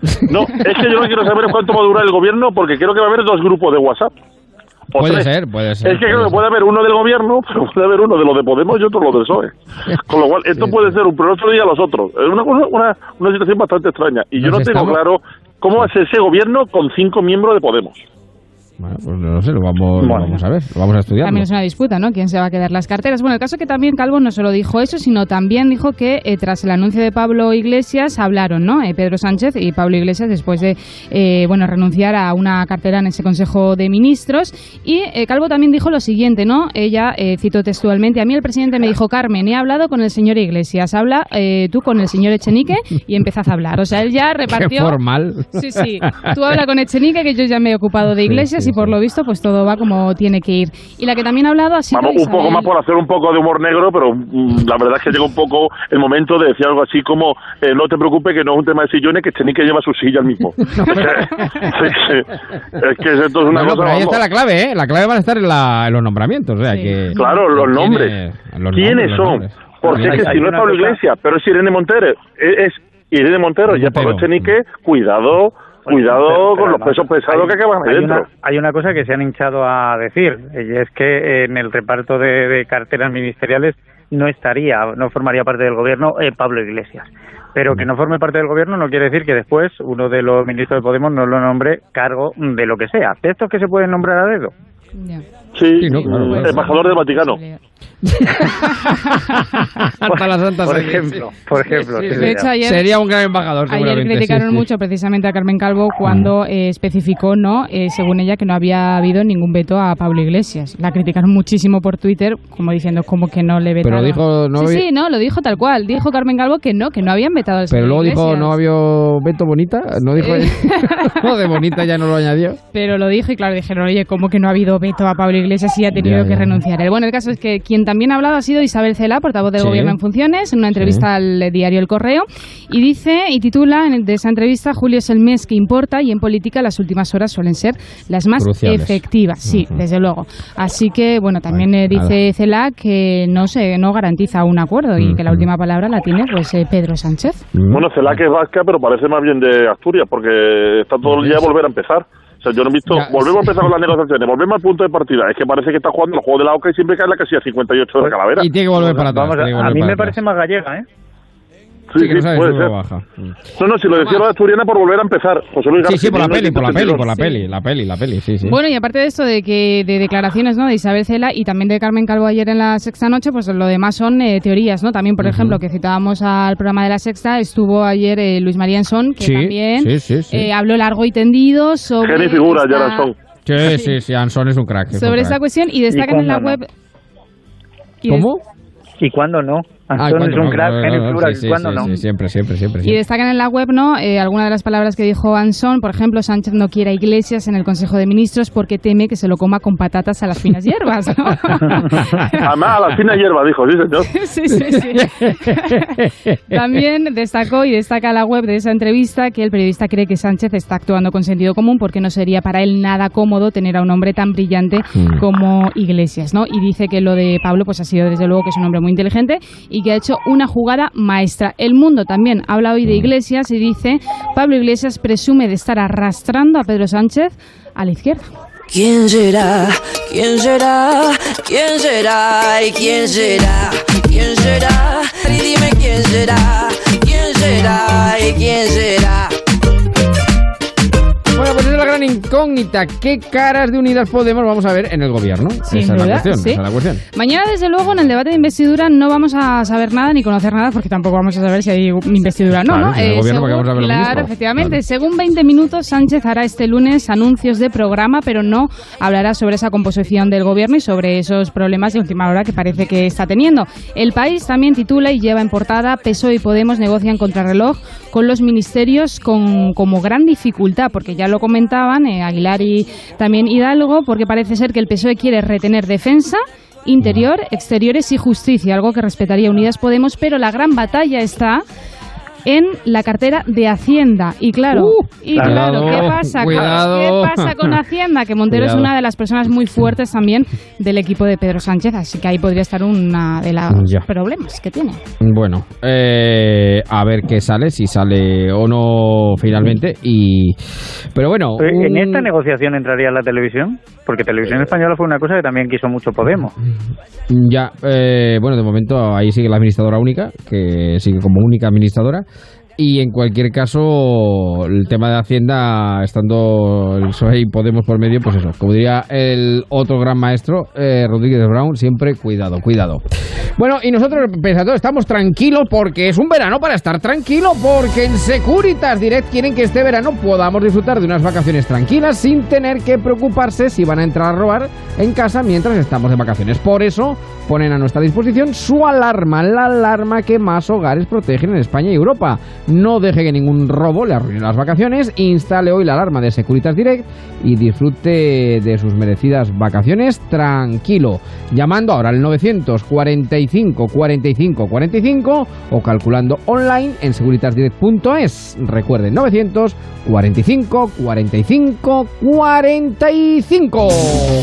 No, es que yo lo que quiero saber es cuánto va a durar el gobierno, porque creo que va a haber dos grupos de WhatsApp. O Puede tres. ser, puede ser. Es que puede creo que puede haber uno del gobierno, pero puede haber uno de los de Podemos y otro de los del PSOE. Con lo cual, esto puede ser un pero otro día los otros. Es una, cosa- una, una situación bastante extraña. Y yo no tengo estamos- claro cómo va a ser ese gobierno con cinco miembros de Podemos. Bueno, pues no sé, lo vamos, lo vamos a ver, lo vamos a estudiar. También es una disputa, ¿no? ¿Quién se va a quedar las carteras? Bueno, el caso es que también Calvo no solo dijo eso, sino también dijo que eh, tras el anuncio de Pablo Iglesias hablaron, ¿no? Eh, Pedro Sánchez y Pablo Iglesias después de, eh, bueno, renunciar a una cartera en ese Consejo de Ministros. Y eh, Calvo también dijo lo siguiente, ¿no? Ella eh, citó textualmente, a mí el presidente me dijo, Carmen, he hablado con el señor Iglesias, habla eh, tú con el señor Echenique y empezás a hablar. O sea, él ya repartió... Qué formal. Sí, sí. Tú habla con Echenique, que yo ya me he ocupado de Sí, Iglesias sí, y por lo visto pues todo va como tiene que ir. Y la que también ha hablado ha sido Vamos, un poco Isabel- más por hacer un poco de humor negro, pero mm, la verdad es que llega un poco el momento de decir algo así como eh, no te preocupes que no es un tema de sillones, que Chenique lleva su silla al mismo. es que, es que esto es una Bueno, cosa... pero ahí vamos. está la clave, ¿eh? La clave va a estar en, la- en los nombramientos. O sea, que, Claro, los ¿quién nombres. es? Los ¿Quiénes nombres, los son? nombres. Porque es que si no es Pablo Iglesias, pero es Irene Montero, es, es Irene Montero, ya Pablo Chenique, cuidado, cuidado Pero- con pero los pesos pesados hay- que acaban hay dentro. Una, hay una cosa que se han hinchado a decir, y es que en el reparto de, de carteras ministeriales no estaría, no formaría parte del gobierno eh, Pablo Iglesias. Pero que no forme parte del gobierno no quiere decir que después uno de los ministros de Podemos no lo nombre cargo de lo que sea. De estos que se pueden nombrar a dedo. Sí, no, claro, claro. embajador del Vaticano. Hasta la Santa Por ejemplo, por ejemplo. Sí, sí, sí. De hecho, ayer- Sería un gran embajador, Ayer criticaron sí, sí. mucho precisamente a Carmen Calvo cuando eh, especificó, no, eh, según ella, que no había habido ningún veto a Pablo Iglesias. La criticaron muchísimo por Twitter, como diciendo como que no le vetaron. Pero dijo, no sí, había- sí, no, lo dijo tal cual. Dijo Carmen Calvo que no, que no habían vetado al Pero señor luego dijo, Iglesias. no había Beto Bonita. No dijo Eh. no, de Bonita ya no lo añadió. Pero lo dijo y claro, dijeron, oye, ¿cómo que no ha habido veto a Pablo Iglesias y ha tenido Ya, que ya. renunciar? Bueno, el caso es que quien también ha hablado ha sido Isabel Cela, portavoz del Sí. Gobierno en funciones, en una entrevista al diario El Correo, y dice, y titula en- de esa entrevista, Julio es el mes que importa y en política las últimas horas suelen ser las más Cruciales. efectivas, sí, desde luego. Así que, bueno, también eh, dice Cela que no se no garantiza un acuerdo y que la última palabra la tiene pues eh, Pedro Sánchez. Bueno, Celaque es vasca, pero parece más bien de Asturias, porque está todo el día a volver a empezar. O sea, yo no he visto... Ya, volvemos sí. a empezar con las negociaciones, volvemos al punto de partida. Es que parece que está jugando el juego de la OCA y siempre cae en la casilla 58 de la calavera. Y tiene que volver para atrás. Vamos que a mí me atrás. parece más gallega, ¿eh? Sí, Sí, que no sí, sabe puede ser. baja. No, no, si lo decía la asturiana por volver a empezar. José Luis Sí, sí, García por la no peli, por la peli, 182. por la Sí. peli, la peli, la peli, sí, sí. Bueno, y aparte de esto de que de declaraciones, ¿no? De Isabel Cela y también de Carmen Calvo ayer en la Sexta Noche, pues lo demás son eh, teorías, ¿no? También, por ejemplo, que citábamos al programa de la Sexta, estuvo ayer eh, Luis María Ensón, que Sí, también sí, sí, sí. eh, habló largo y tendido sobre Genio y figura, esta, ya la son. Sí, sí, sí, Anson es un crack. es un sobre crack. esta cuestión y destacan en la cuándo web. y ¿Cómo? ¿Y cuándo no? Ah, Antonio ¿cuándo es un crack, No, no, genio y no, figura, sí, sí, ¿cuándo sí, no? sí, siempre, siempre, siempre. Y destacan en la web, ¿no? Eh, algunas de las palabras que dijo Anson, por ejemplo, Sánchez no quiere a Iglesias en el Consejo de Ministros porque teme que se lo coma con patatas a las finas hierbas. ¿no? Además, a la fina hierba, dijo, sí, señor. sí, sí, sí. También destacó y destaca la web de esa entrevista que el periodista cree que Sánchez está actuando con sentido común porque no sería para él nada cómodo tener a un hombre tan brillante Mm. como Iglesias, ¿no? Y dice que lo de Pablo pues ha sido desde luego que es un hombre muy inteligente y que ha hecho una jugada maestra. El Mundo también habla hoy de Mm. Iglesias y dice Pablo Iglesias presume de estar arrastrando a Pedro Sánchez a la izquierda. ¿Quién será? ¿Quién será? ¿Quién será? ¿Y quién será? ¿Quién será? Y dime quién será. ¿Quién será? ¿Y quién será? Gran incógnita. ¿Qué caras de Unidas Podemos vamos a ver en el gobierno? Sin esa, es la duda, cuestión, sí. esa es la cuestión. Mañana, desde luego, en el debate de investidura no vamos a saber nada ni conocer nada porque tampoco vamos a saber si hay investidura o no. Claro, ¿no? gobierno, porque vamos a ver claro, efectivamente. Según 20 minutos, Sánchez hará este lunes anuncios de programa, pero no hablará sobre esa composición del gobierno y sobre esos problemas de última hora que parece que está teniendo. El país también titula y lleva en portada PSOE y Podemos negocian contrarreloj con los ministerios con, como gran dificultad, porque ya lo eh, Aguilar y también Hidalgo, porque parece ser que el PSOE quiere retener defensa. Interior, exteriores y justicia, algo que respetaría Unidas Podemos, pero la gran batalla está en la cartera de Hacienda. Y claro, y claro, ¿qué pasa? cuidado. ¿Qué pasa con Hacienda? Que Montero es una de las personas muy fuertes también del equipo de Pedro Sánchez, así que ahí podría estar una de los Ya. problemas que tiene. Bueno, eh, a ver qué sale, si sale o no finalmente. y Pero bueno, Pero, ¿En un- esta negociación entraría la televisión? Porque Televisión Española fue una cosa que también quiso mucho Podemos. Ya, eh, bueno, de momento ahí sigue la administradora única, que sigue como única administradora. Y en cualquier caso, el tema de Hacienda, estando el PSOE y Podemos por medio, pues eso, como diría el otro gran maestro, eh, Rodríguez Brown, siempre cuidado, cuidado. Bueno, y nosotros, todo, estamos tranquilos porque es un verano para estar tranquilo, porque en Securitas Direct quieren que este verano podamos disfrutar de unas vacaciones tranquilas sin tener que preocuparse si van a entrar a robar en casa mientras estamos de vacaciones. Por eso ponen a nuestra disposición su alarma, la alarma que más hogares protegen en España y Europa. No deje que ningún robo le arruine las vacaciones, instale hoy la alarma de Securitas Direct y disfrute de sus merecidas vacaciones tranquilo, llamando ahora al 945 45 45 o calculando online en securitasdirect.es. Recuerden, 945 45 45.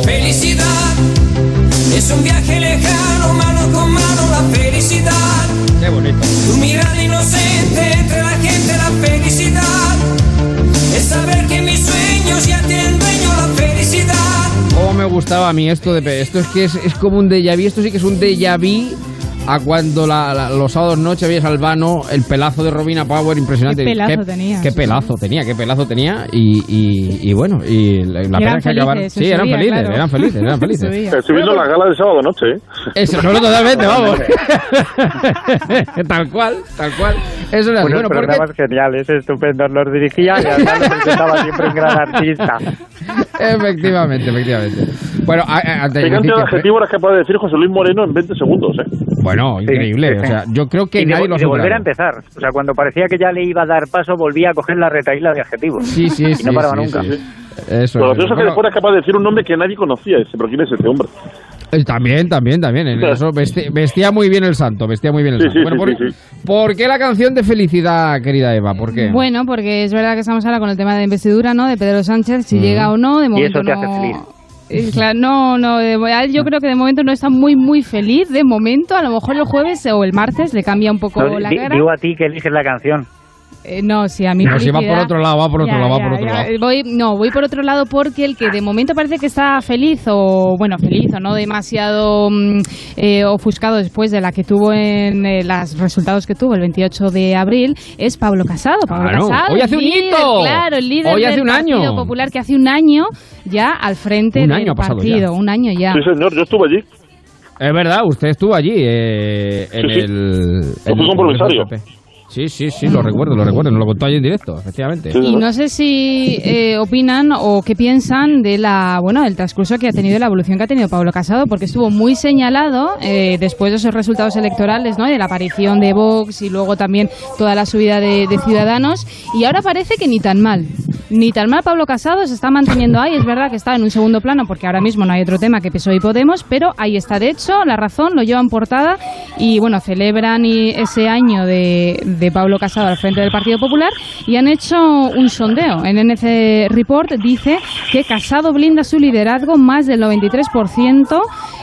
Felicidad es un viaje lejano, mano con mano, la felicidad. Qué bonito. Tu mirada inocente entre la gente, la felicidad. Es saber que mis sueños ya tienen dueño, la felicidad. Cómo me gustaba a mí esto de esto es que es, es como un déjà vu, esto sí que es un déjà vu a cuando la- la- los sábados noche veías al vano el pelazo de Robina Power impresionante. Qué pelazo tenía, Qué sí, pelazo tenía, qué pelazo tenía y, y- y bueno, y la, la Y pena eran es que acabaron. felices, Sí, eran día, felices, claro. eran felices, eran En su felices. Estoy viendo la gala del sábado noche, ¿eh? Eso, no, totalmente, vamos. tal cual, tal cual. Eso era. Unos Bueno, ¿por qué? programas geniales, estupendos, los dirigía y además los presentaba siempre un gran artista. Efectivamente, efectivamente. Bueno, antes ¿Qué de decir cantidad de que- adjetivos eres capaz de decir José Luis Moreno en 20 segundos, eh? Bueno, increíble. O sea, yo creo que y de, nadie lo ha y de volver a empezar. O sea, cuando parecía que ya le iba a dar paso, volvía a coger la retaíla de adjetivos. Sí, sí, y sí. no paraba sí, nunca. sí. Eso Lo es. gracioso es que Bueno, después eres capaz de decir un nombre que nadie conocía. Ese, pero ¿quién es ese hombre? Eh, También, también, también. En eso vestía muy bien el santo, vestía muy bien el Sí, santo. sí, bueno, sí, ¿por, sí, por qué la canción de felicidad, querida Eva? ¿Por qué? Bueno, porque es verdad que estamos ahora con el tema de investidura, ¿no? De Pedro Sánchez, si Mm. llega o no, de Y momento eso te no. hace feliz. Eh, claro, no, no, yo creo que de momento no está muy, muy feliz. De momento, a lo mejor el jueves o el martes le cambia un poco No, la cara. digo a ti que eliges la canción. Eh, no, sí, a mí No, si va por otro lado, va por otro Ya, lado, va ya, por otro ya. lado. Voy, no, voy por otro lado porque el que de momento parece que está feliz o, bueno, feliz o no demasiado mm, eh, ofuscado después de la que tuvo en eh, los resultados que tuvo el 28 de abril es Pablo Casado. Pablo Claro, Casado, hoy hace un líder, hito. Claro, el líder Hoy hace del un Partido año. Popular que hace un año ya al frente Un del año ha pasado partido. ya. Un año ya. Sí, señor, yo estuve allí. Es verdad, usted estuvo allí eh, en Sí, sí. el... Yo fui el. Sí, sí, sí, lo recuerdo, lo recuerdo. Nos lo contó en directo, efectivamente. Y no sé si eh, opinan o qué piensan de la bueno del transcurso que ha tenido la evolución que ha tenido Pablo Casado, porque estuvo muy señalado eh, después de esos resultados electorales, ¿no? Y de la aparición de Vox y luego también toda la subida de, de Ciudadanos. Y ahora parece que ni tan mal. Ni tan mal Pablo Casado se está manteniendo ahí. Es verdad que está en un segundo plano porque ahora mismo no hay otro tema que PSOE y Podemos, pero ahí está. De hecho, la razón lo llevan portada y bueno, celebran y- ese año de, de Pablo Casado al frente del Partido Popular y han hecho un sondeo. En NC Report dice que Casado blinda su liderazgo, más del 93%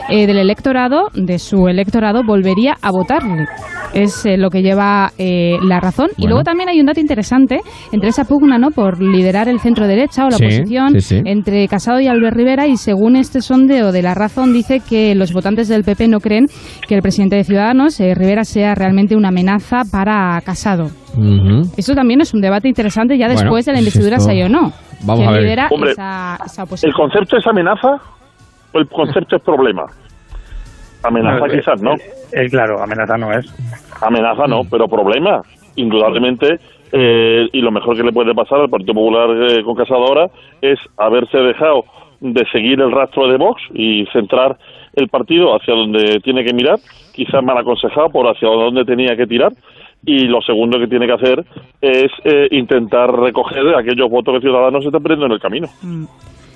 eh, del electorado, de su electorado, volvería a votarle. es eh, lo que lleva eh, la razón. Y luego también hay un dato interesante entre esa pugna ¿no? por liderar el centro derecha o la Sí, oposición sí, sí. entre Casado y Albert Rivera. Y según este sondeo de la razón, dice que los votantes del PP no creen que el presidente de Ciudadanos, eh, Rivera, sea realmente una amenaza para Casado. Eso también es un debate interesante ya Bueno, después de la pues investidura, esto- sea o no. Vamos ¿Quién a ver. lidera Hombre, esa, esa oposición? ¿El concepto es amenaza o el concepto es problema? Amenaza No, eh, quizás no. Eh, claro, amenaza no es. Amenaza Mm. no, pero problema, indudablemente. Eh, y lo mejor que le puede pasar al Partido Popular eh, con Casado ahora es haberse dejado de seguir el rastro de Vox y centrar el partido hacia donde tiene que mirar, quizás mal aconsejado por hacia donde tenía que tirar. Y lo segundo que tiene que hacer es eh, intentar recoger aquellos votos que Ciudadanos se están perdiendo en el camino.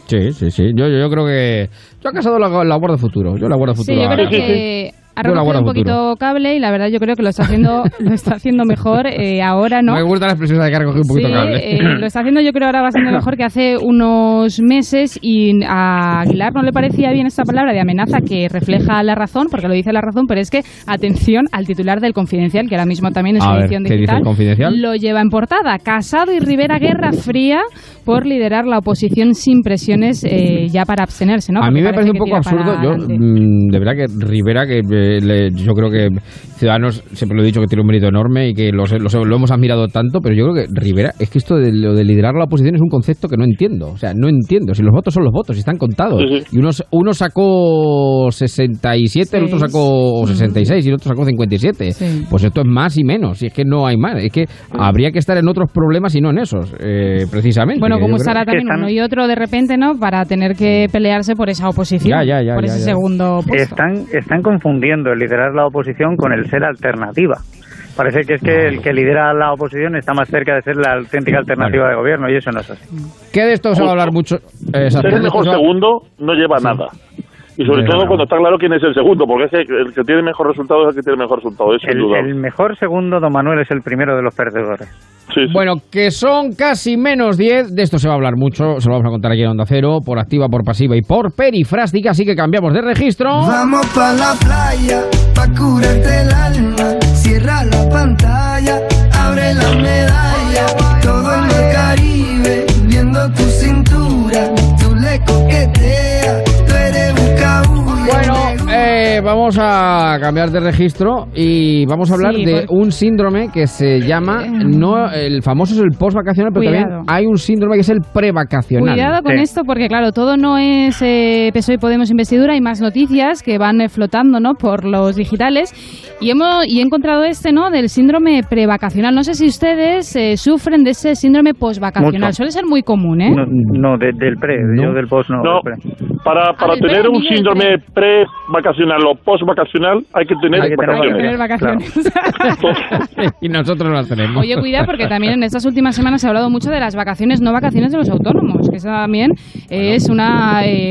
Sí, sí, sí. Yo, yo, yo creo que. Yo he casado la, la guarda futuro. Yo la guarda Sí, futuro. yo a- creo que ha Yo un futuro. poquito cable y la verdad yo creo que lo está haciendo, lo está haciendo mejor eh, ahora, ¿no? Me gusta la expresión de que ha recogido un poquito Sí, cable. eh, lo está haciendo yo creo ahora bastante mejor que hace unos meses y a Aguilar no le parecía bien esta palabra de amenaza que refleja la razón, porque lo dice la razón, pero es que atención al titular del Confidencial, que ahora mismo también en su A ver, edición ¿qué dice digital Confidencial? lo lleva en portada. Casado y Rivera Guerra Fría por liderar la oposición sin presiones eh, ya para abstenerse, ¿no? a mí me parece un que poco absurdo. Yo, mm, de verdad que Rivera, que eh, le- yo creo que Ciudadanos, siempre lo he dicho que tiene un mérito enorme y que los- los- lo hemos admirado tanto, pero yo creo que Rivera, es que esto de lo de liderar la oposición es un concepto que no entiendo. O sea, no entiendo. Si los votos son los votos y están contados. Sí, sí. Y uno, uno sacó 67, el otro sacó 66 y el otro sacó 57. Pues esto es más y menos. Y es que no hay más. Es que habría que estar en otros problemas y no en esos, eh, precisamente. Bueno, como estará también uno y otro de repente, ¿no? Para tener que pelearse por esa oposición, Ya, ya, ya, por ya, ese ya. segundo puesto. Están, están confundiendo el liderar la oposición con el ser alternativa. Parece que es que el que lidera la oposición está más cerca de ser la auténtica alternativa de gobierno y eso no es así. Que de esto se va a hablar mucho. eh, Ser el mejor segundo no lleva nada. Y sobre todo cuando está claro quién es el segundo, porque es que el que tiene mejor resultado es el que tiene mejor resultado, El, es duda. el mejor segundo, don Manuel, es el primero de los perdedores. Bueno, que son casi menos 10, de esto se va a hablar mucho, se lo vamos a contar aquí en Onda Cero, por activa, por pasiva y por perifrástica, así que cambiamos de registro. Vamos pa' la playa, pa' curarte el alma. Cierra la pantalla, abre la medalla. Todo en el Caribe, viendo tu cintura. Tú le vamos a cambiar de registro y vamos a hablar Sí, de por- un síndrome que se llama, no el famoso es el postvacacional, pero Cuidado. también hay un síndrome que es el prevacacional. Cuidado con esto porque, claro, todo no es eh, PSOE y Podemos investidura, hay más noticias que van eh, flotando ¿no? por los digitales y, hemos, y he encontrado este ¿no? del síndrome prevacacional. No sé si ustedes eh, sufren de ese síndrome postvacacional. Mucho. Suele ser muy común, ¿eh? No, no, de- del pre, yo del post no. No, del pre. para, para del tener pre, un síndrome pre-vacacional o post-vacacional hay que tener Hay que tener vacaciones. y nosotros no las tenemos. Oye, cuidado porque también en estas últimas semanas se ha hablado mucho de las vacaciones, no vacaciones de los autónomos, que eso también eh, es un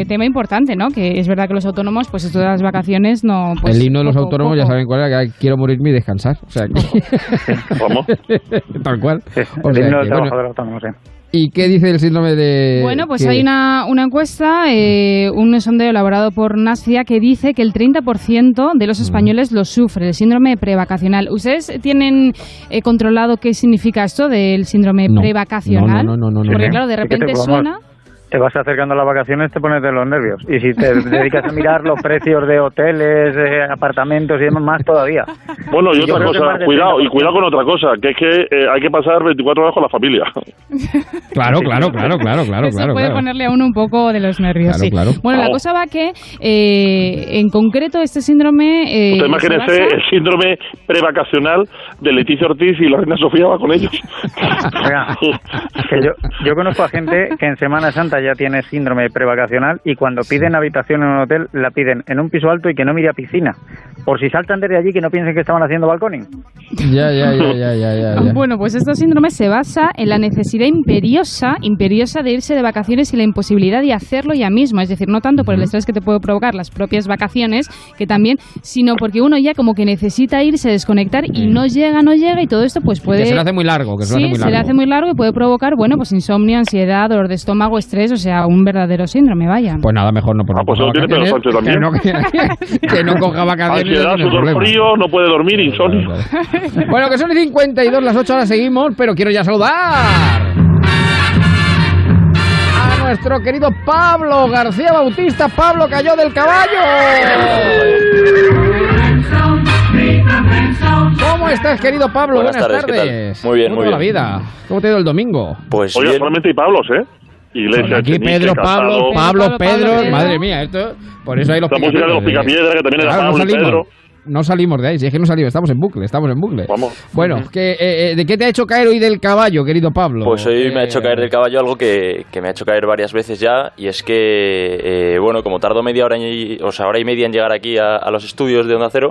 tema importante, ¿no? Que es verdad que los autónomos, pues esto de las vacaciones no... Pues, el himno de los poco, autónomos ya saben cuál era, que quiero morirme y descansar. O sea, que... Tal cual. O El sea himno que, del bueno, trabajador autónomo, sí. ¿Y qué dice el síndrome de...? Bueno, pues que- hay una, una encuesta, eh, un sondeo elaborado por Nascia que dice que el 30% de los españoles lo sufre, el síndrome prevacacional. ¿Ustedes tienen eh, controlado qué significa esto del síndrome No. prevacacional? No, no, no, no, no, Porque no. claro, de repente suena... Te vas acercando a las vacaciones, te pones de los nervios. Y si te dedicas a mirar los precios de hoteles, eh, apartamentos y demás, más todavía. Bueno, y Yo otra cosa, cuidado, y 30%. cuidado con otra cosa, que es que eh, hay que pasar 24 horas con la familia. Claro, claro, claro, claro, claro, Eso claro. puede claro. ponerle a uno un poco de los nervios, Claro, sí. claro. Bueno, la Claro. cosa va que, eh, en concreto, este síndrome... Eh, Usted se imagínese basa- el síndrome prevacacional de Leticia Ortiz y la reina Sofía va con ellos. Oiga, que yo, yo conozco a gente que en Semana Santa ya tiene síndrome prevacacional y cuando piden habitación en un hotel la piden en un piso alto y que no mire a piscina. Por si saltan desde allí que no piensen que estaban haciendo balconing. Ya, ya, ya, ya, ya. Bueno, pues este síndrome se basa en la necesidad imperiosa, imperiosa de irse de vacaciones y la imposibilidad de hacerlo ya mismo. Es decir, no tanto por el estrés que te puede provocar las propias vacaciones, que también, sino porque uno ya como que necesita irse, desconectar y no llega, no llega y todo esto pues puede... Que se le hace muy largo, que se sí, le hace muy se largo. le hace muy largo y puede provocar, bueno, pues insomnio, ansiedad, dolor de estómago, estrés, o sea, un verdadero síndrome, vaya. Pues nada, mejor no por Ah, pues Sánchez que no, que, que no coja vacaciones ansiedad, sudor problema. frío, no puede dormir, insomnio. Bueno, que son y 52 las 8 horas seguimos, pero quiero ya saludar a nuestro querido Pablo García Bautista. Pablo cayó del caballo. ¿Cómo estás, querido Pablo? Buenas tardes, ¿qué tal? tardes. Muy bien, ¿Cómo muy bien. la vida? ¿Cómo te ha ido el domingo? Pues Oye, bien. solamente hay Pablos, ¿eh? Iglesia, Aquí Chenique, Pedro, Pablo, Casado. Pablo, Pedro, madre mía, esto, por eso hay los La música de los Picapiedra, que también era Claro, no Pablo y salimos, Pedro. no salimos de ahí, si es que no salimos, estamos en bucle, estamos en bucle. Vamos. Bueno, que, eh, eh, ¿de qué te ha hecho caer hoy del caballo, querido Pablo? Pues hoy me ha Eh, hecho caer del caballo algo que, que me ha hecho caer varias veces ya y es que, eh, bueno, como tardo media hora y, o sea, hora y media en llegar aquí a, a los estudios de Onda Cero,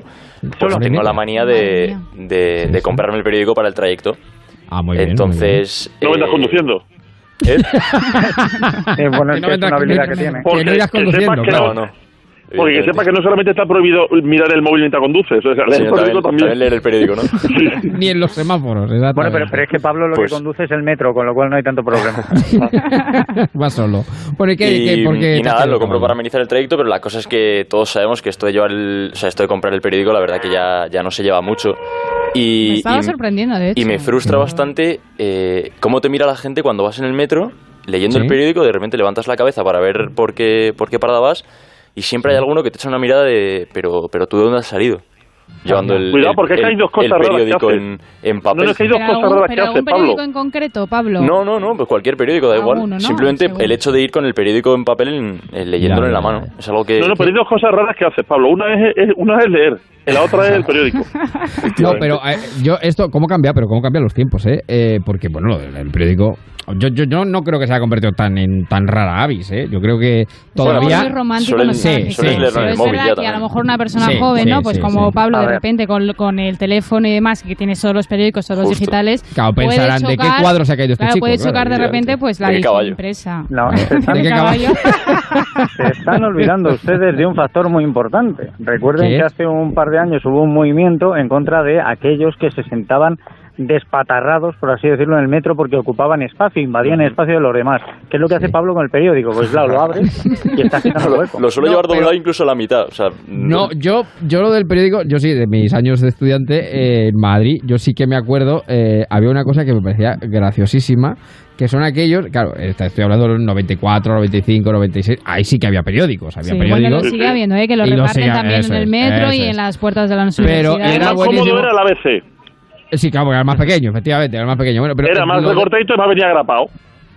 pues y tengo la manía de, de, de comprarme el periódico para el trayecto. Ah, muy bien, Entonces... No vendas eh, conduciendo. ¿Eh? Eh, bueno, es Que no que es una habilidad que tiene. que no irás que que claro. No, no. Porque que sepa que no solamente está prohibido mirar el móvil mientras conduces, o sea, leer Sí, el periódico también, también. también leer el periódico, ¿no? Ni en los semáforos, Bueno, pero, pero es que Pablo lo Pues- que conduce es el metro, con lo cual no hay tanto problema. Va solo. Bueno, ¿y qué? y, qué- nada, lo compro para amenizar el trayecto, pero la cosa es que todos sabemos que esto de llevar el, o sea, esto de comprar el periódico, la verdad que ya, ya no se lleva mucho. Y, Me estaba y- sorprendiendo, de hecho. y me frustra bastante eh, cómo te mira la gente cuando vas en el metro leyendo Sí. el periódico, de repente levantas la cabeza para ver por qué, por qué parada vas y siempre hay alguno que te echa una mirada de pero, pero tú de dónde has salido. Llevando el, Cuidado, el- porque es que el- hay dos cosas el raras que periódico haces. en, en papel. No, no, es que hay dos ¿Pero cosas raras que pero hace algún Pablo. periódico en concreto, Pablo? No, no, no, pues cualquier periódico, da igual. Alguno, ¿no? Simplemente Seguro. el hecho de ir con el periódico en papel en- en leyéndolo en la mano. Es algo que... No, no, pero hay dos cosas raras que haces, Pablo. Una es, es- una es leer, la otra es el periódico. No, pero eh, yo esto, ¿cómo cambia? Pero cómo cambian los tiempos, ¿eh? Eh, porque, bueno, lo del el periódico... Yo, yo, yo no creo que se haya convertido tan en tan rara avis, ¿eh? Yo creo que todavía... muy romántico suelen- nostálgico. sí, sí, el móvil ya que a lo mejor una persona Sí, joven, sí, ¿no? Pues sí, como sí. Pablo A de ver. repente con, con el teléfono y demás, que tiene solo los periódicos, solo los Justo. digitales. Claro, pensarán, ¿de qué chocar- cuadro se ha caído este claro, chico? puede Claro, chocar de repente pues la impresa. No, se están, ¿De qué caballo? se están olvidando ustedes de un factor muy importante. Recuerden ¿Qué? que hace un par de años hubo un movimiento en contra de aquellos que se sentaban despatarrados, por así decirlo, en el metro porque ocupaban espacio, invadían el espacio de los demás. ¿Qué es lo que hace Pablo con el periódico? Pues claro, lo abre y está quitando hueco. Lo suelo No, llevar doblado pero- incluso a la mitad. O sea, No, yo, yo lo del periódico, yo sí, de mis años de estudiante eh, en Madrid, yo sí que me acuerdo, eh, había una cosa que me parecía graciosísima, que son aquellos, claro, estoy hablando del 94, 95, 96, ahí sí que había periódicos, había Sí, bueno, periódicos. lo sigue habiendo, ¿eh? que lo Y lo reparten sigue- también en el metro y en las puertas de las Pero universidades. El era buenísimo. cómodo era el ABC. Sí, claro, porque era el más pequeño, efectivamente, era el más pequeño. Bueno, pero Era más recortadito y más venía agrapado.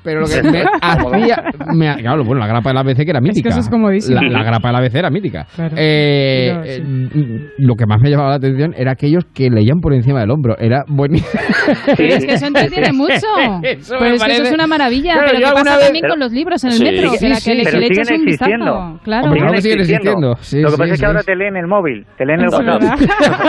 Pero lo que me hacía. me- claro, bueno, la grapa del ABC que era mítica. eso es comodísimo. La, la grapa del ABC era mítica. Claro. Eh, sí. eh, lo que más me llamaba la atención era aquellos que leían por encima del hombro. Era buenísimo. Pero es que eso entretiene mucho. Eso Pero es que eso es una maravilla. Claro, pero que pasa vez- también con los libros en el Sí. metro. Sí, la sí, que le, pero que le echas un vistazo. Claro. Hombre, claro que siguen existiendo. Sí, lo que pasa es que ahora te leen el móvil, te leen el Es WhatsApp.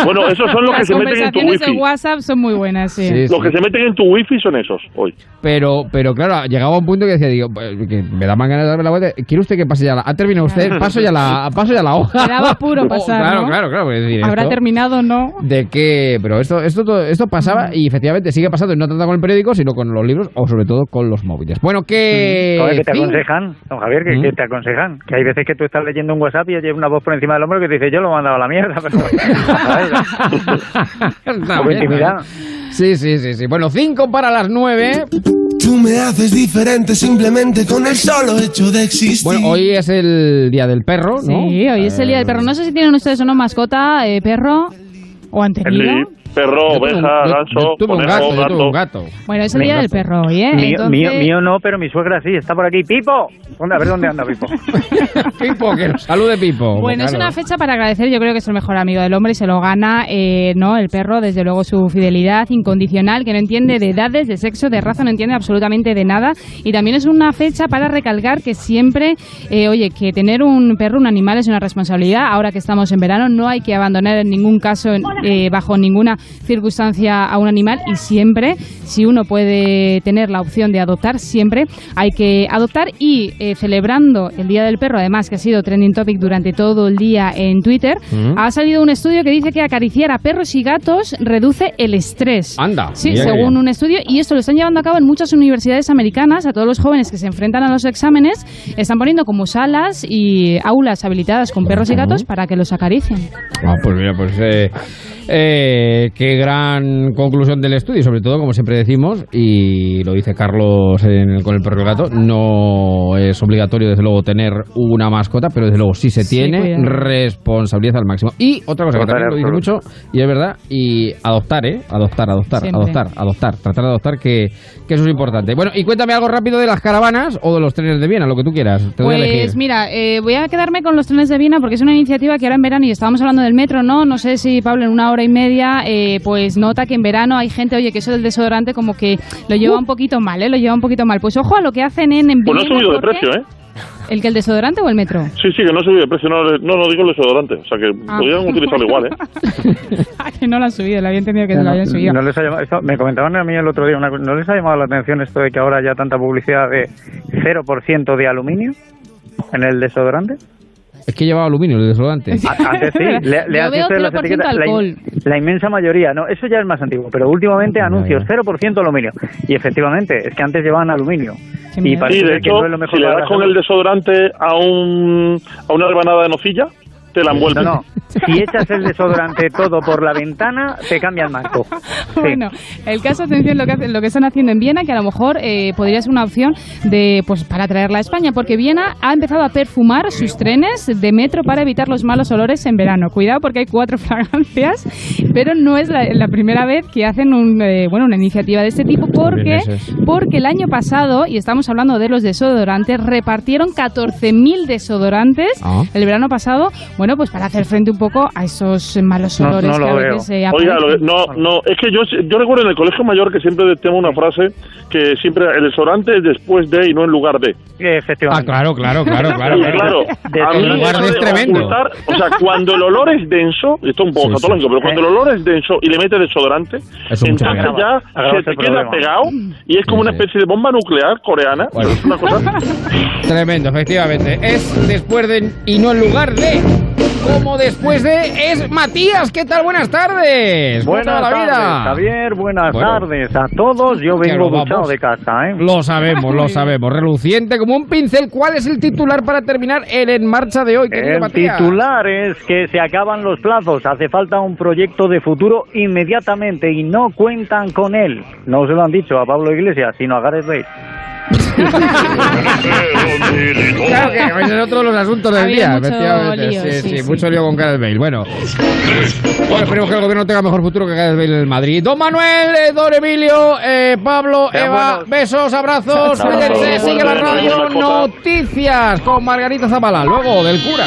Bueno, esos son los que Las se meten en tu conversaciones wifi. de WhatsApp son muy buenas, sí. Los que se meten en tu wifi son esos, hoy. Pero, pero claro, llegaba un punto que decía, digo, pues, que me da más ganas de darme la vuelta. ¿Quiere usted que pase ya la.? ¿Ha terminado usted? Paso ya la, paso ya la hoja. Apuro Oh, pasar, Claro, ¿no? claro, claro. es decir, Habrá esto- terminado, ¿no? de que pero esto esto todo- esto pasaba y efectivamente sigue pasando y no tanto con el periódico sino con los libros o sobre todo con los móviles bueno que que te aconsejan, don Javier, que, ¿Mm? te aconsejan. Que hay veces que tú estás leyendo un WhatsApp y hay una voz por encima del hombro que te dice, yo lo he mandado a la mierda, pero intimidad. sí sí sí sí bueno cinco para las nueve Tú me haces diferente simplemente con el solo hecho de existir. bueno hoy es el día del perro no Sí, hoy es el día del perro. No sé si tienen ustedes una mascota, eh, perro, o han tenido. Sí, perro, oveja, ganso, conejo, gato, gato. Bueno, es el día del perro hoy, ¿eh? mío, Entonces- mío, mío no, pero mi suegra sí, está por aquí. ¡Pipo! ¿Dónde? A ver dónde anda Pipo. Pipo que nos salude Pipo Bueno, es una fecha para agradecer, yo creo que es el mejor amigo del hombre y se lo gana, eh, ¿no? El perro, desde luego su fidelidad incondicional, que no entiende de edades, de sexo, de raza, no entiende absolutamente de nada. Y también es una fecha para recalcar que siempre, eh, oye, que tener un perro, un animal es una responsabilidad. Ahora que estamos en verano, no hay que abandonar en ningún caso, eh, bajo ninguna circunstancia a un animal y siempre, si uno puede tener la opción de adoptar, siempre hay que adoptar y eh, celebrando el Día del Perro, además que ha sido trending topic durante todo el día en Twitter, ha salido un estudio que dice que acariciar a perros y gatos reduce el estrés. Anda, Sí, mira según un estudio, y esto lo están llevando a cabo en muchas universidades americanas. A todos los jóvenes que se enfrentan a los exámenes, están poniendo como salas y aulas habilitadas con perros y gatos para que los acaricien. Ah, pues mira, pues eh, eh, qué gran conclusión del estudio, y sobre todo, como siempre decimos, y lo dice Carlos en el- con el perro gato, no es obligatorio, desde luego, tener una mascota, pero desde luego, si se Sí, tiene, cuidado. responsabilidad al máximo. Y otra cosa que también lo dice mucho, y es verdad, y adoptar, ¿eh? Adoptar, adoptar, Siempre. adoptar, adoptar, tratar de adoptar, que, que eso es importante. Bueno, y cuéntame algo rápido de las caravanas o de los trenes de Viena, lo que tú quieras. Te doy a elegir. Pues mira, eh, voy a quedarme con los trenes de Viena porque es una iniciativa que ahora en verano, y estábamos hablando del metro, ¿no? No sé si Pablo en una hora y media, eh, pues nota que en verano hay gente, oye, que eso del desodorante como que lo lleva un poquito mal, ¿eh? Lo lleva un poquito mal. Pues ojo a lo que hacen en, en Pues no ha subido de precio, ¿eh? ¿El que el desodorante o el metro? Sí, sí, que no ha subido de precio. No, no, no digo el desodorante. O sea, que Ah. podrían utilizarlo igual, ¿eh? Ah, que no lo han subido, le había entendido que lo habían subido. No les ha llamado- esto- me comentaban a mí el otro día, una ¿no les ha llamado la atención esto de que ahora haya tanta publicidad de 0% de aluminio en el desodorante? Es que llevaba aluminio el desodorante. A- Antes sí, le, le las 0% etiquetas, la, in- la inmensa mayoría, no, eso ya es más antiguo, pero últimamente anuncios 0% aluminio. Y efectivamente, es que antes llevaban aluminio. Y parece Sí, de ser que no es lo mejor si le das con el desodorante a, un, a una rebanada de nocilla, te la envuelve. No, no. Si echas el desodorante todo por la ventana, te cambia el marco. Sí. Bueno, el caso, atención, lo que, hacen- lo que están haciendo en Viena, que a lo mejor eh, podría ser una opción de, pues, para traerla a España, porque Viena ha empezado a perfumar sus trenes de metro para evitar los malos olores en verano. Cuidado porque hay cuatro fragancias, pero no es la, la primera vez que hacen un, eh, bueno, una iniciativa de este tipo, porque, porque el año pasado, y estamos hablando de los desodorantes, repartieron 14.000 desodorantes Ah. el verano pasado, bueno, pues para hacer frente un poco a esos malos olores no lo que a veo. eh, Oiga, lo no, no, es que yo, yo recuerdo en el colegio mayor que siempre tengo una frase que siempre el desodorante es después de y no en lugar de. Ah, Efectivamente. claro, claro, claro, claro. Claro, a mí En lugar de es de tremendo. ocultar- o sea, cuando el olor es denso, esto es un poco Sí, pero cuando el olor es denso y le metes desodorante, Eso entonces ya agrava se te queda problema. pegado y es como Sí, una sí. especie de bomba nuclear coreana. Bueno. Es una cosa... Tremendo, efectivamente. Es después de y no en lugar de. Como después de es Matías. ¿Qué tal? Buenas tardes. ¿Cómo te va Buenas la vida? tardes, Javier. Buenas Bueno. tardes a todos. Yo vengo duchado de casa, ¿eh? Lo sabemos, lo sabemos. Reluciente como un pincel. ¿Cuál es el titular para terminar el En Marcha de hoy, querido El Matías? titular es que se acaban los plazos. Hace falta un proyecto de futuro inmediatamente y no cuentan con él. No se lo han dicho a Pablo Iglesias, sino a Gareth Bale. Claro que ese es otro de los asuntos del Había día, mucho efectivamente. lío, sí, sí, sí, sí. mucho lío con Gareth Bale. Bueno. bueno, esperemos que el gobierno tenga mejor futuro que Gareth Bale en el Madrid. Don Manuel, eh, Don Emilio, eh, Pablo, Sean Eva, buenos. besos, abrazos. Cuídense, sigue la radio. Noticias con Margarita Zavala. Luego del cura.